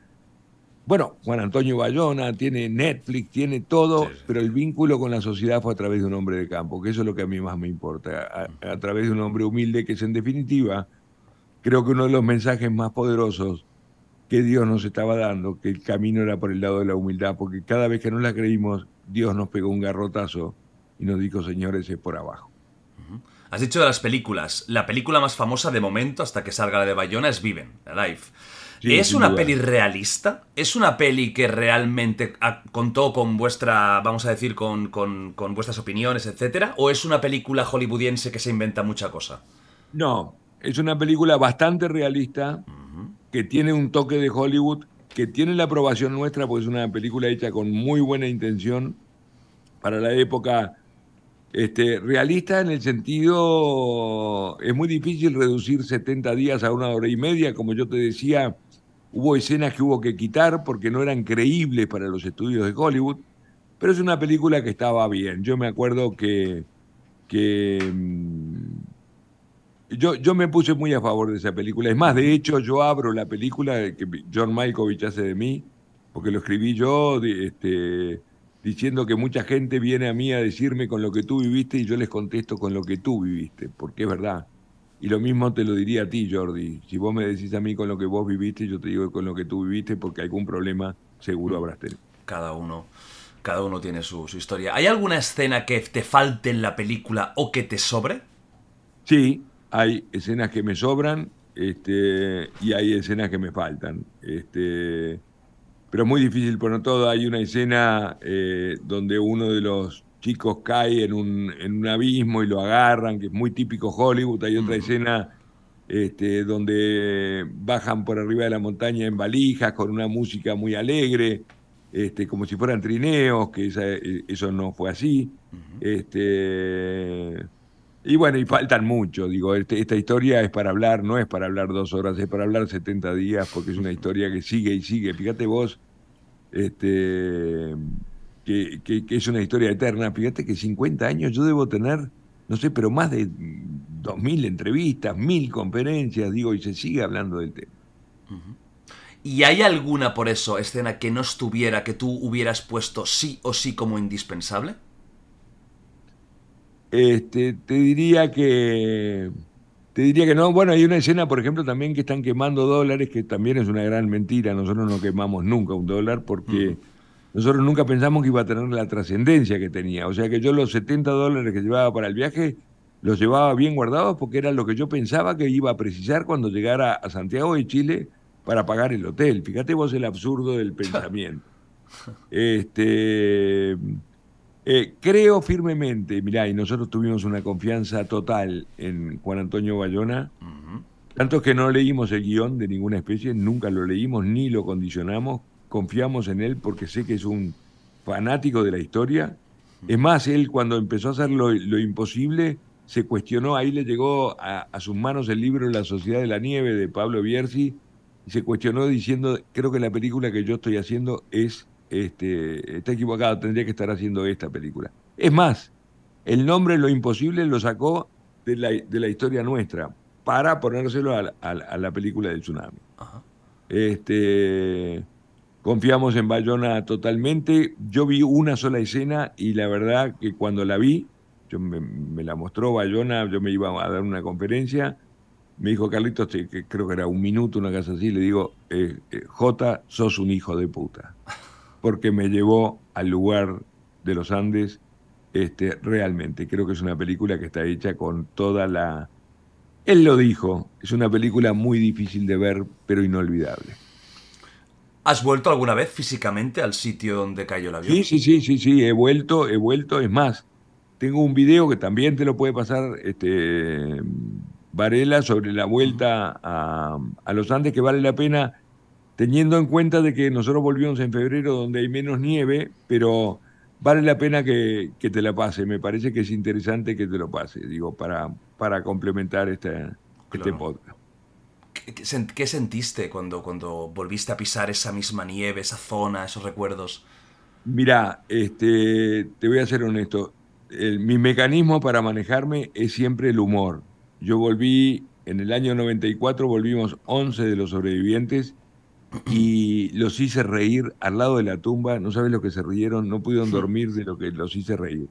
bueno, Juan Antonio Bayona, tiene Netflix, tiene todo, pero el vínculo con la sociedad fue a través de un hombre de campo, que eso es lo que a mí más me importa, a, través de un hombre humilde, que es en definitiva, creo que uno de los mensajes más poderosos que Dios nos estaba dando, que el camino era por el lado de la humildad, porque cada vez que nos la creímos, Dios nos pegó un garrotazo y nos dijo, señores, es por abajo. Has dicho de las películas. La película más famosa de momento, hasta que salga la de Bayona, es Viven, ¿Es una peli realista? ¿Es una peli que realmente contó con vuestra, vamos a decir, con, vuestras opiniones, etcétera? ¿O es una película hollywoodiense que se inventa mucha cosa? No, es una película bastante realista, que tiene un toque de Hollywood, que tiene la aprobación nuestra, porque es una película hecha con muy buena intención para la época. Este, realista en el sentido, es muy difícil reducir 70 días a una hora y media, como yo te decía, Hubo escenas que hubo que quitar porque no eran creíbles para los estudios de Hollywood, pero es una película que estaba bien. Yo me acuerdo que, mm, yo, yo me puse muy a favor de esa película. Es más, de hecho, yo abro la película que John Malkovich hace de mí, porque lo escribí yo, este, diciendo que mucha gente viene a mí a decirme con lo que tú viviste y yo les contesto con lo que tú viviste, porque es verdad. Y lo mismo te lo diría a ti, Jordi. Si vos me decís a mí con lo que vos viviste, yo te digo con lo que tú viviste, porque algún problema seguro habrás tenido. Cada uno, cada uno tiene su, historia. ¿Hay alguna escena que te falte en la película o que te sobre? Sí, hay escenas que me sobran este, y hay escenas que me faltan. Este, pero es muy difícil poner todo. Hay una escena eh, donde uno de los chicos cae en un, en un abismo y lo agarran, que es muy típico Hollywood. Hay otra escena este, donde bajan por arriba de la montaña en valijas con una música muy alegre, este, como si fueran trineos, que eh, eso no fue así. este, y bueno, y faltan mucho, digo, este, esta historia es para hablar, no es para hablar dos horas, es para hablar 70 días, porque es una historia que sigue y sigue. Fíjate vos, este que, es una historia eterna. Fíjate que 50 años yo debo tener, no sé, pero más de 2.000 entrevistas, 1.000 conferencias, digo, y se sigue hablando del tema. ¿Y hay alguna, por eso, escena que no estuviera, que tú hubieras puesto sí o sí como indispensable? Este, te diría que... Te diría que no. Bueno, hay una escena, por ejemplo, también que están quemando dólares, que también es una gran mentira. Nosotros no quemamos nunca un dólar porque nosotros nunca pensamos que iba a tener la trascendencia que tenía. O sea que yo los 70 dólares que llevaba para el viaje los llevaba bien guardados porque era lo que yo pensaba que iba a precisar cuando llegara a Santiago de Chile para pagar el hotel. Fíjate vos el absurdo del pensamiento. Este, eh, creo firmemente, mirá, y nosotros tuvimos una confianza total en Juan Antonio Bayona, tanto que no leímos el guion de ninguna especie, nunca lo leímos ni lo condicionamos, confiamos en él porque sé que es un fanático de la historia. Es más, él cuando empezó a hacer lo, imposible, se cuestionó, ahí le llegó a, sus manos el libro La Sociedad de la Nieve de Pablo Bierzi, y se cuestionó diciendo, creo que la película que yo estoy haciendo es, este, está equivocado, tendría que estar haciendo esta película. Es más, el nombre Lo Imposible lo sacó de la, de la historia nuestra para ponérselo a, la película del tsunami. Este, Confiamos en Bayona totalmente. Yo vi una sola escena y la verdad que cuando la vi, yo me, la mostró Bayona, yo me iba a dar una conferencia, me dijo Carlitos, que creo que era un minuto, una casa así, le digo, eh, eh, J, sos un hijo de puta, porque me llevó al lugar de los Andes este, realmente. Creo que es una película que está hecha con toda la... Él lo dijo, es una película muy difícil de ver, pero inolvidable. ¿Has vuelto alguna vez físicamente al sitio donde cayó el avión? Sí, sí, sí, sí, sí, he vuelto, he vuelto. Es más, tengo un video que también te lo puede pasar este, Varela sobre la vuelta a, los Andes, que vale la pena, teniendo en cuenta de que nosotros volvimos en febrero donde hay menos nieve, pero vale la pena que, te la pase. Me parece que es interesante que te lo pase, digo, para, para complementar este, este podcast. ¿Qué, sentiste cuando, cuando volviste a pisar esa misma nieve, esa zona, esos recuerdos? Mira, este, te voy a ser honesto. mi mecanismo para manejarme es siempre el humor. Yo volví, en el año 94 volvimos 11 de los sobrevivientes y los hice reír al lado de la tumba. No sabes lo que se rieron, no pudieron dormir de lo que los hice reír.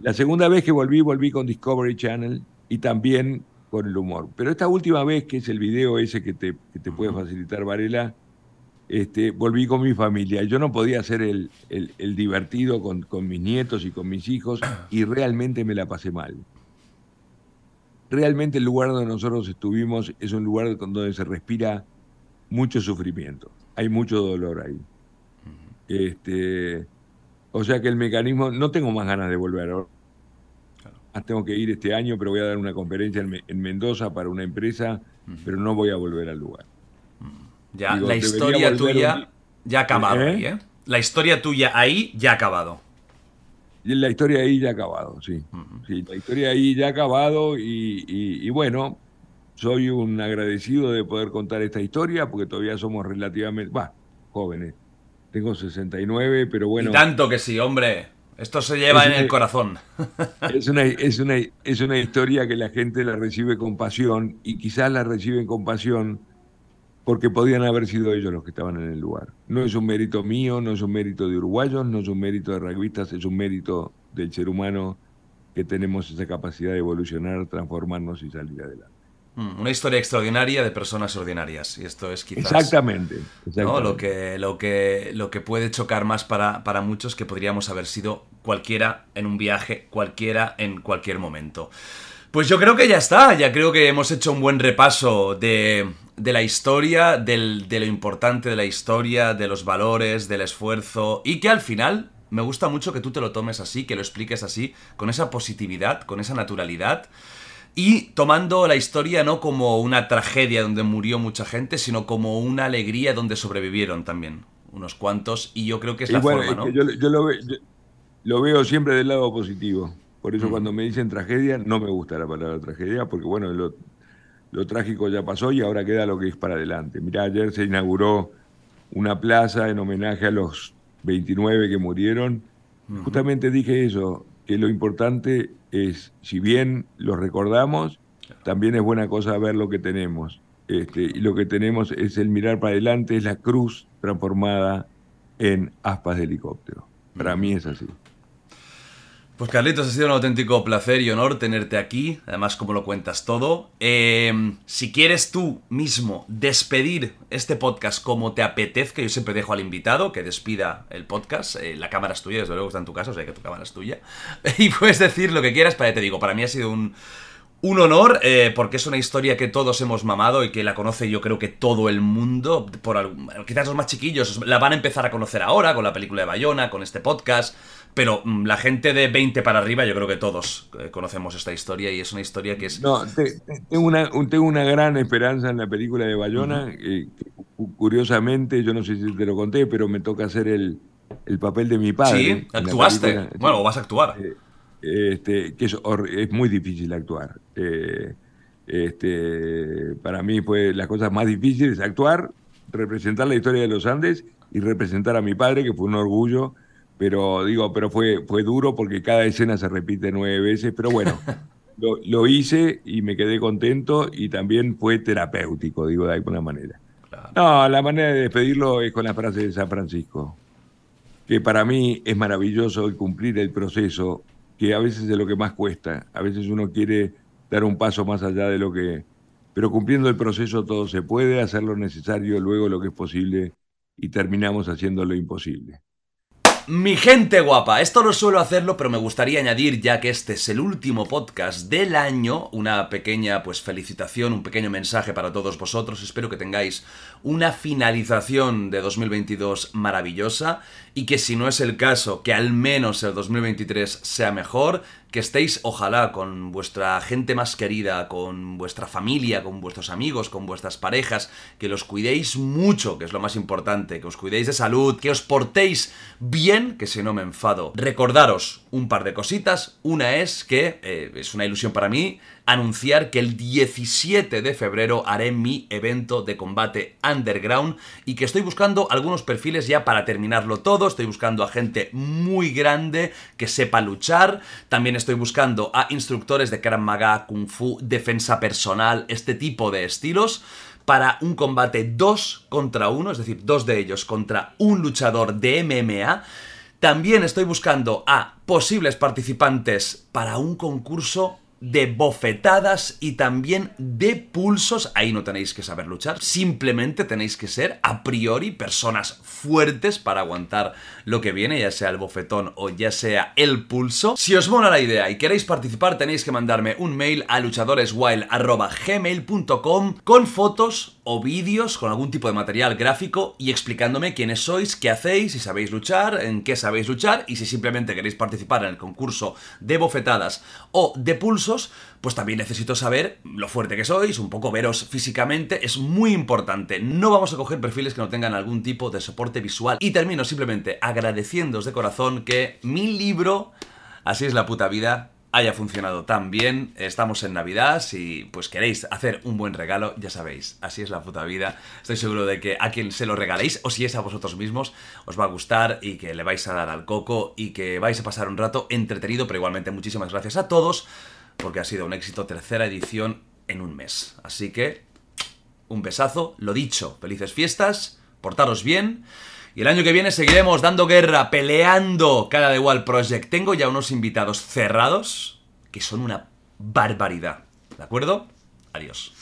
La segunda vez que volví, volví con Discovery Channel y también con el humor. Pero esta última vez, que es el video ese que te, que te puede facilitar Varela, este, volví con mi familia. Yo no podía ser el, el, divertido con, con, mis nietos y con mis hijos y realmente me la pasé mal. Realmente el lugar donde nosotros estuvimos es un lugar donde se respira mucho sufrimiento. Hay mucho dolor ahí. Este, o sea que el mecanismo, no tengo más ganas de volver. Tengo que ir este año, pero voy a dar una conferencia en, Mendoza para una empresa, pero no voy a volver al lugar. Ya, la historia tuya ya ha acabado ¿Eh? ahí, ¿eh? La historia tuya ahí ya ha acabado. Y la historia ahí ya ha acabado, sí. sí la historia ahí ya ha acabado y, bueno, soy un agradecido de poder contar esta historia porque todavía somos relativamente, va, jóvenes. Tengo 69, pero bueno. Y tanto que sí, hombre. Esto se lleva en el corazón. Es una, es, una, es una historia que la gente la recibe con pasión y quizás la reciben con pasión porque podían haber sido ellos los que estaban en el lugar. No es un mérito mío, no es un mérito de uruguayos, no es un mérito de rugbyistas, es un mérito del ser humano que tenemos esa capacidad de evolucionar, transformarnos y salir adelante. Mm, una historia extraordinaria de personas ordinarias. Y esto es quizás. Exactamente. Lo, que, lo, que, lo que puede chocar más para, para muchos que podríamos haber sido cualquiera en un viaje, cualquiera en cualquier momento. Pues yo creo que ya está, ya creo que hemos hecho un buen repaso de, de la historia, del, de lo importante de la historia, de los valores, del esfuerzo, y que al final me gusta mucho que tú te lo tomes así, que lo expliques así, con esa positividad, con esa naturalidad, y tomando la historia no como una tragedia donde murió mucha gente, sino como una alegría donde sobrevivieron también unos cuantos, y yo creo que es la forma, ¿no? yo, lo, lo veo siempre del lado positivo. Por eso cuando me dicen tragedia, no me gusta la palabra tragedia, porque bueno, lo, trágico ya pasó y ahora queda lo que es para adelante. Mirá, ayer se inauguró una plaza en homenaje a los 29 que murieron. Justamente dije eso, que lo importante es, si bien los recordamos, también es buena cosa ver lo que tenemos. Este, y lo que tenemos es el mirar para adelante, es la cruz transformada en aspas de helicóptero. Para mí es así. Pues Carlitos, ha sido un auténtico placer y honor tenerte aquí, además como lo cuentas todo. Em, si quieres tú mismo despedir este podcast como te apetezca, yo siempre dejo al invitado que despida el podcast, eh, la cámara es tuya, desde luego está en tu casa, o sea que tu cámara es tuya, y puedes decir lo que quieras, para te digo, para mí ha sido un, un honor, eh, porque es una historia que todos hemos mamado y que la conoce yo creo que todo el mundo, por, quizás los más chiquillos la van a empezar a conocer ahora con la película de Bayona, con este podcast, pero mm, la gente de 20 para arriba, yo creo que todos eh, conocemos esta historia y es una historia que es... No, tengo, una, tengo una gran esperanza en la película de Bayona. Eh, curiosamente, yo no sé si te lo conté, pero me toca hacer el, papel de mi padre. Sí, actuaste. Bueno, vas a actuar. Eh, este, que es, es, muy difícil actuar. este, para mí fue las cosas más difíciles actuar, representar la historia de los Andes y representar a mi padre, que fue un orgullo pero digo, pero fue, fue duro porque cada escena se repite nueve veces, pero bueno, lo, hice y me quedé contento y también fue terapéutico, digo, de alguna manera. No, la manera de despedirlo es con la frase de San Francisco, que para mí es maravilloso cumplir el proceso, que a veces es lo que más cuesta, a veces uno quiere dar un paso más allá de lo que... Pero cumpliendo el proceso todo se puede, hacer lo necesario, luego lo que es posible y terminamos haciendo lo imposible. Mi gente guapa, esto no suelo hacerlo, pero me gustaría añadir, ya que este es el último podcast del año, una pequeña pues felicitación, un pequeño mensaje para todos vosotros. Espero que tengáis una finalización de 2022 maravillosa y que si no es el caso, que al menos el 2023 sea mejor, que estéis ojalá con vuestra gente más querida, con vuestra familia, con vuestros amigos, con vuestras parejas, que los cuidéis mucho, que es lo más importante, que os cuidéis de salud, que os portéis bien, que si no me enfado. Recordaros un par de cositas, una es que eh, es una ilusión para mí, anunciar que el 17 de febrero haré mi evento de combate underground y que estoy buscando algunos perfiles ya para terminarlo todo. Estoy buscando a gente muy grande que sepa luchar. También estoy buscando a instructores de Krav Maga, Kung Fu, defensa personal, este tipo de estilos para un combate 2 contra 1, es decir, dos de ellos contra un luchador de MMA. También estoy buscando a posibles participantes para un concurso de bofetadas y también de pulsos. Ahí no tenéis que saber luchar, simplemente tenéis que ser a priori personas fuertes para aguantar lo que viene, ya sea el bofetón o ya sea el pulso. Si os mola la idea y queréis participar, tenéis que mandarme un mail a luchadoreswild.gmail.com con fotos o vídeos con algún tipo de material gráfico y explicándome quiénes sois, qué hacéis, si sabéis luchar, en qué sabéis luchar y si simplemente queréis participar en el concurso de bofetadas o de pues también necesito saber lo fuerte que sois, un poco veros físicamente, es muy importante. No vamos a coger perfiles que no tengan algún tipo de soporte visual. Y termino simplemente agradeciéndoos de corazón que mi libro, Así es la puta vida, haya funcionado tan bien. Estamos en Navidad, si pues queréis hacer un buen regalo, ya sabéis, así es la puta vida. Estoy seguro de que a quien se lo regaléis, o si es a vosotros mismos, os va a gustar y que le vais a dar al coco y que vais a pasar un rato entretenido, pero igualmente muchísimas gracias a todos porque ha sido un éxito tercera edición en un mes. Así que, un besazo, lo dicho, felices fiestas, portaros bien. Y el año que viene seguiremos dando guerra, peleando cada de igual project. Tengo ya unos invitados cerrados que son una barbaridad. ¿De acuerdo? Adiós.